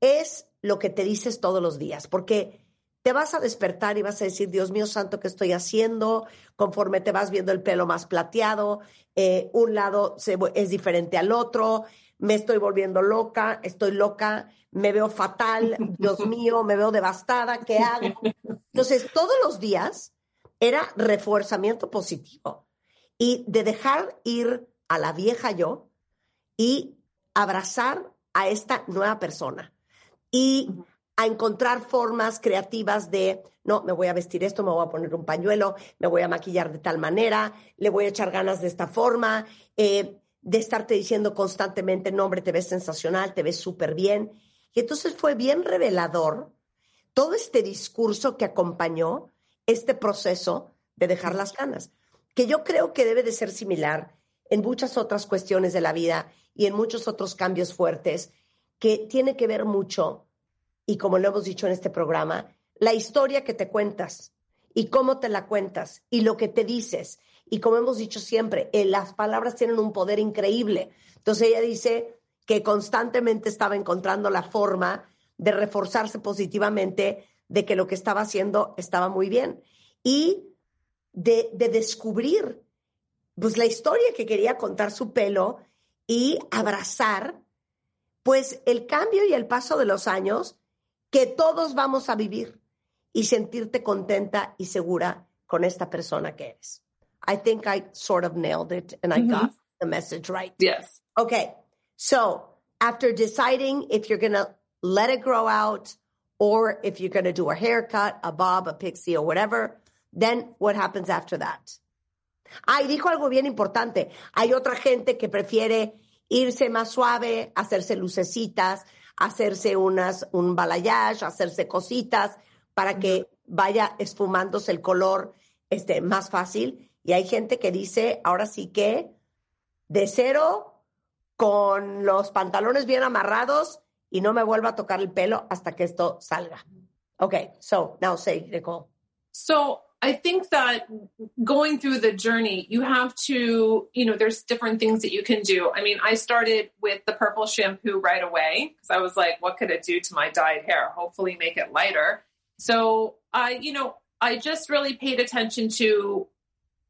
es lo que te dices todos los días, porque te vas a despertar y vas a decir, Dios mío santo, ¿qué estoy haciendo? Conforme te vas viendo el pelo más plateado, eh, un lado es diferente al otro, me estoy volviendo loca, estoy loca, me veo fatal, Dios mío, me veo devastada, ¿qué hago? Entonces, todos los días era refuerzamiento positivo y de dejar ir a la vieja yo y abrazar a esta nueva persona y a encontrar formas creativas de, no, me voy a vestir esto, me voy a poner un pañuelo, me voy a maquillar de tal manera, le voy a echar ganas de esta forma, eh, de estarte diciendo constantemente, no, hombre, te ves sensacional, te ves súper bien. Y entonces fue bien revelador todo este discurso que acompañó este proceso de dejar las canas, que yo creo que debe de ser similar en muchas otras cuestiones de la vida y en muchos otros cambios fuertes que tiene que ver mucho, y como lo hemos dicho en este programa, la historia que te cuentas y cómo te la cuentas y lo que te dices. Y como hemos dicho siempre, eh, las palabras tienen un poder increíble. Entonces ella dice que constantemente estaba encontrando la forma de reforzarse positivamente de que lo que estaba haciendo estaba muy bien y de, de descubrir pues la historia que quería contar su pelo y abrazar pues el cambio y el paso de los años que todos vamos a vivir y sentirte contenta y segura con esta persona que eres. I think I sort of nailed it and I mm -hmm. got the message right. Yes. Okay. So after deciding if you're going to let it grow out or if you're going to do a haircut, a bob, a pixie or whatever, then what happens after that? Ah, y dijo algo bien importante. Hay otra gente que prefiere irse más suave, hacerse lucecitas, hacerse unas, un balayage, hacerse cositas para que vaya esfumándose el color este, más fácil. Y hay gente que dice, ahora sí que de cero, con los pantalones bien amarrados y no me vuelva a tocar el pelo hasta que esto salga. Okay, so now say, Nicole. So I think that going through the journey, you have to, you know, there's different things that you can do. I mean, I started with the purple shampoo right away because I was like, what could it do to my dyed hair? Hopefully make it lighter. So I, you know, I just really paid attention to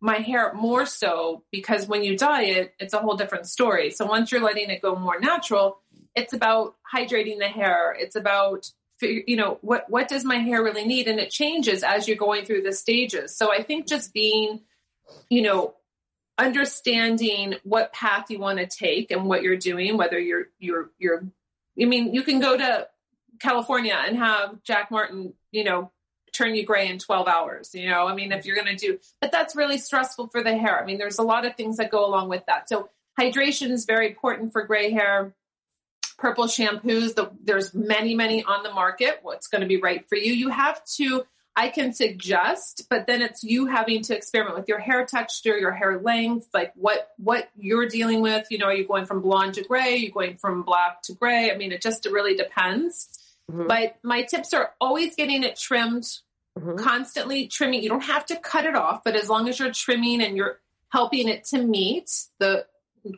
my hair more so because when you dye it, it's a whole different story. So once you're letting it go more natural, it's about hydrating the hair. It's about you know what what does my hair really need and it changes as you're going through the stages so i think just being you know understanding what path you want to take and what you're doing whether you're you're you're i mean you can go to california and have jack martin you know turn you gray in 12 hours. You know, I mean, if you're going to do, but that's really stressful for the hair. I mean, there's a lot of things that go along with that. So hydration is very important for gray hair. Purple shampoos, the, there's many, many on the market. What's going to be right for you? You have to I can suggest, but then it's you having to experiment with your hair texture, your hair length, like what what you're dealing with. You know, are you going from blonde to gray? Are you going from black to gray? I mean, it just really depends. Mm-hmm. But my tips are always getting it trimmed, mm-hmm. constantly trimming. You don't have to cut it off, but as long as you're trimming and you're helping it to meet the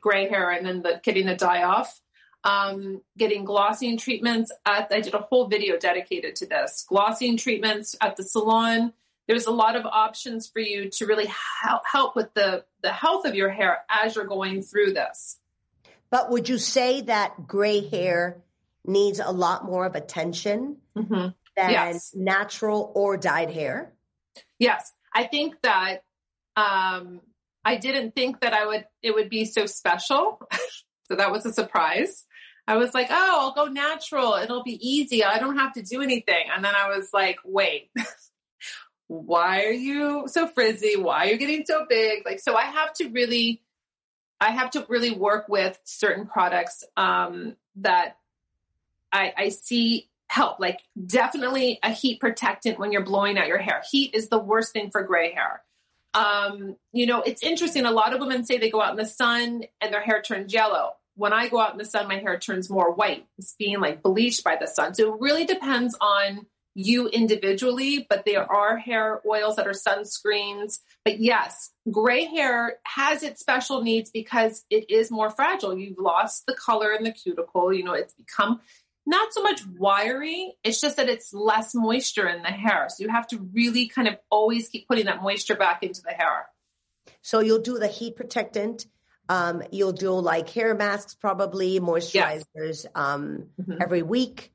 gray hair and then the getting the dye off, um, getting glossing treatments at, I did a whole video dedicated to this glossing treatments at the salon. There's a lot of options for you to really help, help with the, the health of your hair as you're going through this. But would you say that gray hair needs a lot more of attention mm-hmm. than yes. natural or dyed hair? Yes. I think that um, I didn't think that I would it would be so special. so that was a surprise. I was like, oh, I'll go natural. It'll be easy. I don't have to do anything. And then I was like, wait, why are you so frizzy? Why are you getting so big? Like, so I have to really, I have to really work with certain products um, that I, I see help. Like, definitely a heat protectant when you're blowing out your hair. Heat is the worst thing for gray hair. Um, you know, it's interesting. A lot of women say they go out in the sun and their hair turns yellow when I go out in the sun, my hair turns more white. It's being like bleached by the sun. So it really depends on you individually, but there are hair oils that are sunscreens. But yes, gray hair has its special needs because it is more fragile. You've lost the color in the cuticle. You know, it's become not so much wiry. It's just that it's less moisture in the hair. So you have to really kind of always keep putting that moisture back into the hair. So you'll do the heat protectant um, you'll do like hair masks, probably moisturizers yes. um, mm-hmm. every week.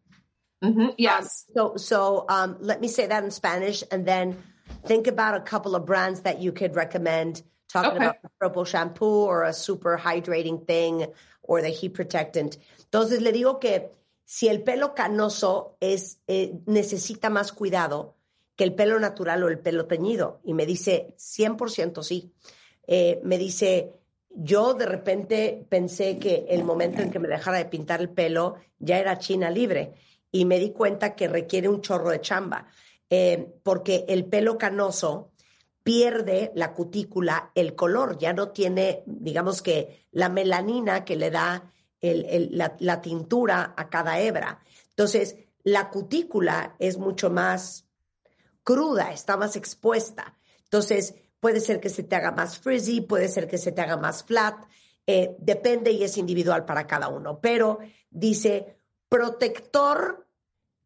Mm-hmm. Um, yes. Um, so, so um, let me say that in Spanish, and then think about a couple of brands that you could recommend. Talking okay. about the purple shampoo or a super hydrating thing or the heat protectant. Entonces le digo que si el pelo canoso es eh, necesita más cuidado que el pelo natural o el pelo teñido, y me dice 100% sí. Eh, me dice yo de repente pensé que el momento en que me dejara de pintar el pelo ya era China libre. Y me di cuenta que requiere un chorro de chamba, eh, porque el pelo canoso pierde la cutícula el color, ya no tiene, digamos que, la melanina que le da la, tintura a cada hebra. Entonces, la cutícula es mucho más cruda, está más expuesta. Entonces, Puede ser que se te haga más frizzy, puede ser que se te haga más flat, eh, depende y es individual para cada uno. Pero dice protector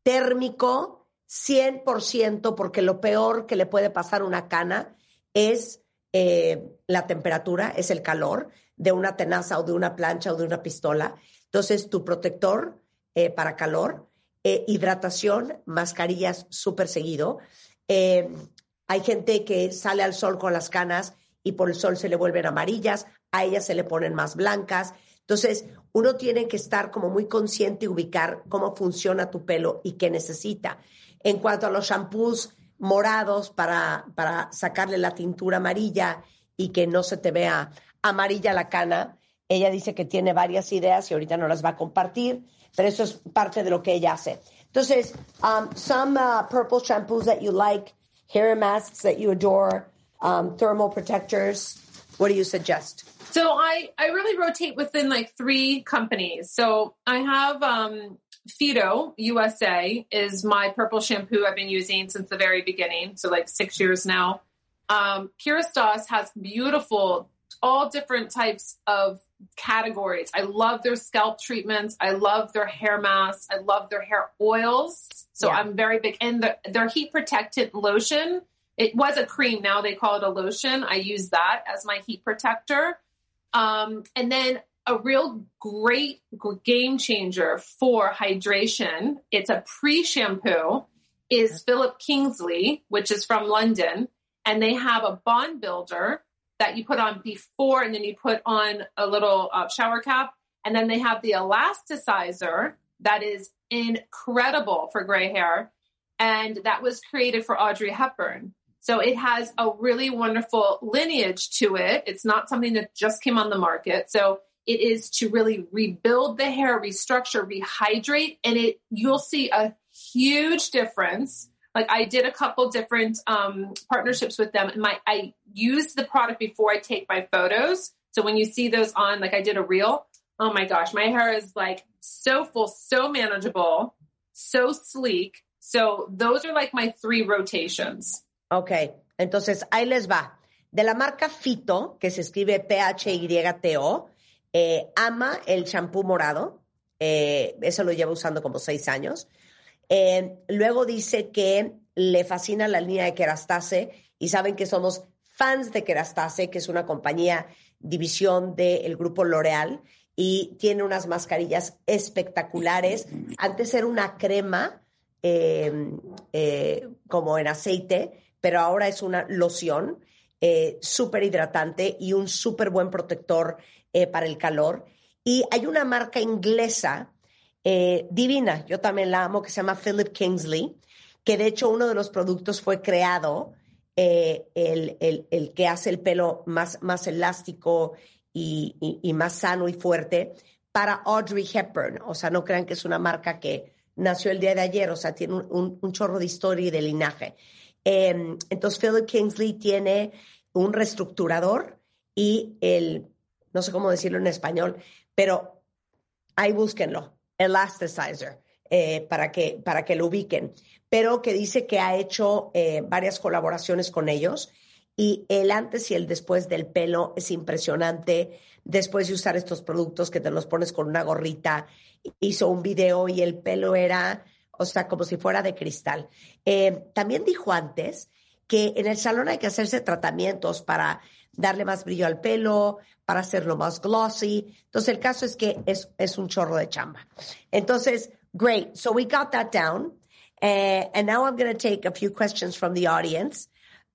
térmico 100% porque lo peor que le puede pasar una cana es eh, la temperatura, es el calor de una tenaza o de una plancha o de una pistola. Entonces, tu protector eh, para calor, hidratación, mascarillas súper seguido. Hay gente que sale al sol con las canas y por el sol se le vuelven amarillas, a ellas se le ponen más blancas. Entonces, uno tiene que estar como muy consciente y ubicar cómo funciona tu pelo y qué necesita. En cuanto a los shampoos morados para, para sacarle la tintura amarilla y que no se te vea amarilla la cana, ella dice que tiene varias ideas y ahorita no las va a compartir, pero eso es parte de lo que ella hace. Entonces, um, some uh, purple shampoos that you like hair masks that you adore, um, thermal protectors. What do you suggest? So I, I really rotate within like three companies. So I have um, Fido USA is my purple shampoo I've been using since the very beginning. So like six years now. Um, has beautiful, all different types of categories. I love their scalp treatments. I love their hair masks. I love their hair oils. So yeah. I'm very big. And the, their heat protectant lotion, it was a cream. Now they call it a lotion. I use that as my heat protector. Um, and then a real great game changer for hydration. It's a pre shampoo is Philip Kingsley, which is from London. And they have a bond builder that you put on before and then you put on a little uh, shower cap. And then they have the elasticizer that is incredible for gray hair. and that was created for Audrey Hepburn. So it has a really wonderful lineage to it. It's not something that just came on the market. So it is to really rebuild the hair, restructure, rehydrate, and it you'll see a huge difference. Like I did a couple different um, partnerships with them, my I use the product before I take my photos. So when you see those on, like I did a reel, oh my gosh, my hair is like so full, so manageable, so sleek. So those are like my three rotations. Ok, entonces ahí les va. De la marca Fito, que se escribe P-H-Y-T-O, eh, ama el champú morado. Eh, eso lo lleva usando como seis años. Eh, luego dice que le fascina la línea de Kerastase y saben que somos fans de Kerastase, que es una compañía división del grupo L'Oreal y tiene unas mascarillas espectaculares. Antes era una crema como en aceite, pero ahora es una loción súper hidratante y un súper buen protector eh, para el calor. Y hay una marca inglesa eh, divina, yo también la amo, que se llama Philip Kingsley, que de hecho uno de los productos fue creado, eh, el, el, que hace el pelo más, más elástico y, más sano y fuerte para Audrey Hepburn. O sea, no crean que es una marca que nació el día de ayer, o sea, tiene un, un, chorro de historia y de linaje. Eh, entonces, Philip Kingsley tiene un reestructurador y el no sé cómo decirlo en español, pero ahí búsquenlo, Elasticizer, eh, para, que, para que lo ubiquen, pero que dice que ha hecho eh, varias colaboraciones con ellos y el antes y el después del pelo es impresionante. Después de usar estos productos que te los pones con una gorrita, hizo un video y el pelo era, o sea, como si fuera de cristal. Eh, también dijo antes que en el salón hay que hacerse tratamientos para darle más brillo al pelo, para hacerlo más glossy. Entonces, el caso es que es, es un chorro de chamba. Entonces, great. So we got that down. Uh, and now I'm going to take a few questions from the audience.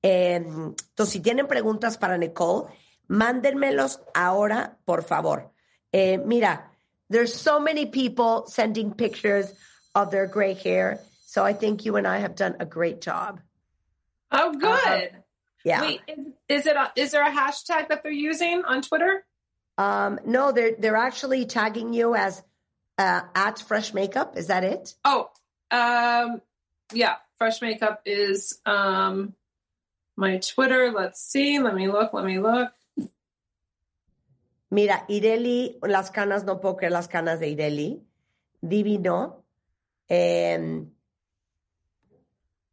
Um, entonces, si tienen preguntas para Nicole, mándenmelos ahora, por favor. Uh, mira, there's so many people sending pictures of their gray hair. So I think you and I have done a great job. Oh, good. Uh, yeah. Wait, is, is it a, is there a hashtag that they're using on Twitter? Um, no, they're they're actually tagging you as uh, at Fresh Makeup. Is that it? Oh, um, yeah. Fresh Makeup is um, my Twitter. Let's see. Let me look. Let me look. Mira, Ireli, las canas, no puedo creer las canas de Ireli. Divino. Um,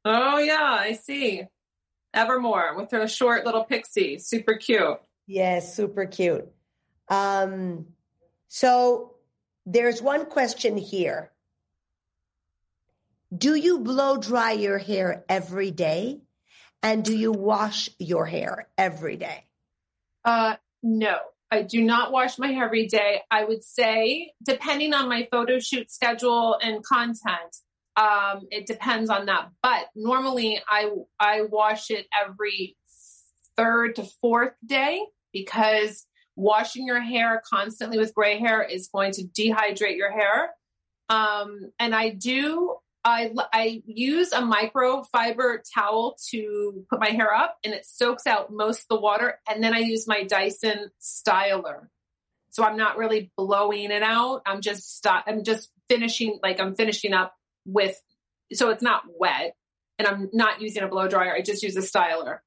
oh, yeah, I see. Evermore with her short little pixie. Super cute. Yes, super cute. Um, so there's one question here. Do you blow dry your hair every day? And do you wash your hair every day? Uh, no, I do not wash my hair every day. I would say, depending on my photo shoot schedule and content, um, it depends on that. But normally I I wash it every third to fourth day because washing your hair constantly with gray hair is going to dehydrate your hair. Um, and I do I I use a microfiber towel to put my hair up and it soaks out most of the water and then I use my Dyson styler. So I'm not really blowing it out. I'm just stop I'm just finishing like I'm finishing up with, so it's not wet and I'm not using a blow dryer. I just use a styler.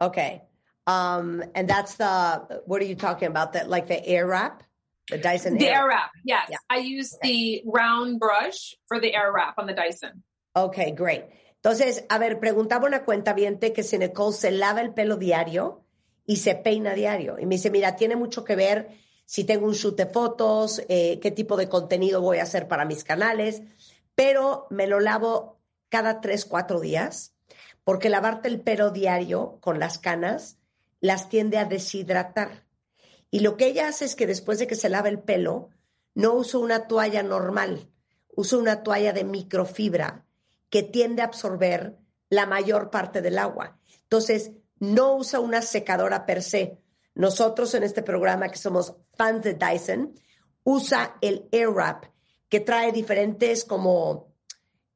Okay. Um, and that's the, what are you talking about? That like the air wrap? The Dyson the air, wrap. Yes. Yeah. I use okay. the round brush for the air wrap on the Dyson. Okay, great. Entonces, a ver, preguntaba una cuenta viente que si Nicole se lava el pelo diario y se peina diario. Y me dice, mira, tiene mucho que ver si tengo un shoot de fotos, eh, qué tipo de contenido voy a hacer para mis canales pero me lo lavo cada tres, cuatro días, porque lavarte el pelo diario con las canas las tiende a deshidratar. Y lo que ella hace es que después de que se lava el pelo, no uso una toalla normal, uso una toalla de microfibra que tiende a absorber la mayor parte del agua. Entonces, no usa una secadora per se. Nosotros en este programa, que somos fans de Dyson, usa el Airwrap, que trae diferentes como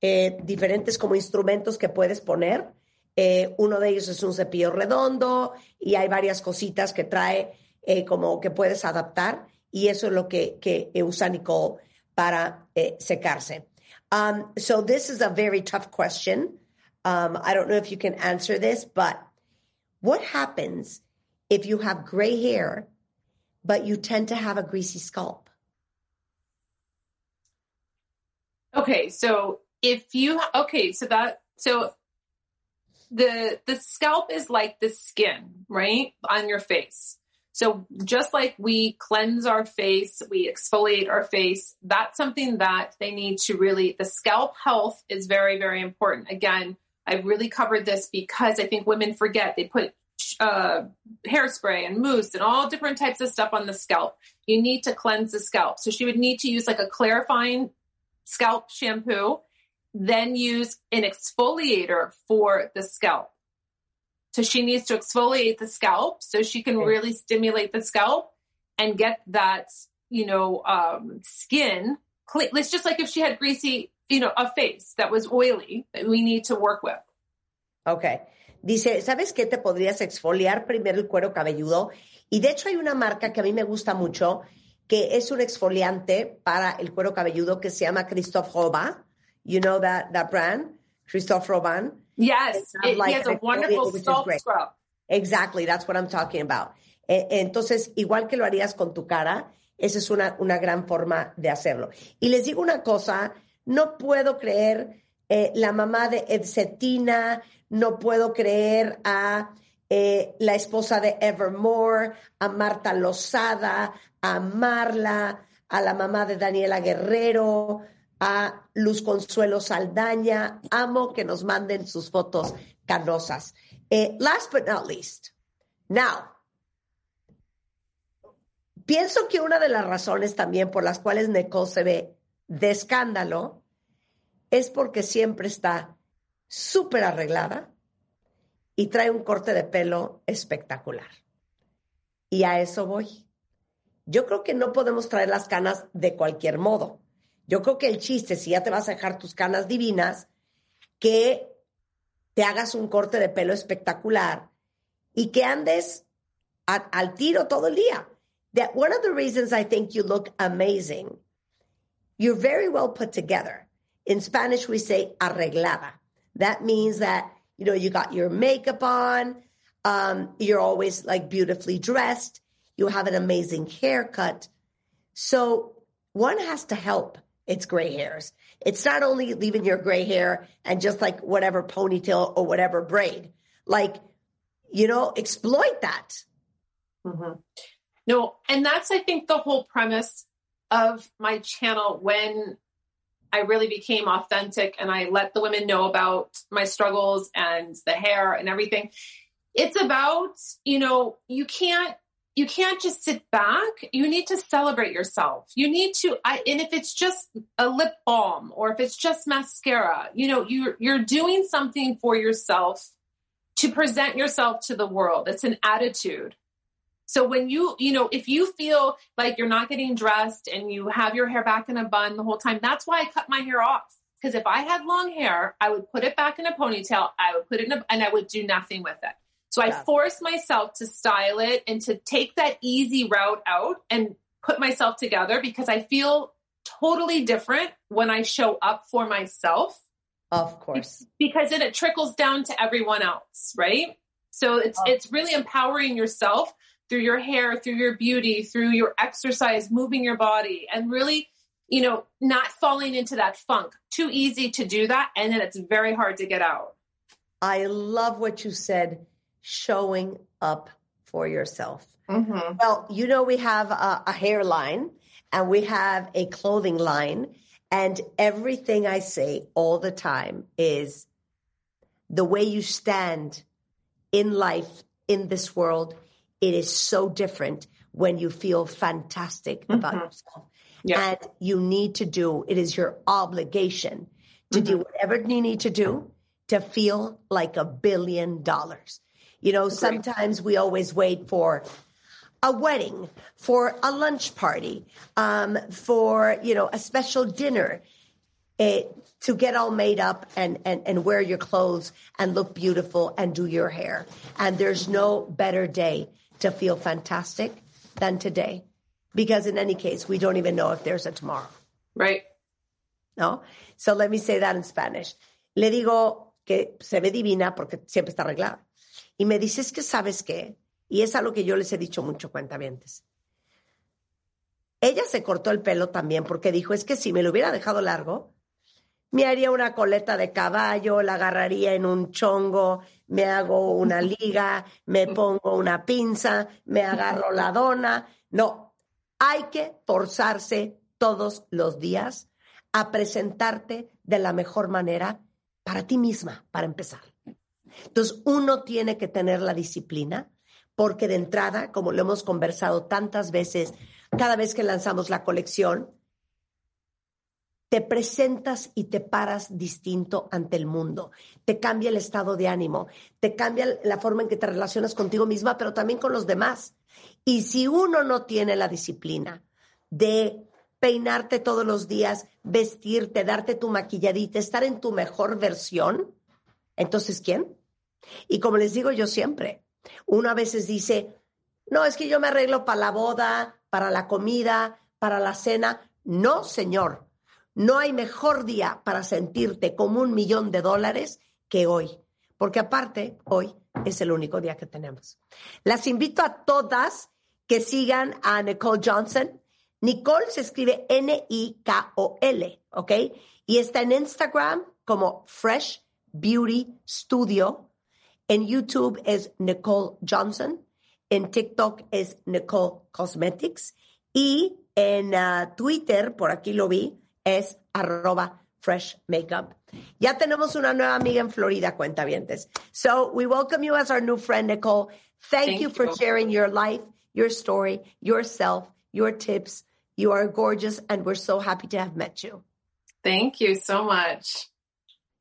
eh, diferentes como instrumentos que puedes poner. Eh, uno de ellos es un cepillo redondo y hay varias cositas que trae eh, como que puedes adaptar y eso es lo que, que usa Nicole para eh, secarse. Um, so this is a very tough question. Um, I don't know if you can answer this, but what happens if you have gray hair, but you tend to have a greasy scalp? Okay, so if you okay, so that so the the scalp is like the skin, right? On your face. So just like we cleanse our face, we exfoliate our face, that's something that they need to really the scalp health is very very important. Again, I've really covered this because I think women forget they put uh, hairspray and mousse and all different types of stuff on the scalp. You need to cleanse the scalp. So she would need to use like a clarifying scalp shampoo, then use an exfoliator for the scalp. So she needs to exfoliate the scalp so she can really stimulate the scalp and get that, you know, um, skin clean. It's just like if she had greasy, you know, a face that was oily that we need to work with. Okay. Dice, ¿sabes qué? Te podrías exfoliar primero el cuero cabelludo. Y de hecho hay una marca que a mí me gusta mucho, que es un exfoliante para el cuero cabelludo que se llama Christophe Robin. You know that, that brand? Christophe Robin. Yes, it, like he has a wonderful salt scrub. Exactly, that's what I'm talking about. Entonces, igual que lo harías con tu cara, esa es una, una gran forma de hacerlo. Y les digo una cosa, no puedo creer eh, la mamá de Edsetina, no puedo creer a eh, la esposa de Evermore, a Marta Lozada, a Marla, a la mamá de Daniela Guerrero, a Luz Consuelo Saldaña. Amo que nos manden sus fotos canosas. Eh, last but not least, now, pienso que una de las razones también por las cuales Nicole se ve de escándalo es porque siempre está súper arreglada y trae un corte de pelo espectacular. Y a eso voy. Yo creo que no podemos traer las canas de cualquier modo. Yo creo que el chiste, si ya te vas a dejar tus canas divinas, que te hagas un corte de pelo espectacular y que andes al tiro todo el día. That one of the reasons I think you look amazing, you're very well put together. In Spanish, we say arreglada. That means that, you know, you got your makeup on, um, you're always like beautifully dressed, you have an amazing haircut. So one has to help its gray hairs. It's not only leaving your gray hair and just like whatever ponytail or whatever braid. Like, you know, exploit that. Mm-hmm. No, and that's I think the whole premise of my channel when I really became authentic and I let the women know about my struggles and the hair and everything. It's about, you know, you can't you can't just sit back. You need to celebrate yourself. You need to, I, and if it's just a lip balm or if it's just mascara, you know, you're, you're doing something for yourself to present yourself to the world. It's an attitude. So when you, you know, if you feel like you're not getting dressed and you have your hair back in a bun the whole time, that's why I cut my hair off. Because if I had long hair, I would put it back in a ponytail, I would put it in a, and I would do nothing with it. So yeah. I forced myself to style it and to take that easy route out and put myself together because I feel totally different when I show up for myself. Of course. Because then it trickles down to everyone else, right? So it's it's really empowering yourself through your hair, through your beauty, through your exercise, moving your body and really, you know, not falling into that funk. Too easy to do that and then it's very hard to get out. I love what you said showing up for yourself. Mm-hmm. Well, you know, we have a, a hairline and we have a clothing line. And everything I say all the time is the way you stand in life, in this world, it is so different when you feel fantastic mm-hmm. about yourself. Yeah. And you need to do, it is your obligation to mm-hmm. do whatever you need to do to feel like a billion dollars. You know, sometimes we always wait for a wedding, for a lunch party, um, for, you know, a special dinner. It, to get all made up and, and, and wear your clothes and look beautiful and do your hair. And there's no better day to feel fantastic than today. Because in any case, we don't even know if there's a tomorrow. Right. No? So let me say that in Spanish. Le digo que se ve divina porque siempre está arreglada. Y me dices que sabes qué, y es algo que yo les he dicho mucho cuentavientes. Ella se cortó el pelo también porque dijo, es que si me lo hubiera dejado largo, me haría una coleta de caballo, la agarraría en un chongo, me hago una liga, me pongo una pinza, me agarro la dona. No, hay que forzarse todos los días a presentarte de la mejor manera para ti misma, para empezar. Entonces, uno tiene que tener la disciplina porque de entrada, como lo hemos conversado tantas veces, cada vez que lanzamos la colección, te presentas y te paras distinto ante el mundo, te cambia el estado de ánimo, te cambia la forma en que te relacionas contigo misma, pero también con los demás. Y si uno no tiene la disciplina de peinarte todos los días, vestirte, darte tu maquilladita, estar en tu mejor versión, entonces ¿quién? Y como les digo yo siempre, uno a veces dice, no, es que yo me arreglo para la boda, para la comida, para la cena. No, señor, no hay mejor día para sentirte como un millón de dólares que hoy, porque aparte, hoy es el único día que tenemos. Las invito a todas que sigan a Nicole Johnson. Nicole se escribe N-I-K-O-L, ¿ok? Y está en Instagram como Fresh Beauty Studio. En YouTube es Nicole Johnson. En TikTok es Nicole Cosmetics. Y en uh, Twitter, por aquí lo vi, es arroba fresh makeup. Ya tenemos una nueva amiga en Florida, cuentavientes. So we welcome you as our new friend, Nicole. Thank, Thank you for you. sharing your life, your story, yourself, your tips. You are gorgeous, and we're so happy to have met you. Thank you so much.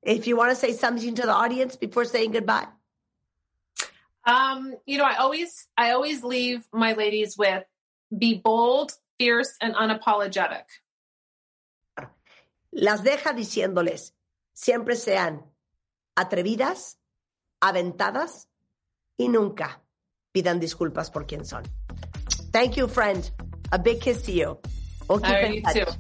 If you want to say something to the audience before saying goodbye. Um, you know, I always I always leave my ladies with be bold, fierce, and unapologetic. Las deja diciéndoles, siempre sean atrevidas, aventadas y nunca pidan disculpas por quien son. Thank you, friend. A big kiss to you. Right, you too.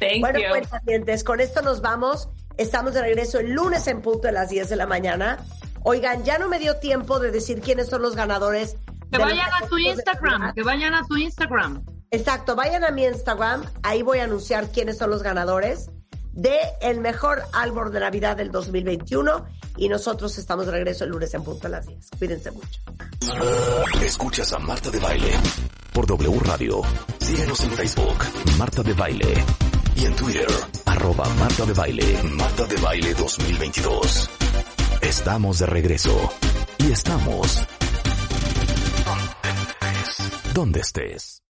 Thank Bueno, you. cuentavientes, con esto nos vamos. Estamos de regreso el lunes en punto de las 10 de la mañana. Oigan, ya no me dio tiempo de decir quiénes son los ganadores. Que vayan a tu Instagram, que vayan a tu Instagram. Exacto, vayan a mi Instagram, ahí voy a anunciar quiénes son los ganadores de el mejor árbol de Navidad del 2021 y nosotros estamos de regreso el lunes en punto a las 10. Cuídense mucho. Escuchas a Marta de Baile por W Radio. Síguenos en Facebook, Marta de Baile. Y en Twitter, arroba Marta de Baile, Marta de Baile 2022. Estamos de regreso. Y estamos... Donde estés.